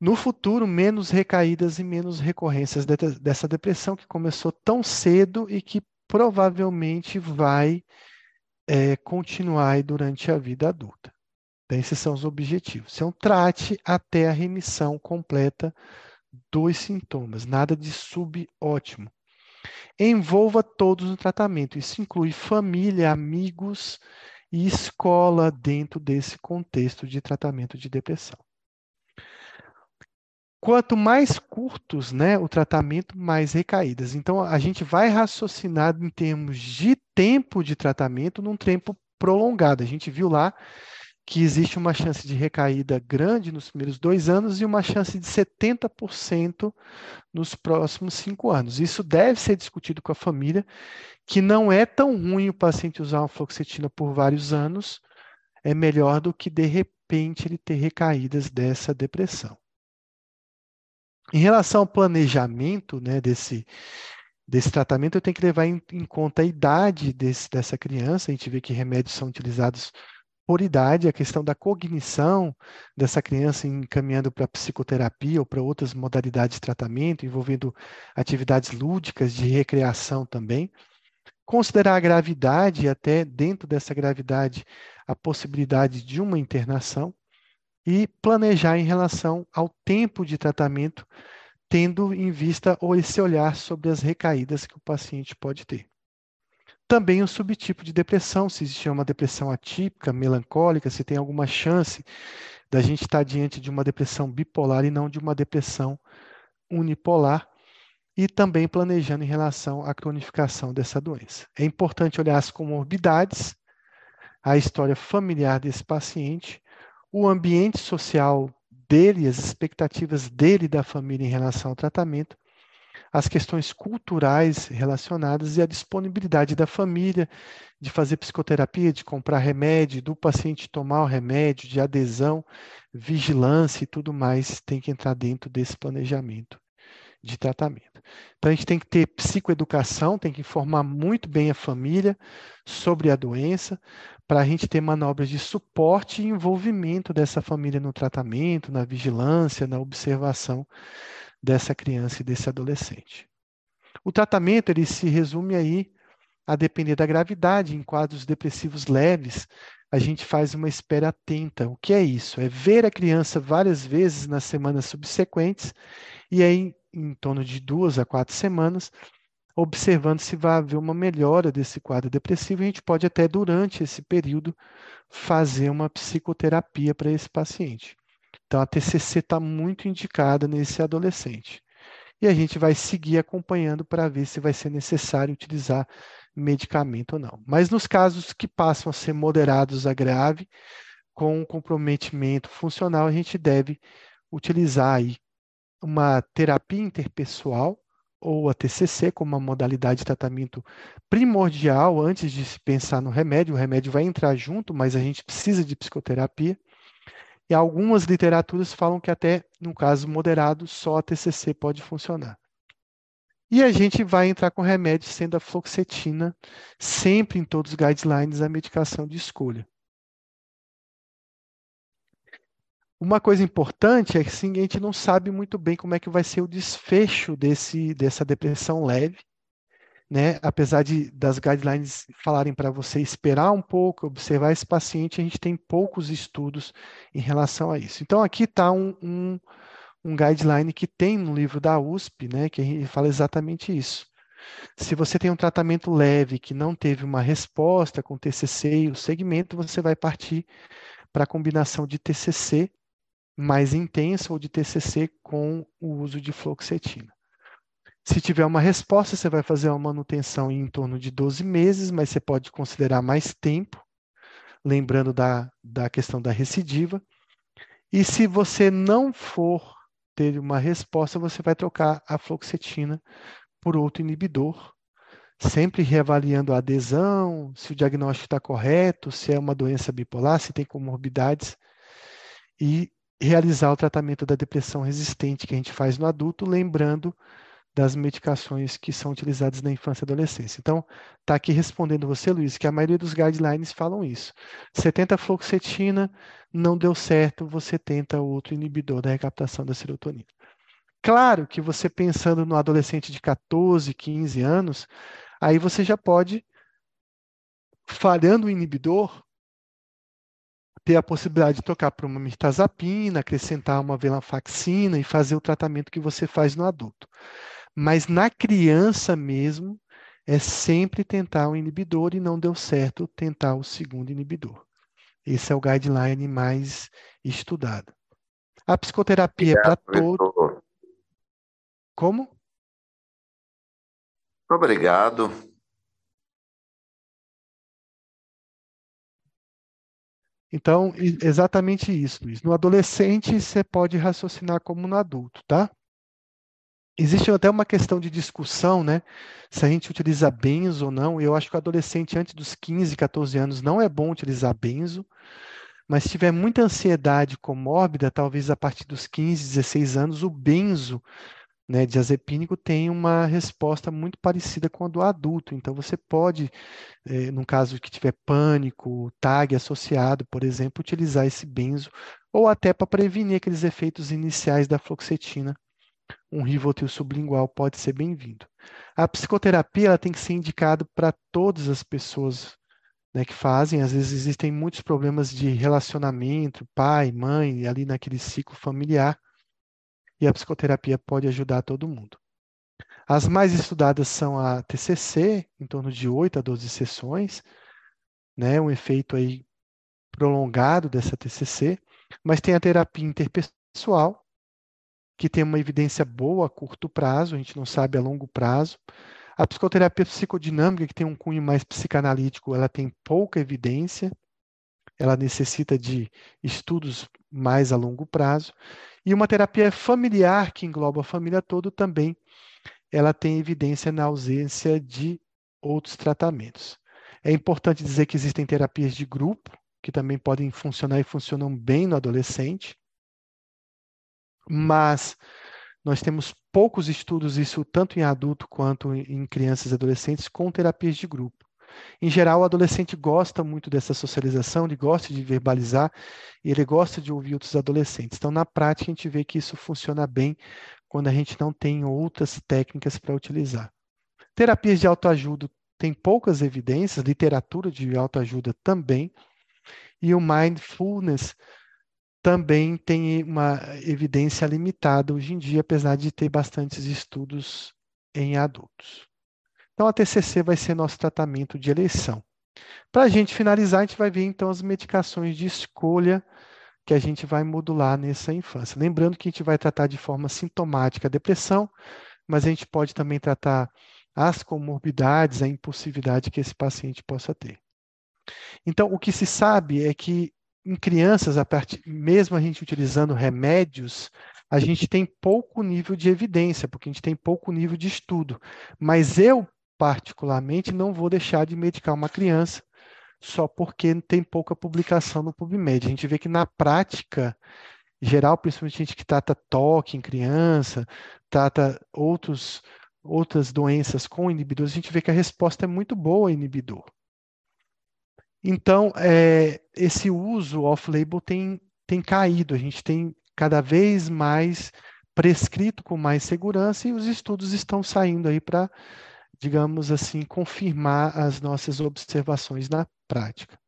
no futuro menos recaídas e menos recorrências dessa depressão que começou tão cedo e que provavelmente vai é, continuar durante a vida adulta. Então, esses são os objetivos. Então, trate até a remissão completa dos sintomas, nada de subótimo. Envolva todos no tratamento. Isso inclui família, amigos e escola dentro desse contexto de tratamento de depressão. Quanto mais curtos né, o tratamento, mais recaídas. Então, a gente vai raciocinar em termos de tempo de tratamento num tempo prolongado. A gente viu lá que existe uma chance de recaída grande nos primeiros dois anos e uma chance de 70% nos próximos cinco anos. Isso deve ser discutido com a família, que não é tão ruim o paciente usar uma fluoxetina por vários anos, é melhor do que de repente ele ter recaídas dessa depressão. Em relação ao planejamento né, desse, desse tratamento, eu tenho que levar em, em conta a idade desse, dessa criança. A gente vê que remédios são utilizados por idade, a questão da cognição dessa criança encaminhando para psicoterapia ou para outras modalidades de tratamento, envolvendo atividades lúdicas de recreação também. Considerar a gravidade até dentro dessa gravidade a possibilidade de uma internação e planejar em relação ao tempo de tratamento, tendo em vista ou esse olhar sobre as recaídas que o paciente pode ter. Também o subtipo de depressão, se existe uma depressão atípica, melancólica, se tem alguma chance da gente estar diante de uma depressão bipolar e não de uma depressão unipolar, e também planejando em relação à cronificação dessa doença. É importante olhar as comorbidades, a história familiar desse paciente, o ambiente social dele, as expectativas dele e da família em relação ao tratamento, as questões culturais relacionadas e a disponibilidade da família de fazer psicoterapia, de comprar remédio, do paciente tomar o remédio, de adesão, vigilância e tudo mais tem que entrar dentro desse planejamento de tratamento. Então a gente tem que ter psicoeducação, tem que informar muito bem a família sobre a doença, para a gente ter manobras de suporte e envolvimento dessa família no tratamento, na vigilância, na observação dessa criança e desse adolescente. O tratamento ele se resume aí a depender da gravidade. Em quadros depressivos leves, a gente faz uma espera atenta. O que é isso? É ver a criança várias vezes nas semanas subsequentes e aí em torno de duas a quatro semanas, observando se vai haver uma melhora desse quadro depressivo. A gente pode até durante esse período fazer uma psicoterapia para esse paciente. Então, a TCC está muito indicada nesse adolescente. E a gente vai seguir acompanhando para ver se vai ser necessário utilizar medicamento ou não. Mas nos casos que passam a ser moderados a grave, com comprometimento funcional, a gente deve utilizar aí uma terapia interpessoal ou a TCC como uma modalidade de tratamento primordial antes de se pensar no remédio. O remédio vai entrar junto, mas a gente precisa de psicoterapia. E algumas literaturas falam que até no caso moderado só a TCC pode funcionar. E a gente vai entrar com remédio sendo a fluoxetina, sempre em todos os guidelines a medicação de escolha. Uma coisa importante é que assim, a gente não sabe muito bem como é que vai ser o desfecho desse, dessa depressão leve, né? Apesar de das guidelines falarem para você esperar um pouco, observar esse paciente, a gente tem poucos estudos em relação a isso. Então aqui está um, um, um guideline que tem no livro da USP, né? Que fala exatamente isso. Se você tem um tratamento leve que não teve uma resposta com TCC e o segmento, você vai partir para a combinação de TCC mais intensa ou de TCC com o uso de fluoxetina. Se tiver uma resposta, você vai fazer uma manutenção em torno de 12 meses, mas você pode considerar mais tempo, lembrando da, da questão da recidiva. E se você não for ter uma resposta, você vai trocar a fluoxetina por outro inibidor, sempre reavaliando a adesão, se o diagnóstico está correto, se é uma doença bipolar, se tem comorbidades, e realizar o tratamento da depressão resistente que a gente faz no adulto, lembrando das medicações que são utilizadas na infância e adolescência. Então, está aqui respondendo você, Luiz, que a maioria dos guidelines falam isso. Você tenta fluoxetina, não deu certo, você tenta outro inibidor da recaptação da serotonina. Claro que você pensando no adolescente de 14, 15 anos, aí você já pode, falhando o inibidor, ter a possibilidade de trocar para uma mirtazapina, acrescentar uma venlafaxina e fazer o tratamento que você faz no adulto. Mas na criança mesmo, é sempre tentar um inibidor e não deu certo tentar o segundo inibidor. Esse é o guideline mais estudado. A psicoterapia é para todo. Como? Obrigado. Então, exatamente isso, Luiz. No adolescente, você pode raciocinar como no adulto, tá? Existe até uma questão de discussão, né? Se a gente utiliza benzo ou não. Eu acho que o adolescente antes dos 15, 14 anos não é bom utilizar benzo, mas se tiver muita ansiedade comórbida, talvez a partir dos 15, 16 anos, o benzo né, diazepínico tem uma resposta muito parecida com a do adulto. Então, você pode, eh, no caso que tiver pânico, TAG associado, por exemplo, utilizar esse benzo, ou até para prevenir aqueles efeitos iniciais da fluoxetina. Um Rivotril sublingual pode ser bem-vindo. A psicoterapia ela tem que ser indicada para todas as pessoas né, que fazem. Às vezes existem muitos problemas de relacionamento, pai, mãe, ali naquele ciclo familiar e a psicoterapia pode ajudar todo mundo. As mais estudadas são a TCC, em torno de 8 a 12 sessões, né, um efeito aí prolongado dessa TCC, mas tem a terapia interpessoal, que tem uma evidência boa a curto prazo, a gente não sabe a longo prazo. A psicoterapia psicodinâmica, que tem um cunho mais psicanalítico, ela tem pouca evidência, ela necessita de estudos mais a longo prazo. E uma terapia familiar, que engloba a família toda, também ela tem evidência na ausência de outros tratamentos. É importante dizer que existem terapias de grupo, que também podem funcionar e funcionam bem no adolescente, mas nós temos poucos estudos, isso tanto em adulto quanto em crianças e adolescentes, com terapias de grupo. Em geral, o adolescente gosta muito dessa socialização, ele gosta de verbalizar e ele gosta de ouvir outros adolescentes. Então, na prática, a gente vê que isso funciona bem quando a gente não tem outras técnicas para utilizar. Terapias de autoajuda tem poucas evidências, literatura de autoajuda também, e o mindfulness também tem uma evidência limitada hoje em dia, apesar de ter bastantes estudos em adultos. Então, a TCC vai ser nosso tratamento de eleição. Para a gente finalizar, a gente vai ver então as medicações de escolha que a gente vai modular nessa infância. Lembrando que a gente vai tratar de forma sintomática a depressão, mas a gente pode também tratar as comorbidades, a impulsividade que esse paciente possa ter. Então, o que se sabe é que em crianças, a partir, mesmo a gente utilizando remédios, a gente tem pouco nível de evidência, porque a gente tem pouco nível de estudo. Mas eu, particularmente, não vou deixar de medicar uma criança só porque tem pouca publicação no PubMed. A gente vê que na prática geral, principalmente gente que trata toque em criança, trata outros, outras doenças com inibidores, a gente vê que a resposta é muito boa inibidor. Então, é, esse uso off-label tem, tem caído, a gente tem cada vez mais prescrito com mais segurança e os estudos estão saindo aí para digamos assim, confirmar as nossas observações na prática.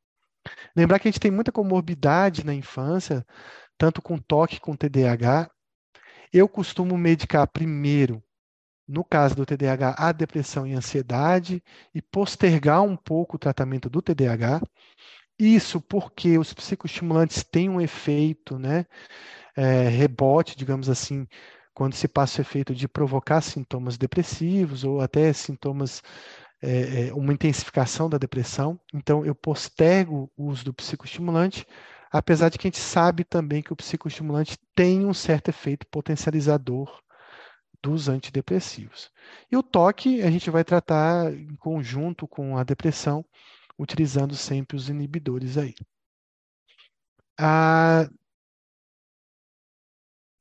Lembrar que a gente tem muita comorbidade na infância, tanto com toque com TDAH. Eu costumo medicar primeiro, no caso do TDAH, a depressão e ansiedade e postergar um pouco o tratamento do TDAH. Isso porque os psicoestimulantes têm um efeito, né, é, rebote, digamos assim, quando se passa o efeito de provocar sintomas depressivos ou até sintomas, é, uma intensificação da depressão. Então, eu postergo o uso do psicoestimulante, apesar de que a gente sabe também que o psicoestimulante tem um certo efeito potencializador dos antidepressivos. E o toque a gente vai tratar em conjunto com a depressão, utilizando sempre os inibidores aí. Ah,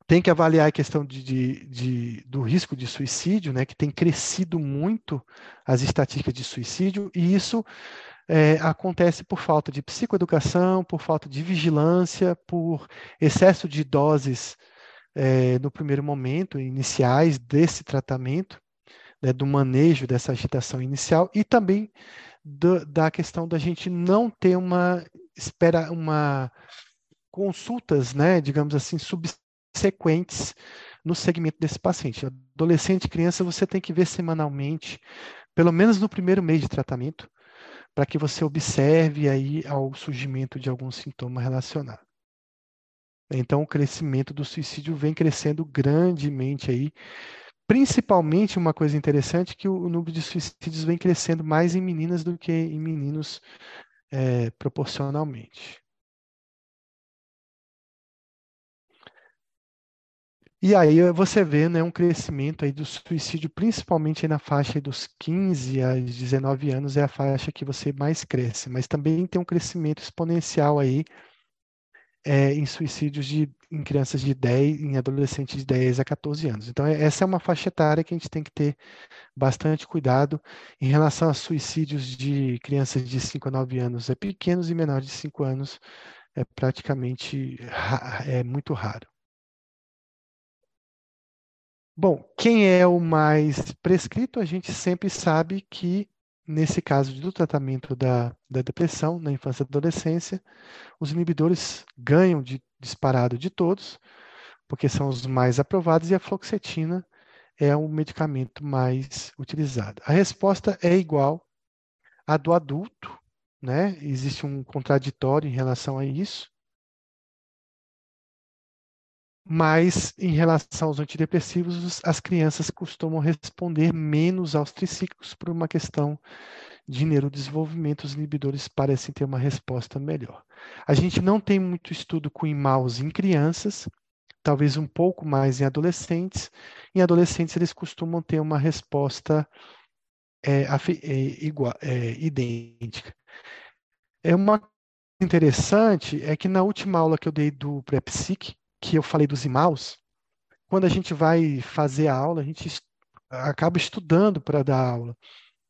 tem que avaliar a questão de, de, de, do risco de suicídio, né, que tem crescido muito as estatísticas de suicídio, e isso é, acontece por falta de psicoeducação, por falta de vigilância, por excesso de doses é, no primeiro momento, iniciais desse tratamento, né, do manejo dessa agitação inicial, e também do, da questão da gente não ter uma espera uma consultas, né, digamos assim, sub sequentes no segmento desse paciente. Adolescente e criança, você tem que ver semanalmente, pelo menos no primeiro mês de tratamento, para que você observe aí ao surgimento de algum sintoma relacionado. Então, o crescimento do suicídio vem crescendo grandemente aí. Principalmente, uma coisa interessante, que o número de suicídios vem crescendo mais em meninas do que em meninos é, proporcionalmente. E aí você vê né, um crescimento aí do suicídio, principalmente na faixa dos 15 a 19 anos, é a faixa que você mais cresce, mas também tem um crescimento exponencial aí é, em suicídios de, em crianças de 10, em adolescentes de 10 a 14 anos. Então, é, essa é uma faixa etária que a gente tem que ter bastante cuidado em relação a suicídios de crianças de 5 a 9 anos. É pequenos e menores de 5 anos é praticamente é muito raro. Bom, quem é o mais prescrito, a gente sempre sabe que, nesse caso do tratamento da, da depressão na infância e adolescência, os inibidores ganham de disparado de todos, porque são os mais aprovados, e a fluoxetina é o medicamento mais utilizado. A resposta é igual à do adulto, né? Existe um contraditório em relação a isso. Mas, em relação aos antidepressivos, as crianças costumam responder menos aos triciclos por uma questão de neurodesenvolvimento. Os inibidores parecem ter uma resposta melhor. A gente não tem muito estudo com imaus em crianças, talvez um pouco mais em adolescentes. Em adolescentes, eles costumam ter uma resposta é, é, igual, é, idêntica. É uma interessante é que na última aula que eu dei do PrEPSIC, que eu falei dos imaus, quando a gente vai fazer a aula, a gente acaba estudando para dar aula.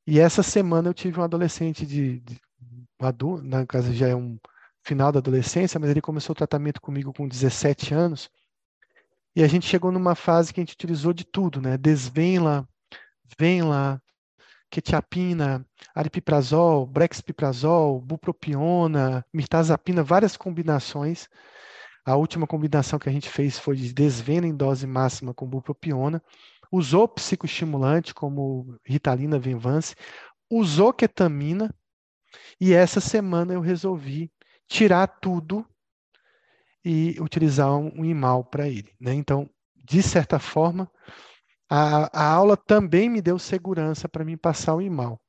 E essa semana eu tive um adolescente de, de adulto, na casa já é um final da adolescência, mas ele começou o tratamento comigo com 17 anos. E a gente chegou numa fase que a gente utilizou de tudo, né? Desvenla, Venla, quetiapina, aripiprazol, brexpiprazol, bupropiona, mirtazapina, várias combinações a última combinação que a gente fez foi de desvena em dose máxima com bupropiona. Usou psicoestimulante como Ritalina, Venvance. Usou ketamina. E essa semana eu resolvi tirar tudo e utilizar um, um imal para ele. Né? Então, de certa forma, a, a aula também me deu segurança para me passar o imal.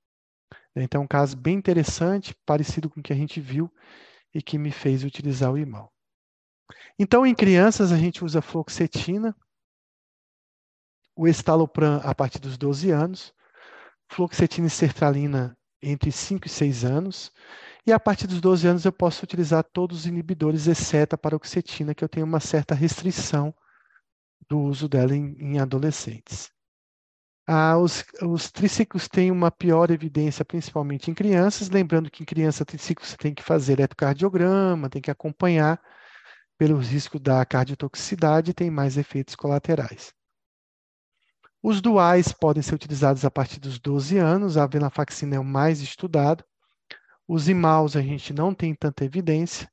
Então, um caso bem interessante, parecido com o que a gente viu e que me fez utilizar o imal. Então, em crianças, a gente usa fluoxetina, o estalopram a partir dos 12 anos, fluoxetina e sertralina entre 5 e 6 anos, e a partir dos 12 anos eu posso utilizar todos os inibidores, exceto a paroxetina, que eu tenho uma certa restrição do uso dela em, em adolescentes. Ah, os, os, triciclos têm uma pior evidência, principalmente em crianças, lembrando que em criança triciclo você tem que fazer eletrocardiograma, tem que acompanhar, pelo risco da cardiotoxicidade, tem mais efeitos colaterais. Os duais podem ser utilizados a partir dos 12 anos, a venlafaxina é o mais estudado. Os imaus a gente não tem tanta evidência,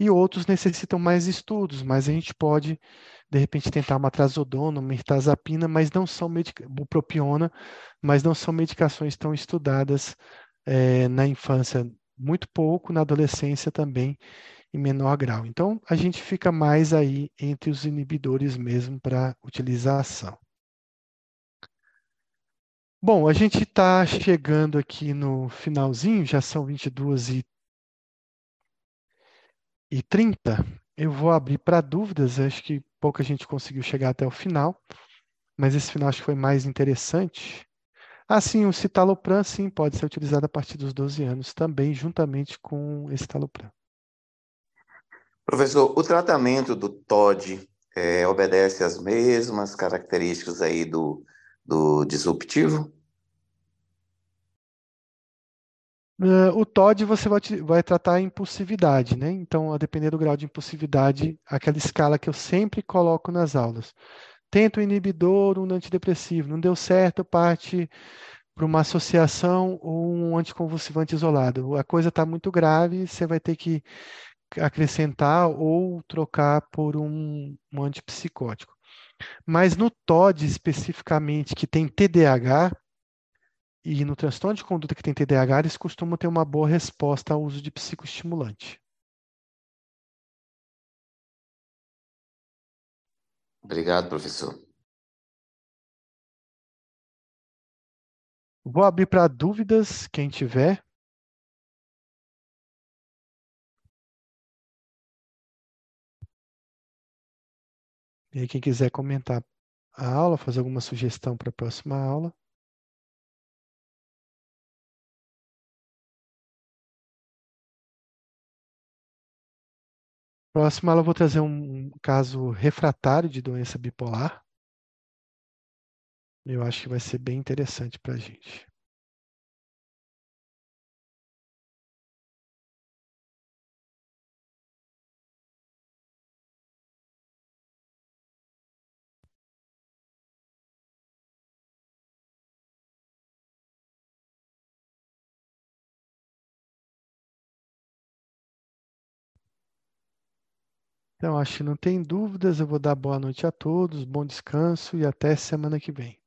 e outros necessitam mais estudos, mas a gente pode, de repente, tentar uma trazodona, uma mirtazapina, mas não são bupropiona, mas não são medicações tão estudadas é, na infância, muito pouco, na adolescência também, em menor grau. Então, a gente fica mais aí entre os inibidores mesmo para utilização. Bom, a gente está chegando aqui no finalzinho, já são 22 e, e 30. Eu vou abrir para dúvidas, acho que pouca gente conseguiu chegar até o final, mas esse final acho que foi mais interessante. Ah, sim, o citalopram, sim, pode ser utilizado a partir dos 12 anos também, juntamente com esse talopram. Professor, o tratamento do TOD é, obedece às mesmas características aí do, do disruptivo? Uh, o TOD você vai, vai, tratar a impulsividade, né? Então, a depender do grau de impulsividade, aquela escala que eu sempre coloco nas aulas. Tenta um inibidor, um antidepressivo, não deu certo, parte para uma associação ou um anticonvulsivante isolado. A coisa está muito grave, você vai ter que acrescentar ou trocar por um, um antipsicótico. Mas no TOD especificamente, que tem TDAH, e no transtorno de conduta que tem TDAH, eles costumam ter uma boa resposta ao uso de psicoestimulante. Obrigado, professor. Vou abrir para dúvidas, quem tiver. E aí, quem quiser comentar a aula, fazer alguma sugestão para a próxima aula. Próxima aula eu vou trazer um caso refratário de doença bipolar. Eu acho que vai ser bem interessante para a gente. Então, acho que não tem dúvidas. Eu vou dar boa noite a todos, bom descanso e até semana que vem.